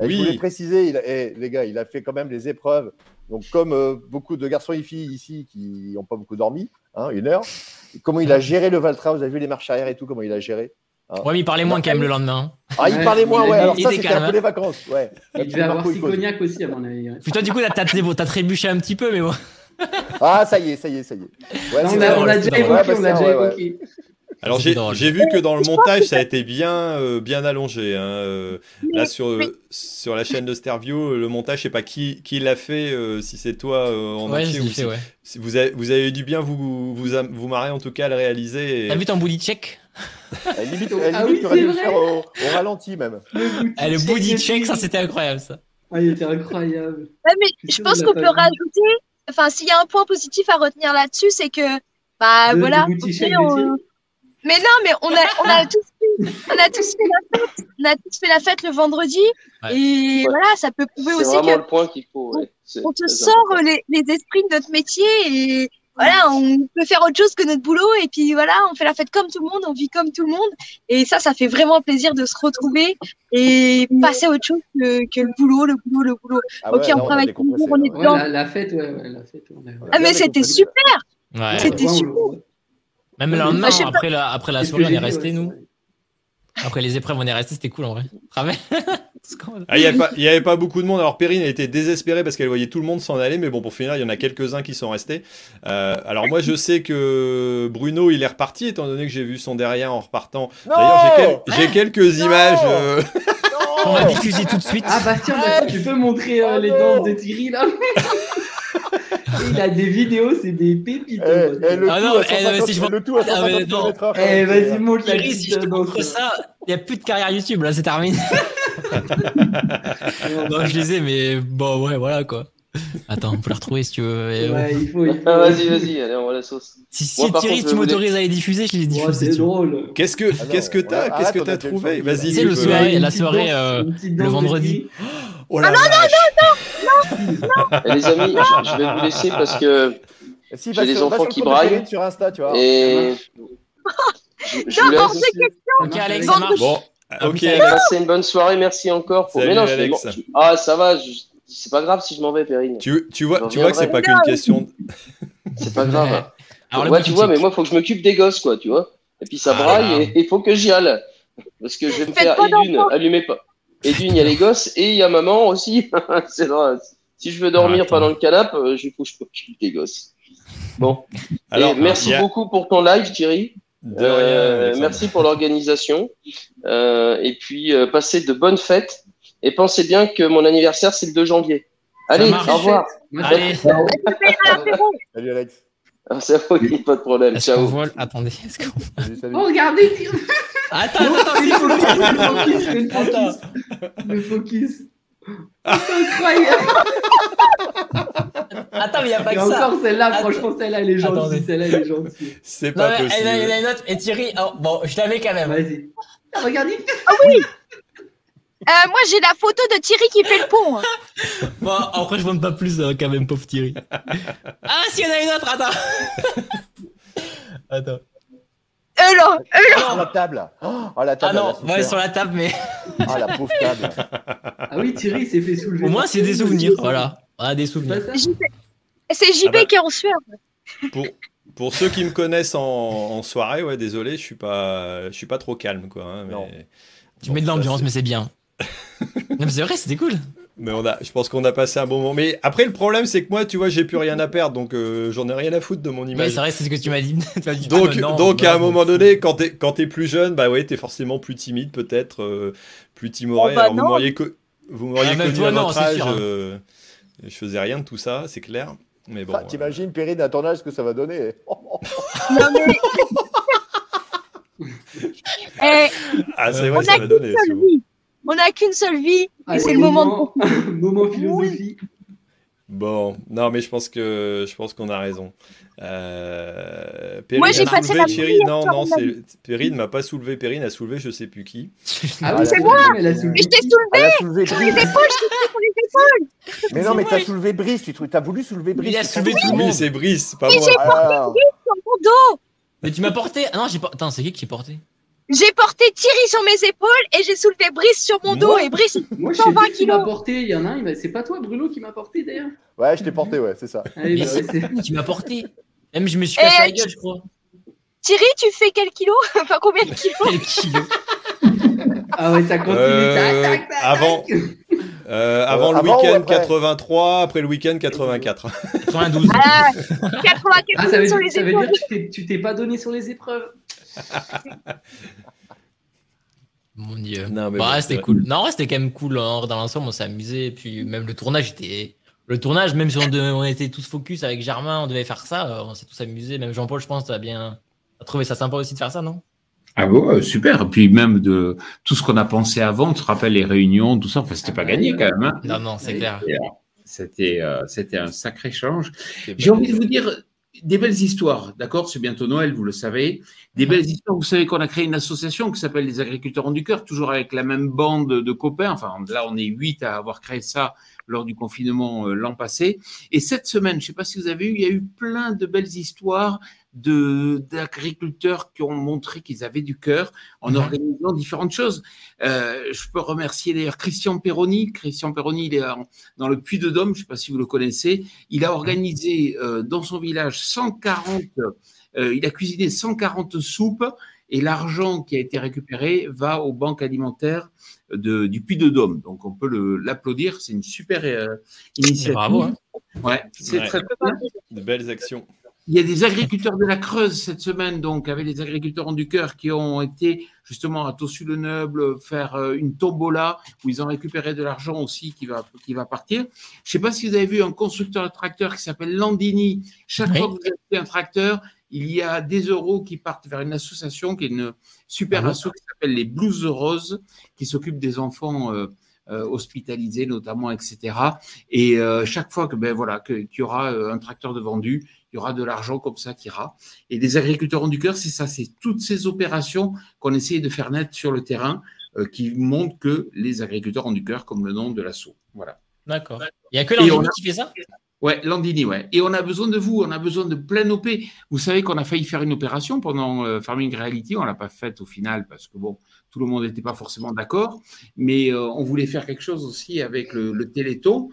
Et Oui. Je voulais préciser, il a- eh, les gars, il a fait quand même les épreuves. Donc, comme euh, beaucoup de garçons et filles ici qui n'ont pas beaucoup dormi, hein, une heure, comment il a géré le Valtra, vous avez vu les marches arrière et tout, comment il a géré hein? Ouais, mais il parlait moins quand même le lendemain. Ah, il parlait moins, il ouais. Alors, il ça, était c'était un hein. peu les vacances, ouais. il devait avoir cognacs aussi, à mon avis. ouais. Puis toi, du coup, t'as trébuché un petit peu, mais bon. Ah, ça y est, ça y est, ça y est. Ouais, Non, c'est on c'est déjà évoqué, Ouais, on bah, déjà ouais, ouais. évoqué. Alors j'ai vu que dans le montage ça a été bien euh, bien allongé. hein, euh, là sur mais- sur la chaîne de Stervio, le montage, je sais pas qui qui l'a fait, euh, si c'est toi euh, en Ouais, entier ou l'ai si, fait, ouais. si vous avez vous avez dû bien vous vous vous marrer en tout cas à le réaliser. et- T'as vu ton booty check? À limite, Ah limite, oui, tu aurais dû c'est le vrai. faire au, au ralenti même. Ah, Le booty check, ça c'était incroyable ça. Ah, il était incroyable. Ouais, mais Je pense qu'on peut rajouter. Enfin, s'il y a un point positif à retenir là-dessus, c'est que, bah Le- voilà. le on-. Mais non, mais on a, on a tous, fait, on a tous fait la fête. On a tous fait la fête le vendredi. Ouais. Et Ouais. voilà, ça peut prouver C'est aussi vraiment que le point qu'il faut. ouais. C'est on te sort les, les esprits de notre métier et voilà, on peut faire autre chose que notre boulot et puis voilà, on fait la fête comme tout le monde, on vit comme tout le monde et ça, ça fait vraiment plaisir de se retrouver et passer à autre chose que, que le boulot, le boulot, le boulot. Ah ok, on travaille tous les décompressé, jours, on est. Ouais, dedans. la, la fête, ouais, ouais, la fête. On. Ah mais c'était super, Ouais. C'était super. Même le lendemain, après la, après soirée, on est resté, ouais, nous. Après les épreuves, on est resté, c'était cool en vrai. Ah, Il n'y avait, pas- avait beaucoup de monde. Alors Perrine a été désespérée parce qu'elle voyait tout le monde s'en aller. Mais bon, pour finir, il y en a quelques-uns qui sont restés. Euh, alors moi, je sais que Bruno, il est reparti, étant donné que j'ai vu son derrière en repartant. D'ailleurs, j'ai, quel- j'ai quelques images. euh, On va diffuser tout de suite. Ah bah, tu peux montrer euh, les danses de Thierry là Il a des vidéos, c'est des pépites. Bastien. le Ah non, eh, non, mais 150 si je vois- le tout à Ah, mais 150 non. km heure. Eh, vas-y, montre la Thierry, si je te montre ça, il n'y a plus de carrière YouTube, là, c'est terminé. Bon, je les ai, mais bon, ouais, voilà quoi. Attends, on peut la retrouver si tu veux. Ouais, il faut, il faut. Ah, vas-y, vas-y, allez, on voit la sauce. Si, si Moi, par Thierry, contre, tu m'autorises à les diffuser, je les Ouais, diffuse. c'est drôle. Qu'est-ce que, Ah non, qu'est-ce que t'as, qu'est-ce que t'as trouvé le Vas-y. Tu sais, tu le soirée, la soirée, euh, une petite le danse de vendredi. Thierry. Oh la Et Eh, les amis, je, je vais vous laisser parce que Si, J'ai va enfants qui braillent. Sur Insta, tu vois. et je, je questions. Ok, Alex, ça marche. Bon, Ah, ok. Passez une bonne soirée, merci encore. Pour... Salut, Mais non, je Alex. vais- Ah, ça va, je- c'est pas grave si je m'en vais, Perrine. Tu, tu vois, tu vois que c'est pas qu'une question. C'est pas grave. Alors, ouais, bout tu vois, mais moi, il faut que je m'occupe des gosses, quoi, tu vois. Et puis ça Ah. braille et il faut que j'y aille. Parce que je vais me Faites faire d'enfants. allumez pas. Et d'une, il y a les gosses et il y a maman aussi. c'est vrai. Si je veux dormir Ah, dans le canapé, euh, il faut que je m'occupe des gosses. Bon. Alors, et merci a- beaucoup pour ton live, Thierry. De rien, Euh, merci pour l'organisation. Euh, et puis, euh, passez de bonnes fêtes. Et pensez bien que mon anniversaire, c'est le 2 janvier. Allez, au revoir. Allez, Salut Alex. Ça, oui, pas de problème. est-ce Ciao. voit. Attendez, est-ce qu'on. Oh, regardez, Thierry. Attends, attends, le focus, fais le focus, le Attends. focus. Le focus. C'est incroyable. Attends, mais il n'y a pas Et que ça. encore celle-là, Attends. franchement, celle-là, elle est gentille. Attendez. Celle-là, elle est gentille. C'est Non, pas mais, possible. il y en a une autre. Et Thierry, oh, bon, je l'avais quand même. Vas-y. Ah, Regardez. Euh, moi, j'ai la photo de Thierry qui fait le pont. hein. Bon, après, je monte pas plus euh, quand même, pauvre Thierry. Ah, si, il y en a une autre, attends. Attends. Euh, euh, là. Oh, la table. Oh, la Ah table. non, elle a souffert. ouais, sur la table, mais Ah, la pauvre table. Ah oui, Thierry s'est fait soulever. au moins, c'est des souvenirs. Voilà. Ah, des C'est souvenirs. C'est JB Ah bah. qui est en sueur. Pour, pour ceux qui me connaissent en, en soirée, ouais, désolé, je suis pas, je suis pas trop calme, quoi. hein, mais, Non. Tu Bon, mets de l'ambiance, mais c'est bien. C'est vrai, c'était cool. Mais on a, je pense qu'on a passé un bon moment. Mais après, le problème, c'est que moi, tu vois, j'ai plus rien à perdre, donc euh, j'en ai rien à foutre de mon Mais image. c'est vrai, c'est ce que tu m'as dit. Dit, Donc, ah, bah non, donc non, à un non. moment donné, quand t'es quand t'es plus jeune, bah ouais, t'es forcément plus timide, peut-être, euh, plus timoré. Oh, bah Alors vous m'auriez co- vous m'auriez Ah, même connu toi, à non, votre âge. sûr, hein. euh, je faisais rien de tout ça, c'est clair. Mais bon. Ah, T'imagines Perrine à ton âge ce que ça va donner Non, mais. Eh, ah, c'est vrai, ça va donner. On n'a qu'une seule vie. Ah, et c'est le moment de. moment philosophie. Bon, non, mais je pense que je pense qu'on a raison. Euh, Moi, Perrine j'ai a passé soulevé Thierry. Non, non, Perrine m'a pas soulevé. Perrine a soulevé, je sais plus qui. Ah Ah, oui, c'est moi. Mais je t'ai soulevé soulevé sur les Brice. épaules, je t'ai soulevé sur les épaules. Mais non, mais t'as soulevé Brice. Tu as voulu soulever Brice. Il a c'est soulevé pas tout le Oui, monde. c'est Brice, pas Mais moi. j'ai Alors, sur mon dos. Mais tu m'as porté. Ah non, j'ai pas. Attends, c'est qui qui j'ai porté? J'ai porté Thierry sur mes épaules et j'ai soulevé Brice sur mon dos. Moi Et Brice, Moi, je sais 120 qui porté. Il y en a un, c'est pas toi, Bruno, qui m'a porté d'ailleurs Ouais, je t'ai porté, ouais, c'est ça. Mais bah c'est ouais, c'est- qui m'a porté Même je me suis cassé la tu- gueule, je crois. Thierry, tu fais quel kilo Enfin, combien de kilos Quel kilo Ah ouais, ça continue. Euh, ça attaque, ça avant, attaque. euh, avant le avant ou week-end après 83, après le week-end 84. 92. Ah, 84 Ah, ça veut, sur dire, les ça veut dire que tu tu t'es pas donné sur les épreuves. Mon dieu. Non, mais bah, bon, c'était cool. Non, ouais, c'était quand même cool. hein, Dans l'ensemble, on s'est amusé. Puis même le tournage était. Le tournage, même si on, devait- on était tous focus avec Germain, on devait faire ça. euh, On s'est tous amusés. Même Jean-Paul, je pense, a bien. a trouvé ça sympa aussi de faire ça, non? Ah bon, super. Et puis même de tout ce qu'on a pensé avant, tu te rappelles les réunions, tout ça, enfin, c'était pas gagné quand même. hein. Non, non, c'est clair. Et, C'était euh, c'était un sacré change. J'ai envie de vous dire des belles histoires, d'accord? C'est bientôt Noël, vous le savez. Des belles histoires. Vous savez qu'on a créé une association qui s'appelle les Agriculteurs ont du cœur, toujours avec la même bande de copains. Enfin, là, on est huit à avoir créé ça lors du confinement euh, l'an passé. Et cette semaine, je ne sais pas si vous avez eu, il y a eu plein de belles histoires d'agriculteurs qui ont montré qu'ils avaient du cœur en Mhm. organisant différentes choses. Euh, je peux remercier d'ailleurs Christian Perroni. Christian Perroni, il est en- dans le Puy-de-Dôme, je ne sais pas si vous le connaissez. Il a organisé euh, dans son village 140, euh, il a cuisiné 140 soupes et l'argent qui a été récupéré va aux banques alimentaires de, du Puy de Dôme. Donc on peut l'applaudir, c'est une super initiative. Bravo, hein. Ouais, c'est Ouais. très bien. De belles actions. Il y a des agriculteurs de la Creuse cette semaine, donc, avec les agriculteurs du cœur qui ont été justement à Tossu-le-Neuble faire euh, une tombola où ils ont récupéré de l'argent aussi qui va, qui va partir. Je sais pas si vous avez vu un constructeur de tracteur qui s'appelle Landini. Chaque Oui. fois que vous achetez un tracteur, il y a des euros qui partent vers une association qui est une super Ah asso qui s'appelle les Blues Roses, qui s'occupe des enfants euh, euh, hospitalisés notamment, etc. Et euh, chaque fois que ben voilà qu'il y aura un tracteur de vendu, il y aura de l'argent comme ça qui ira. Et des agriculteurs en du cœur, c'est ça, c'est toutes ces opérations qu'on essaye de faire naître sur le terrain euh, qui montrent que les agriculteurs ont du cœur, comme le nom de l'assaut. Voilà. D'accord. Il n'y a que Landini on a- qui fait ça? Ouais, Landini, ouais. Et on a besoin de vous, on a besoin de plein OP. Vous savez qu'on a failli faire une opération pendant euh, Farming Reality, on l'a pas faite au final parce que bon, tout le monde n'était pas forcément d'accord, mais euh, on voulait faire quelque chose aussi avec le, le Téléthon.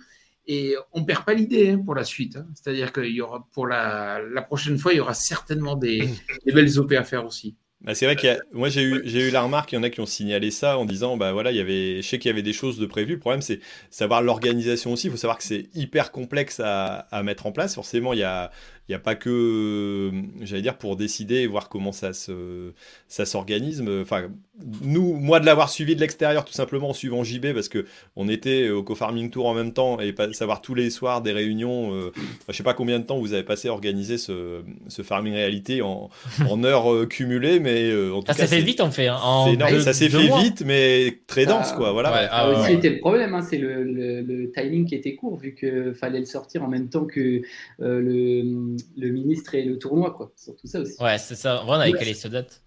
Et on perd pas l'idée hein, pour la suite. hein. C'est-à-dire qu'il y aura pour la, la prochaine fois, il y aura certainement des, des belles OP à faire aussi. Bah, c'est vrai qu'il y a, moi j'ai eu, j'ai eu la remarque, il y en a qui ont signalé ça en disant, bah voilà, il y avait, je sais qu'il y avait des choses de prévues. Le problème, c'est savoir l'organisation aussi. Il faut savoir que c'est hyper complexe à, à mettre en place. Forcément, il y a, il y a pas que, j'allais dire, pour décider et voir comment ça se, ça s'organise. Enfin, nous, moi de l'avoir suivi de l'extérieur, tout simplement en suivant JB, parce que on était au co-farming tour en même temps et pas savoir tous les soirs des réunions. euh, je sais pas combien de temps vous avez passé à organiser ce, ce farming réalité en, en heures euh, cumulées, mais euh, en tout Ça cas, s'est fait vite, en fait. hein, en c'est énorme. deux- ça s'est fait mois. vite, mais très dense, Ah, quoi. Voilà. ouais, ah, Ah ouais. c'était le problème, hein, c'est le, le- le timing qui était court, vu qu'il fallait le sortir en même temps que euh, le, le ministre et le tournoi, quoi. Surtout ça aussi. Ouais, c'est ça. Vraiment, on avait calé cette date.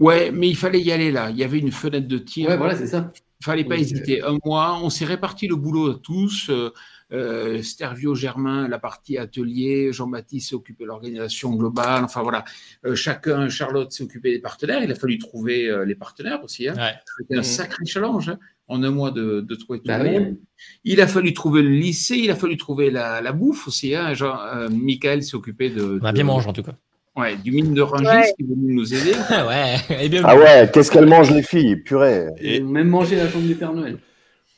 Ouais, mais il fallait y aller là. Il y avait une fenêtre de tir. Ouais, voilà, c'est ça. Il fallait pas hésiter. Un mois, on s'est réparti le boulot à tous. Euh, euh, Stervio Germain, la partie atelier, Jean-Baptiste s'est occupé de l'organisation globale. Enfin voilà, Euh, chacun, Charlotte s'est occupé des partenaires. Il a fallu trouver euh, les partenaires aussi. Hein. Ouais. C'était un Mhm. sacré challenge hein, en un mois de, de trouver tout Bah oui. monde. Il a fallu trouver le lycée, il a fallu trouver la, la bouffe aussi. Hein. Euh, Michael s'est occupé de, On a de- bien mangé, en tout cas. Ouais, du mine de Rungis Ouais. qui est venu nous aider. ouais, et bien Ah ouais, qu'est-ce qu'elles mangent les filles Purée. Et- Ils ont même mangé la chambre du Père Noël.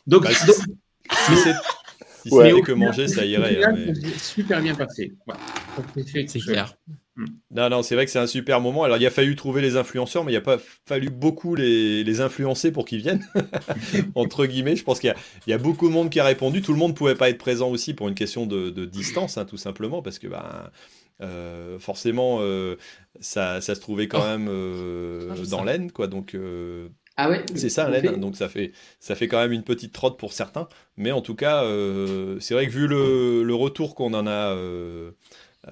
Donc, Bah, si donc- si c'est- si Ouais. que manger, ça irait. final, hein, mais- super bien passé. C'est tout clair. Non, non, c'est vrai que c'est un super moment. Alors, il a fallu trouver les influenceurs, mais il n'y a pas fallu beaucoup les, les influencer pour qu'ils viennent. Entre guillemets, je pense qu'il y, a- il y a beaucoup de monde qui a répondu. Tout le monde ne pouvait pas être présent aussi pour une question de, de distance, hein, tout simplement, parce que ben, euh, forcément, euh, ça, ça se trouvait quand même euh, Ah, dans sais. l'Aisne, quoi. Donc, euh, Ah ouais? c'est ça, fait- Donc, ça fait, ça fait quand même une petite trotte pour certains. Mais en tout cas, euh, c'est vrai que vu le, le retour qu'on en a.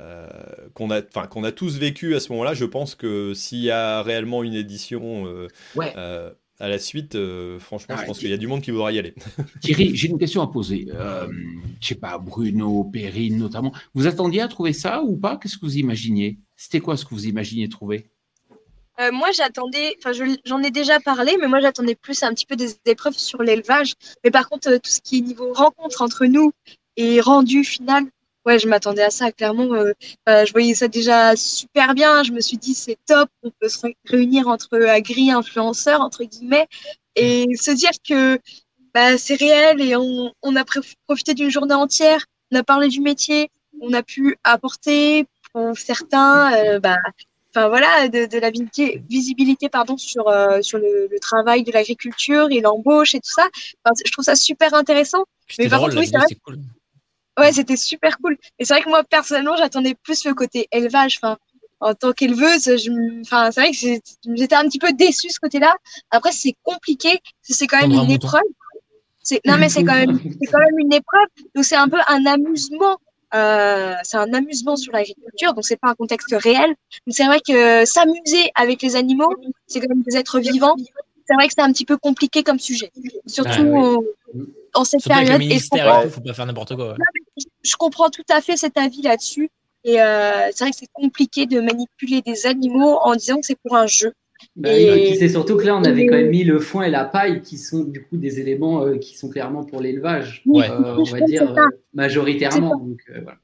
euh, qu'on a, enfin, qu'on a tous vécu à ce moment-là, je pense que s'il y a réellement une édition euh, Ouais. euh, à la suite, euh, franchement, Ah, je pense tu- qu'il y a du monde qui voudra y aller. Thierry, j'ai une question à poser. Euh, je sais pas, Bruno, Perrine notamment. Vous attendiez à trouver ça ou pas? Qu'est-ce que vous imaginiez? C'était quoi ce que vous imaginiez trouver? Euh, moi, j'attendais, enfin, je- j'en ai déjà parlé, mais moi, j'attendais plus un petit peu des épreuves sur l'élevage. Mais par contre, euh, tout ce qui est niveau rencontre entre nous et rendu final, ouais, je m'attendais à ça, clairement. euh, euh, je voyais ça déjà super bien. Je me suis dit, c'est top, on peut se ré- réunir entre agri-influenceurs, entre guillemets, et se dire que bah, c'est réel et on, on a pr- profité d'une journée entière, on a parlé du métier, on a pu apporter pour certains, euh, bah, enfin voilà, de, de la visibilité, pardon, sur, euh, sur le, le travail de l'agriculture et l'embauche et tout ça. Enfin, je trouve ça super intéressant. Mais par drôle, contre, oui, c'est cool. Ouais, c'était super cool. Et c'est vrai que moi, personnellement, j'attendais plus le côté élevage. Enfin, en tant qu'éleveuse, je, enfin, c'est vrai que j'étais un petit peu déçue ce côté-là. Après, c'est compliqué. C'est quand même une épreuve. Non, mais c'est quand même, c'est quand même une épreuve. Donc, c'est un peu un amusement. Euh, c'est un amusement sur l'agriculture. Donc, c'est pas un contexte réel. Donc, c'est vrai que s'amuser avec les animaux, c'est quand même des êtres vivants. C'est vrai que c'est un petit peu compliqué comme sujet. Surtout Ah oui. en, en cette Surtout avec le période. Et tout, faut pas faire n'importe quoi. ouais. je comprends tout à fait cet avis là-dessus. Et euh, c'est vrai que c'est compliqué de manipuler des animaux en disant que c'est pour un jeu. Bah Et- c'est surtout que là, on avait quand même mis le foin et la paille qui sont du coup des éléments euh, qui sont clairement pour l'élevage, euh, on va dire euh, majoritairement. C'est ça. Donc, euh, voilà.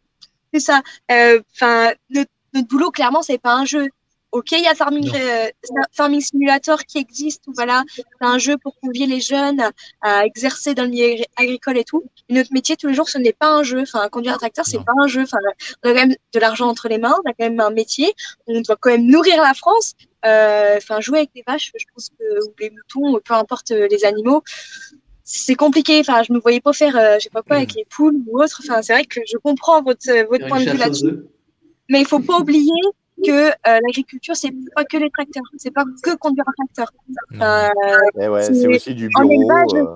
C'est ça. Euh, Enfin, notre, notre boulot, clairement, c'est pas un jeu. Ok, il y a Farming, euh, Farming Simulator qui existe, où voilà, c'est un jeu pour convier les jeunes à exercer dans le milieu agri- agricole et tout. Notre métier tous les jours, ce n'est pas un jeu. Enfin, conduire un tracteur, c'est pas un jeu. Enfin, on a quand même de l'argent entre les mains, on a quand même un métier, on doit quand même nourrir la France. Euh, Enfin, jouer avec des vaches, je pense que ou les moutons, peu importe euh, les animaux, c'est compliqué. Enfin, je me voyais pas faire, euh, je sais pas quoi, avec les poules ou autre. Enfin, c'est vrai que je comprends votre votre point de vue là-dessus. Mais il faut pas oublier que euh, l'agriculture, c'est pas que les tracteurs, c'est pas que conduire un tracteur. Euh, ouais, c'est- aussi du en bureau. élevage, euh,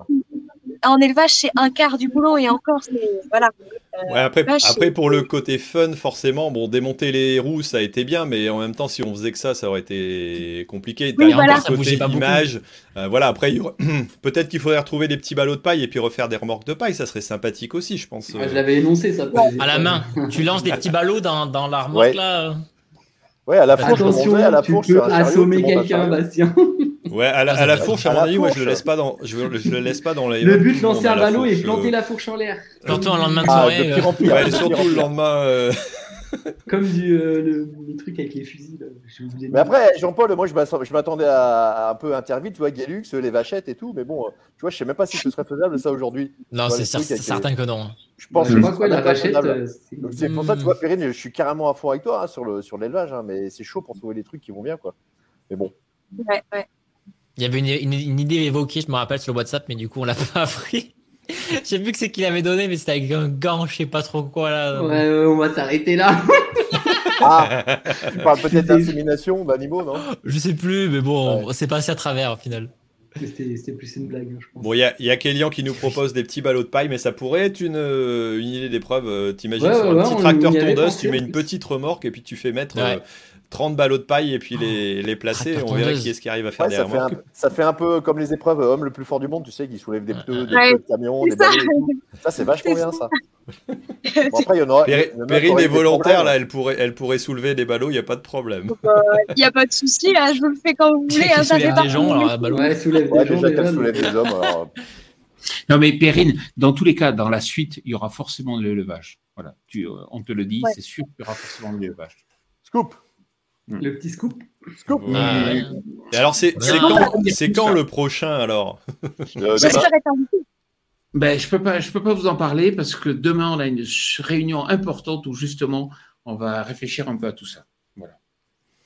en élevage, c'est un quart du boulot et encore, c'est voilà. Euh, Ouais, après, pour le côté fun, forcément, bon, démonter les roues, ça a été bien, mais en même temps, si on faisait que ça, ça aurait été compliqué. Oui, voilà. Ça côté image. Euh, voilà, après, peut-être qu'il faudrait retrouver des petits ballots de paille et puis refaire des remorques de paille, ça serait sympathique aussi, je pense. Ah, je l'avais énoncé ça. À la main. Tu lances des petits ballots dans, dans la remorque Ouais. là. Ouais, à la fourche, comme on Attention, à la tu fourche, peux assommer quelqu'un. Bastien. Ouais, à la, Ah, à fourche, à à mon avis, moi, je le fourche. laisse pas dans, je, je le laisse pas dans les. Le but lancer un ballon et fourche, planter euh. la fourche en l'air. Surtout un lendemain de Ah, soirée. de euh. pire en pire. Ouais, surtout le lendemain. euh, Comme du, euh, le, le truc avec les fusils. Là. Le Mais après, Jean-Paul, moi, je je m'attendais à, à un peu Interville, tu vois, Galux, les vachettes et tout, mais bon, tu vois, je sais même pas si ce serait faisable ça aujourd'hui. Non, c'est les certain que non. Je pense je que quoi, la euh, c'est- c'est pour ça, tu vois, Perrine, je suis carrément à fond avec toi hein, sur le sur l'élevage, hein, mais c'est chaud pour trouver des trucs qui vont bien, quoi. Mais bon. Ouais, ouais. Il y avait une, une- une idée évoquée, je me rappelle, sur le WhatsApp, mais du coup, on l'a pas appris. J'ai vu que c'est qu'il avait donné, mais c'était avec un gant, je sais pas trop quoi là. Ouais, ouais, on va s'arrêter là. Ah, tu parles peut-être d'insémination d'animaux, non? Je sais plus, mais bon, c'est passé à travers au final. C'était c'était plus une blague, hein, je pense. Bon, il y a, il y a Kélian qui nous propose des petits ballots de paille, mais ça pourrait être une, euh, une idée d'épreuve. euh, T'imagines Ouais, sur ouais, un ouais, petit tracteur tondeuse, pensé, tu mets une petite remorque et puis tu fais mettre Ouais. euh, 30 ballots de paille et puis les, les placer. On verra qui est-ce qui arrive à faire Ouais, des ça, fait un, remorques. ça fait un peu comme les épreuves euh, homme le plus fort du monde, tu sais, qui soulève des pneus, des Ouais, pneus de des tout. Ça, c'est vachement bien, ça. Bon, après, il y en aura. Péri- il y en a qui Perrine auraient est des volontaire, là, elle pourrait, elle pourrait soulever des ballots, il n'y a pas de problème. Il n'y a pas de souci, là, je vous le fais quand vous voulez. hein, ça fait des gens, alors à ballon. Ouais, soulève Ouais, des gens déjà soulève des hommes, alors. Non, mais Perrine, dans tous les cas, dans la suite, il y aura forcément de l'élevage. Voilà, tu, euh, on te le dit, Ouais. c'est sûr qu'il y aura forcément de l'élevage. Scoop Le petit scoop. Scoop Ah, ouais. Et alors, c'est quand, le prochain alors? Euh, J'espère demain. être invité. Ben, je peux pas, je peux pas vous en parler parce que demain on a une réunion importante où justement on va réfléchir un peu à tout ça. Voilà.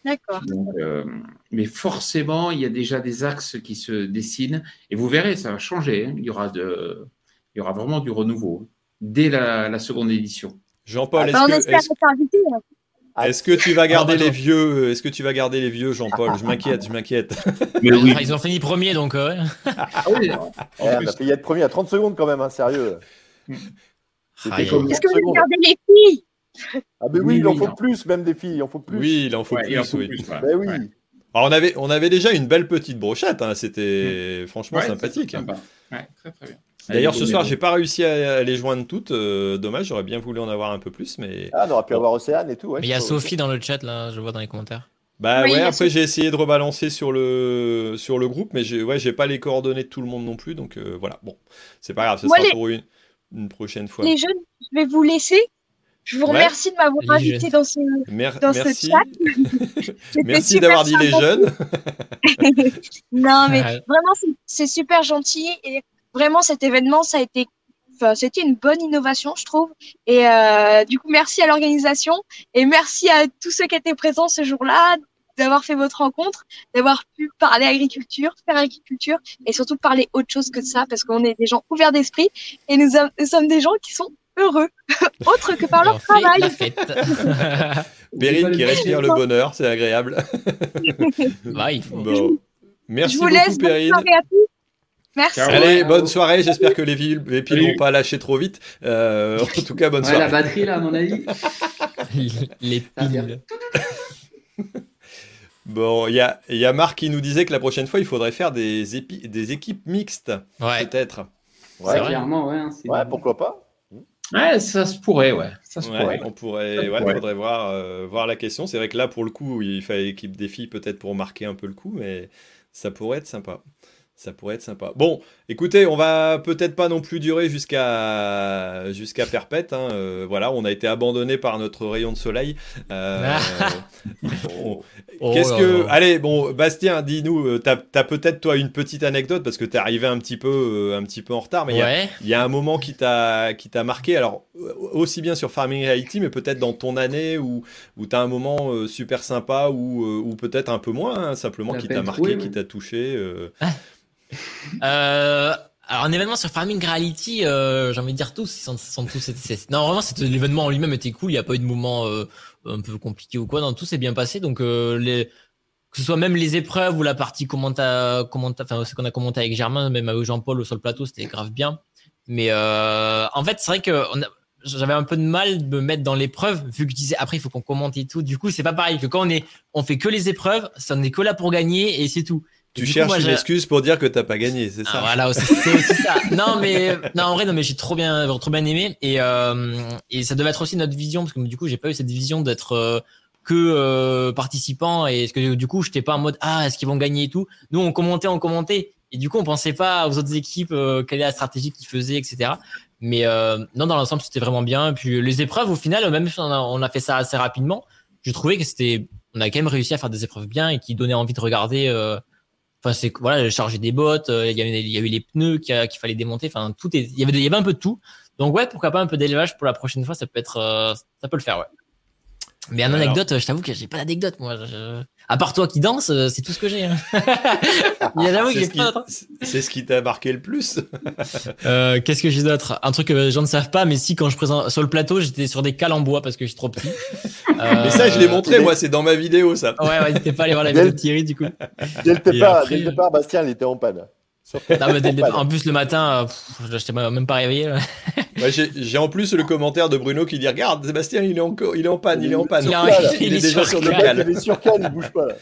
D'accord. Euh, mais forcément, il y a déjà des axes qui se dessinent et vous verrez, ça va changer. hein. Il y aura de, il y aura vraiment du renouveau dès la, la seconde édition. Jean-Paul, Bah, on est-ce que, espère est-ce- hein. est-ce que tu vas garder Ah, bah, les vieux Est-ce que tu vas garder les vieux, Jean-Paul Je m'inquiète, je m'inquiète. Mais oui, ils ont fini premier, donc euh. Ah oui, Eh, on plus. a payé être premier à 30 secondes quand même, hein, sérieux. Comme Est-ce 30 que vous regardez les filles? Ah, mais oui, Oui, il en faut non. plus, même des filles, il en faut plus. Oui, il en faut Ouais, il en plus, faut oui. plus, voilà. Ben oui. Ouais. Alors, on avait, on avait déjà une belle petite brochette, hein, c'était franchement Ouais, sympathique. sympa. Ouais, très très bien. D'ailleurs, ce soir, j'ai pas réussi à, les joindre toutes. euh, dommage, j'aurais bien voulu en avoir un peu plus, mais. Ah, on aurait pu avoir Océane et tout. Ouais, Mais il y a Sophie dans le chat là, je vois dans les commentaires. Bah Oui, ouais, après Sophie. j'ai essayé de rebalancer sur le, sur le groupe, mais j'ai ouais, j'ai pas les coordonnées de tout le monde non plus, donc euh, voilà. Bon, c'est pas grave, ce sera les- pour une, une prochaine fois. Les jeunes, je vais vous laisser. Je vous Ouais. remercie de m'avoir Les invité jeunes. dans ce. Mer- dans ce chat. Merci d'avoir dit les jeunes. Non, mais Ouais. vraiment, c'est- c'est super gentil. Et vraiment, cet événement, ça a été. Enfin, c'était une bonne innovation, je trouve. Et euh, du coup, merci à l'organisation et merci à tous ceux qui étaient présents ce jour-là d'avoir fait votre rencontre, d'avoir pu parler agriculture, faire agriculture et surtout parler autre chose que ça parce qu'on est des gens ouverts d'esprit et nous, sommes des gens qui sont heureux, autre que par leur travail. Perrine qui respire le bonheur, c'est agréable. bah, il faut. Bon. Merci je vous beaucoup, laisse. Bonne Perrine. soirée à tous. Merci. Ciao. Allez, bonne au- soirée. J'espère que les, villes, les piles vont pas lâcher trop vite. Euh, en tout cas, bonne Ouais, la soirée. batterie, là, à mon avis. les piles. Bon, il y a, il y a Marc qui nous disait que la prochaine fois, il faudrait faire des, épi- des équipes mixtes, Ouais. peut-être. Ouais, C'est vrai. Clairement, ouais. hein, ouais, pourquoi pas Ouais, ça se pourrait, ouais. Ça se Ouais, pourrait. on pourrait, Ça ouais, faudrait voir, euh, voir la question. C'est vrai que là, pour le coup, il fallait l'équipe des filles peut-être pour marquer un peu le coup, mais ça pourrait être sympa. Ça pourrait être sympa. Bon, écoutez, on va peut-être pas non plus durer jusqu'à jusqu'à perpète. hein. Euh, voilà, on a été abandonné par notre rayon de soleil. Euh, bon, Oh Qu'est-ce que. Allez, bon, Bastien, dis-nous, euh, t'as as, peut-être toi une petite anecdote parce que t'es arrivé un petit peu, un petit peu en retard, mais il y a- Ouais. il y, a un moment qui t'a qui t'a marqué. Alors aussi bien sur Farming Reality, mais peut-être dans ton année où où t'as un moment euh, super sympa ou ou peut-être un peu moins, hein, simplement qui t'a marqué, qui t'a touché. euh. Euh, alors, un événement sur Farming Reality, euh, j'ai envie de dire tous, ils sont, sont Non, vraiment, l'événement en lui-même était cool. Il n'y a pas eu de moment euh, un peu compliqué ou quoi. Non, tout s'est bien passé. Donc, que ce soit même les épreuves ou la partie commenta, commenta, enfin, ce qu'on a commenté avec Germain, même avec Jean-Paul sur le plateau, c'était grave bien. Mais en fait, c'est vrai que on j'avais un peu de mal de me mettre dans l'épreuve, vu que je disais après, il faut qu'on commente et tout. Du coup, c'est pas pareil que quand on est, on fait que les épreuves, ça n'est que là pour gagner et c'est tout. Tu du coup, cherches moi, une excuse pour dire que t'as pas gagné, c'est ah, ça voilà, c'est aussi ça. Non, mais non, en vrai, non, mais j'ai trop bien, trop bien aimé et euh, et ça devait être aussi notre vision parce que du coup, j'ai pas eu cette vision d'être euh, que euh, participant et parce que du coup, j'étais pas en mode ah est-ce qu'ils vont gagner et tout? Nous, on commentait, on commentait et du coup, on pensait pas aux autres équipes euh, quelle est la stratégie qu'ils faisaient, etc. Mais euh, non, dans l'ensemble, c'était vraiment bien. Et puis les épreuves, au final, même si on a, on a fait ça assez rapidement, je trouvais que c'était, on a quand même réussi à faire des épreuves bien et qui donnaient envie de regarder. euh, Enfin, c'est voilà, charger des bottes, euh, il y il y avait les pneus qu'il a- fallait démonter. Enfin, tout est, il y avait, il un peu de tout. Donc ouais, pourquoi pas un peu d'élevage pour la prochaine fois, ça peut être, euh, ça peut le faire, ouais. Mais en Alors- anecdote, je t'avoue que j'ai pas d'anecdote, moi. Je- À part toi qui danse, euh, c'est tout ce que j'ai. hein. C'est j'ai ce qui- pas ce qui t'a marqué le plus. Euh, Qu'est-ce que j'ai d'autre? Un truc que les gens ne savent pas, mais si quand je présente sur le plateau, j'étais sur des cales en bois parce que je suis trop petit. Mais ça, je l'ai Euh, montré, moi, c'est dans ma vidéo, ça. Ouais, ouais, n'hésitez pas à aller voir la Dès vidéo de Thierry du coup. Dès le Et départ, après- dès le départ, Bastien, il était en panne. Sur- Non, mais dès le en en plus le matin, euh, pff, je n'étais même pas réveillé. Ouais, j'ai en plus le commentaire de Bruno qui dit Regarde, Sébastien, il est, encore, il est en panne, il est en panne. Il est en- il, il est est déjà sur le il est sur cal, il bouge pas là.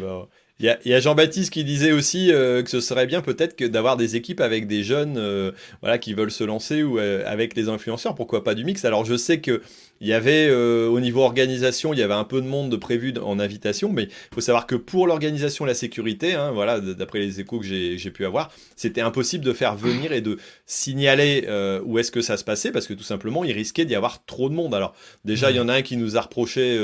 Bon. Il y a, y a Jean-Baptiste qui disait aussi euh, que ce serait bien peut-être que d'avoir des équipes avec des jeunes euh, voilà, qui veulent se lancer ou euh, avec les influenceurs, pourquoi pas du mix. Alors je sais que il y avait euh, au niveau organisation, il y avait un peu de monde de prévu en invitation, mais il faut savoir que pour l'organisation, la sécurité, hein, voilà, d'après les échos que j'ai pu avoir, c'était impossible de faire venir et de signaler euh, où est-ce que ça se passait parce que tout simplement, il risquait d'y avoir trop de monde. Alors déjà, il y en a un qui nous a reproché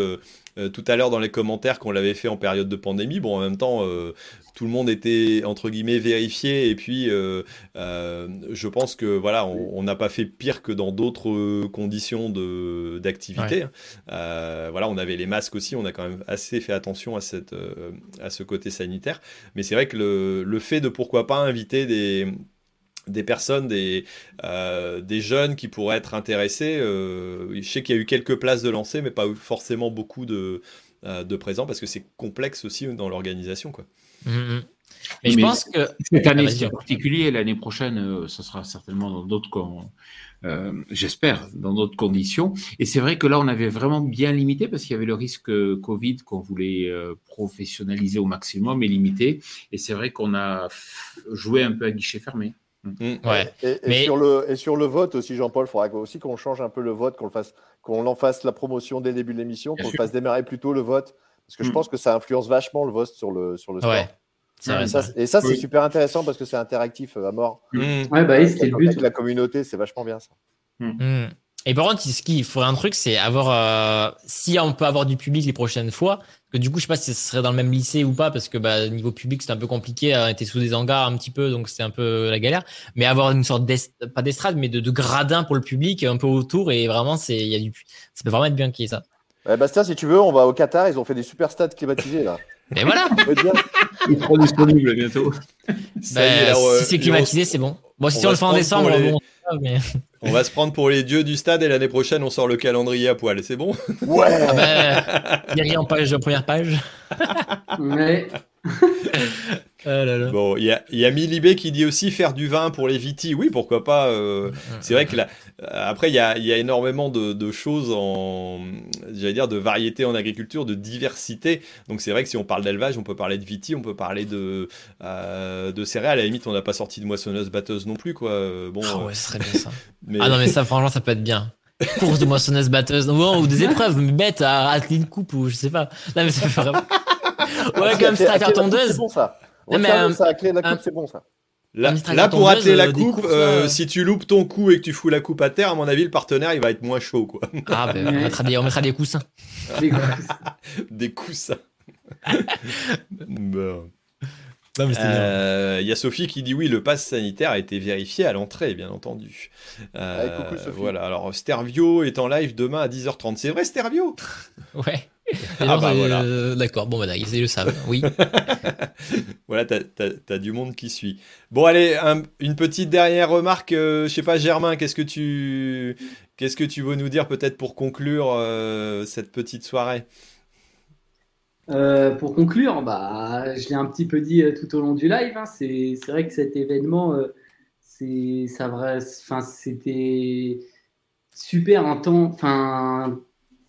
euh, tout à l'heure dans les commentaires qu'on l'avait fait en période de pandémie. Bon, en même temps, euh, tout le monde était entre guillemets vérifié et puis euh, je pense que voilà, on n'a pas fait pire que dans d'autres conditions de d'activité. Ouais. hein. Voilà, on avait les masques aussi, on a quand même assez fait attention à cette à ce côté sanitaire. Mais c'est vrai que le, le fait de pourquoi pas inviter des des personnes, des, euh, des jeunes qui pourraient être intéressés. euh, je sais qu'il y a eu quelques places de lancer, mais pas forcément beaucoup de, euh, de présents parce que c'est complexe aussi dans l'organisation. quoi. Mhm. Mais je Mais pense que Cette année, c'est particulier. L'année prochaine, euh, ce sera certainement dans d'autres, con- euh, j'espère, dans d'autres conditions. Et c'est vrai que là, on avait vraiment bien limité parce qu'il y avait le risque Covid qu'on voulait euh, professionnaliser au maximum et limiter. Et c'est vrai qu'on a joué un peu à guichet fermé. Ouais. Et, et Mais- sur le, et sur le vote aussi, Jean-Paul, il faudra aussi qu'on change un peu le vote, qu'on le fasse, qu'on en fasse la promotion dès le début de l'émission, qu'on fasse démarrer plus tôt le vote, parce que je Mm. pense que ça influence vachement le vote sur le, sur le score. Ouais. C'est vrai, et ça, ça. et ça, c'est Oui. super intéressent parce que c'est interactif euh, à mort. Mmh. Ouais, bah oui, c'était Avec le but. avec la communauté, c'est vachement bien ça. Et par contre, ce qu'il faudrait un truc, c'est avoir, euh, si on peut avoir du public les prochaines fois, que du coup, je sais pas si ce serait dans le même lycée ou pas, parce que bah, niveau public, c'était un peu compliqué, on était sous des hangars un petit peu, donc c'était un peu la galère. Mais avoir une sorte d'est, pas d'estrade, mais de, de gradin pour le public, un peu autour, et vraiment, c'est, il y a du, ça peut vraiment être bien qu'il y ait ça. Ouais, Bastien, si tu veux, on va au Qatar, ils ont fait des super stades climatisés là. Et voilà! Ça peut être bien. Il sera disponible bientôt. Est, Bah, alors, euh, si c'est climatisé, c'est bon. Bon, si on le fait en décembre, les- bon, mais... On va se prendre pour les dieux du stade et l'année prochaine, on sort le calendrier à poil. C'est bon Ouais. Ah bah, Thierry en page, en première page. Ouais. Ah là là. Bon, il y a, il y a Milibé qui dit aussi faire du vin pour les vitis. Oui, pourquoi pas. euh, c'est vrai que là, euh, après, il y a, il y a énormément de, de choses en, j'allais dire, de variété en agriculture, de diversité. Donc c'est vrai que si on parle d'élevage, on peut parler de vitis, on peut parler de, euh, de céréales. À la limite, on n'a pas sorti de moissonneuse batteuse non plus, quoi. Bon, Ah euh, ouais, ce serait bien ça. mais- Ah non, mais ça, franchement, ça peut être bien. Course de moissonneuse batteuse, ou, ou des épreuves bêtes à atteler une coupe, ou je sais pas. Non, mais ça fait vraiment. Ouais, Ah, comme c'est- ça, tondeuse. C'est bon ça. Euh, ça, la clé de la un- coupe, c'est bon ça. Là, pour atteler la euh, des coupe, courses, euh, si tu loupes ton coup et que tu fous la coupe à terre, à mon avis, le partenaire, il va être moins chaud, quoi. Ah, ben, on, mettra des, on mettra des coussins. Des coussins. bon. Non, mais c'était bien. Euh, Il y a Sophie qui dit oui, le pass sanitaire a été vérifié à l'entrée, bien entendu. Euh, Allez, coucou, Sophie. Voilà, alors Stervio est en live demain à 10h30. C'est vrai, Stervio? Ouais. Ah bah euh, voilà. D'accord, bon, bah, ils le savent. Oui. Voilà, t'as as, du monde qui suit. Bon, allez, un- une petite dernière remarque. euh, je sais pas, Germain, qu'est-ce que tu qu'est-ce que tu veux nous dire peut-être pour conclure euh, cette petite soirée? Euh, pour conclure, bah, je l'ai un petit peu dit euh, tout au long du live. hein, c'est vrai que cet événement, euh, c'est ça vrai, enfin c'était super un temps, enfin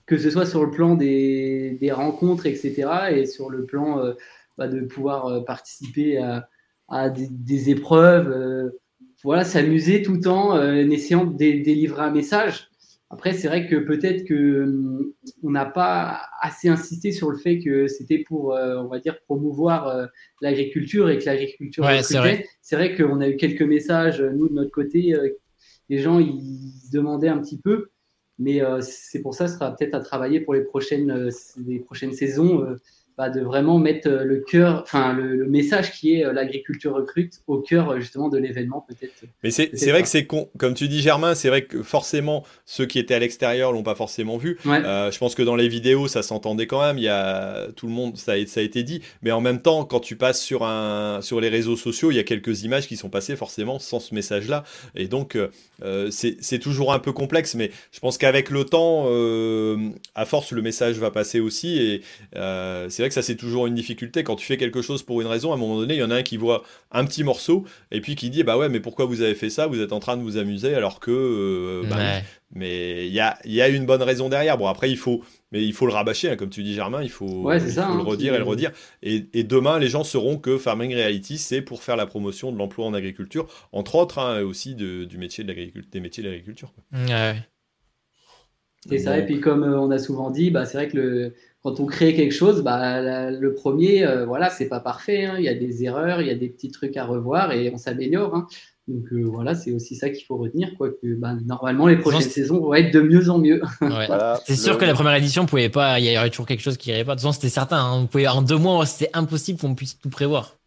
que ce soit sur le plan des, des rencontres, etc., et sur le plan euh, bah, de pouvoir euh, participer à, à des, des épreuves, euh, voilà, s'amuser tout en euh, essayant de dé- délivrer un message. Après, c'est vrai que peut-être que hum, on n'a pas assez insisté sur le fait que c'était pour, on va dire, promouvoir l'agriculture et que l'agriculture Ouais, c'est vrai. C'est vrai qu'on a eu quelques messages, nous, de notre côté, les gens, ils se demandaient un petit peu, mais euh, c'est pour ça, ce sera peut-être à travailler pour les prochaines, euh, les prochaines saisons, euh, bah, de vraiment mettre euh, le cœur, enfin, le, le message qui est euh, l'agriculture recrute au cœur, euh, justement, de l'événement, peut-être. Mais c'est vrai que c'est con. Comme tu dis, Germain, c'est vrai que forcément, ceux qui étaient à l'extérieur l'ont pas forcément vu. Ouais. Euh, je pense que dans les vidéos, ça s'entendait quand même. Il y a tout le monde, ça a, ça a été dit. Mais en même temps, quand tu passes sur, un, sur les réseaux sociaux, il y a quelques images qui sont passées forcément sans ce message-là. Et donc, euh, c'est toujours un peu complexe. Mais je pense qu'avec le temps, euh, à force, le message va passer aussi. Et c'est vrai que ça, c'est toujours une difficulté. Quand tu fais quelque chose pour une raison, à un moment donné, il y en a un qui voit un petit morceau et puis qui dit Bah ouais, mais pourquoi vous avez fait ça? Vous êtes en train de vous amuser alors que. euh, bah. Ouais. Mais il y a, il y a une bonne raison derrière. Bon, après, il faut, mais il faut le rabâcher, hein, comme tu dis, Germain. Il faut, Ouais, c'est il ça, faut le hein, redire qui- et le redire. Et, et demain, les gens sauront que Farming Reality, c'est pour faire la promotion de l'emploi en agriculture, entre autres, hein, et aussi de- du métier de l'agriculture, des métiers de l'agriculture. Ouais. C'est ça, et puis comme euh, on a souvent dit, bah, c'est vrai que le, quand on crée quelque chose, bah, la- le premier, euh, voilà, c'est pas parfait. hein. Il y a des erreurs, il y a des petits trucs à revoir et on s'améliore. hein. Donc euh, voilà, c'est aussi ça qu'il faut retenir, quoi, que bah, normalement les prochaines saisons vont être de mieux en mieux. Ouais. Voilà, C'est sûr le- que la première édition pouvait pas, il y aurait toujours quelque chose qui irait pas. De toute façon, c'était certain. hein. On pouvait, en deux mois, c'était impossible qu'on puisse tout prévoir.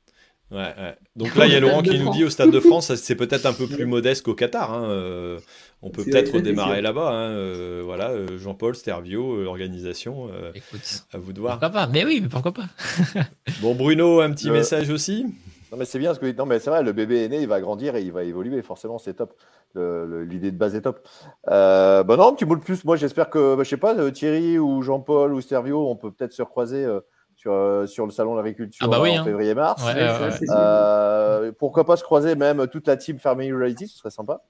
Ouais, ouais. Donc là, il y a Au Laurent qui nous dit au Stade de France, c'est peut-être un peu plus modeste qu'au Qatar. hein, euh, on peut peut-être redémarrer sûr. là-bas. hein, euh, voilà, euh, Jean-Paul, Stervio, euh, l'organisation, euh, Écoute, à vous de voir. pourquoi pas Mais oui, mais pourquoi pas Bon, Bruno, un petit Le- message aussi? Non, mais c'est bien ce que non, mais c'est vrai, le bébé est né, il va grandir et il va évoluer, forcément, c'est top. L'idée de base est top. Euh, bah non, un petit mot de plus. Moi, j'espère que, bah, je sais pas, Thierry ou Jean-Paul ou Stervio, on peut peut-être se recroiser euh, sur, euh, sur le salon de l'agriculture Ah bah oui, en hein. février-mars. Ouais, Ouais, ouais, ça, ouais. c'est sûr. Euh, pourquoi pas se croiser même toute la team Farming Reality, ce serait sympa.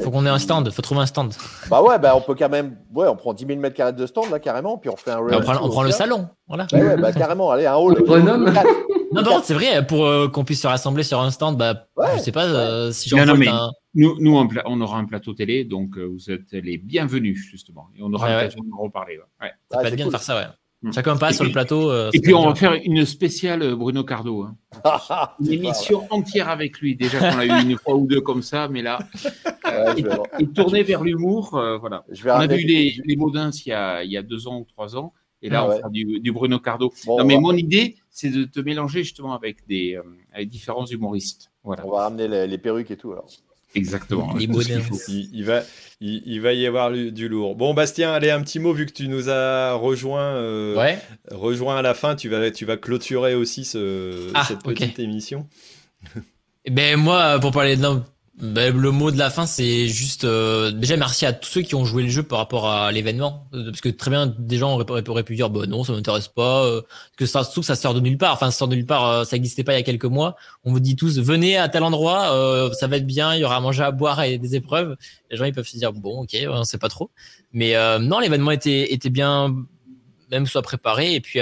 Faut qu'on ait un stand. Faut trouver un stand. Bah ouais, bah on peut quand même, ouais, on prend 10 000 mètres carrés de stand là carrément, puis on fait un. on prend, on prend le salon. Voilà. Ouais, ouais, bah carrément, allez, un hall. Quatre. Non, contre, c'est vrai, pour euh, qu'on puisse se rassembler sur un stand, bah, Ouais, je sais pas euh, si Non, non, Jean-Paul mais- un- Nous, nous on, aura un plateau télé, donc euh, vous êtes les bienvenus, justement. Et on aura Ouais, l'occasion de reparler. ouais. Ouais. ça Ouais, peut être bien de faire ça, ouais. Mm. Chacun passe Et sur le plateau. euh, Et puis on va faire une spéciale euh, Bruno Cardo. hein. Ah, Une émission entière avec lui. Déjà qu'on l'a eu une fois ou deux comme ça, mais là, Ouais, il tournait vers l'humour. euh, voilà. je vais On a vu les, les Baudins il y, a, il y a deux ans ou trois ans. Et là, Ah on ouais. va faire du, du Bruno Cardo. Bon, non, on mais va- mon idée, c'est de te mélanger justement avec des euh, avec différents humoristes. Voilà, On va ramener les, les perruques et tout alors. Exactement. Les. Il, il va, il, il va y avoir du lourd. Bon, Bastien, allez, un petit mot, vu que tu nous as rejoint, euh, Ouais. rejoint à la fin, tu vas, tu vas clôturer aussi ce, Ah, cette petite émission. Eh Ben moi, pour parler de ben, le mot de la fin, c'est juste euh, déjà merci à tous ceux qui ont joué le jeu par rapport à l'événement, Euh, parce que très bien des gens auraient, pu dire bah non, ça m'intéresse pas, euh, que ça surtout que ça sort de nulle part. Enfin, ça sort de nulle part, euh, ça n'existait pas il y a quelques mois. On vous dit tous venez à tel endroit, euh, ça va être bien, il y aura à manger, à boire et des épreuves. Les gens ils peuvent se dire bon ok, on sait pas trop, mais euh, non, l'événement était était bien, même soit préparé et puis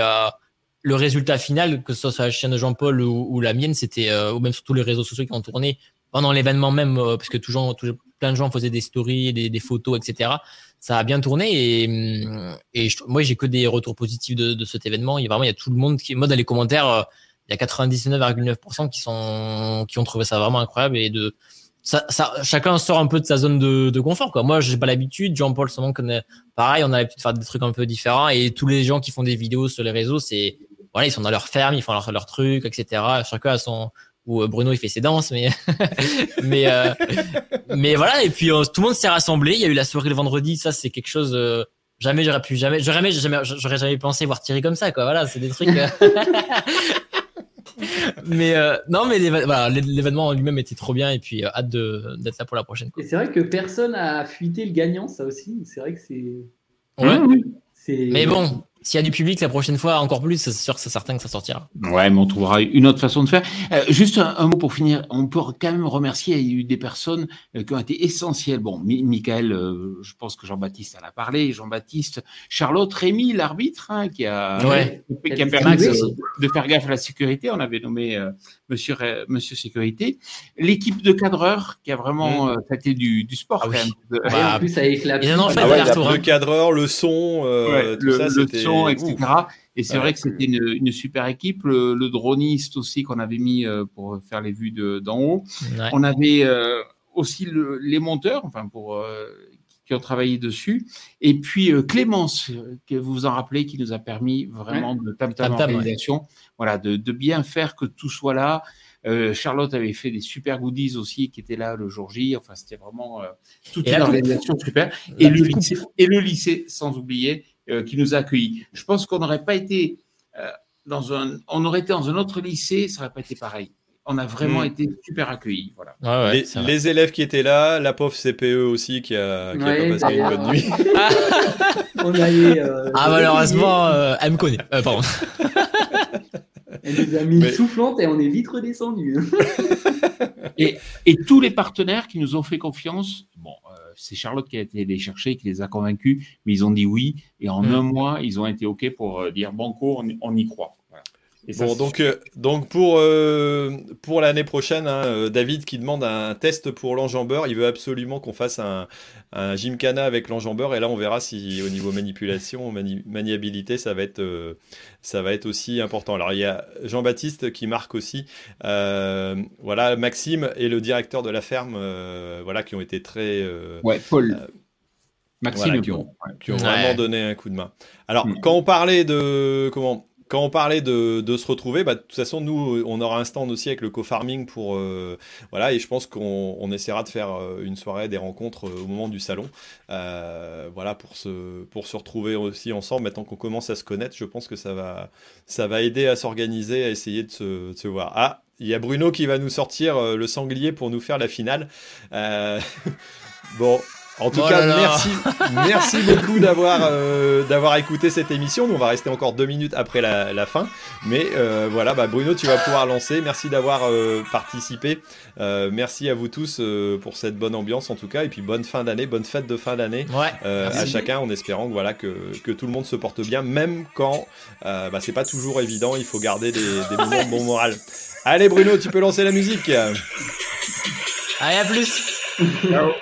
le résultat final, que ce soit la chaîne de Jean-Paul ou, ou la mienne, c'était, ou même sur tous les réseaux sociaux qui ont tourné pendant l'événement même, euh, parce que toujours, plein de gens faisaient des stories, des, des photos, etc. Ça a bien tourné et, hum, et je- moi j'ai que des retours positifs de, de cet événement. Il y a vraiment, il y a tout le monde qui, moi dans les commentaires, euh, il y a 99,9% qui sont qui ont trouvé ça vraiment incroyable et de ça, ça, chacun sort un peu de sa zone de, de confort. Quoi. Moi, j'ai pas l'habitude. Jean-Paul Saumon connaît. Pareil, on a l'habitude de faire des trucs un peu différents. Et tous les gens qui font des vidéos sur les réseaux, c'est voilà, ils sont dans leur ferme, ils font leur, leur truc, etc. Chacun a son. Ou euh, Bruno, il fait ses danses, mais mais euh, mais voilà. Et puis euh, tout le monde s'est rassemblé. Il y a eu la soirée le vendredi. Ça, c'est quelque chose. euh, jamais j'aurais pu jamais j'aurais jamais j'aurais jamais pensé voir Thierry comme ça quoi voilà c'est des trucs mais euh, non mais l'événement en lui-même était trop bien et puis euh, hâte de d'être là pour la prochaine quoi. Et c'est vrai que personne a fuité le gagnant, ça aussi. C'est vrai que c'est. Ouais. C'est- mais bon s'il y a du public la prochaine fois encore plus c'est sûr que c'est certain que ça sortira Ouais, mais on trouvera une autre façon de faire. Euh, juste un, un mot pour finir. On peut quand même remercier. Il y a eu des personnes euh, qui ont été essentielles. Bon, Mi- Michael, euh, je pense que Jean-Baptiste en a parlé. Jean-Baptiste, Charlotte, Rémi, l'arbitre, hein, qui a, Ouais. qui a permis de, faire gaffe à la sécurité. On avait nommé euh, Monsieur Monsieur Sécurité. L'équipe de cadreurs qui a vraiment euh, traité du, du sport. Ah oui. quand même. Et en plus, avec la. Ils en ont fait Ah ouais, le cadreur, le son, euh, Ouais, tout le, ça, c'était- etc. Et c'est Ouais. vrai que c'était une, une super équipe. Le, le droniste aussi qu'on avait mis euh, pour faire les vues de- d'en haut. Ouais. On avait euh, aussi le- les monteurs, enfin pour euh, qui ont travaillé dessus. Et puis euh, Clémence, que vous vous en rappelez, qui nous a permis vraiment de tam tam organisation, voilà, de, de bien faire que tout soit là. Euh, Charlotte avait fait des super goodies aussi qui étaient là le jour J. Enfin, c'était vraiment euh, toute Et une organisation super. Et le, lycée, et le lycée, sans oublier, qui nous a accueillis. Je pense qu'on n'aurait pas été euh, dans un, on aurait été dans un autre lycée, ça n'aurait pas été pareil. On a vraiment Mm. été super accueillis. Voilà. ouais, les, élèves qui étaient là, la pauvre CPE aussi qui a, qui a pas passé une d'ailleurs. bonne nuit. On a eu, euh, ah malheureusement euh, elle me connaît Euh, pardon Elle nous a mis Mais- une soufflante et on est vite redescendu. Et, et tous les partenaires qui nous ont fait confiance, bon, euh, c'est Charlotte qui a été les chercher, qui les a convaincus, mais ils ont dit oui. Et en Mm. un mois, ils ont été OK pour euh, dire Banco, on, on y croit. Et Bon, donc, euh, donc pour, euh, pour l'année prochaine, hein, euh, David qui demande un test pour l'enjambeur, il veut absolument qu'on fasse un, un gymkhana avec l'enjambeur et là on verra si au niveau manipulation, mani- maniabilité, ça va, être, euh, ça va être aussi important. Alors il y a Jean-Baptiste qui marque aussi, euh, voilà, Maxime et le directeur de la ferme, euh, voilà, qui ont été très... euh, Ouais, Paul. euh, Maxime voilà, qui ont, qui ont Ouais. vraiment donné un coup de main. Alors, Mm. quand on parlait de comment quand on parlait de, se retrouver, bah, de toute façon, nous, on aura un stand aussi avec le co-farming pour euh, voilà, et je pense qu'on on essaiera de faire euh, une soirée, des rencontres euh, au moment du salon, voilà, pour se pour se retrouver aussi ensemble. Maintenant qu'on commence à se connaître, je pense que ça va ça va aider à s'organiser, à essayer de se, se voir. Ah, il y a Bruno qui va nous sortir le sanglier pour nous faire la finale. Bon. En tout Oh cas, là là. merci, merci beaucoup d'avoir euh, d'avoir écouté cette émission. On va rester encore deux minutes après la, la fin, mais euh, voilà, bah, Bruno, tu vas pouvoir lancer. Merci d'avoir euh, participé. Euh, merci à vous tous euh, pour cette bonne ambiance en tout cas, et puis bonne fin d'année, bonne fête de fin d'année ouais euh, à chacun, en espérant que voilà que, que tout le monde se porte bien, même quand euh, bah, c'est pas toujours évident. Il faut garder des, des moments de bon moral. Allez, Bruno, tu peux lancer la musique. allez à plus Ciao.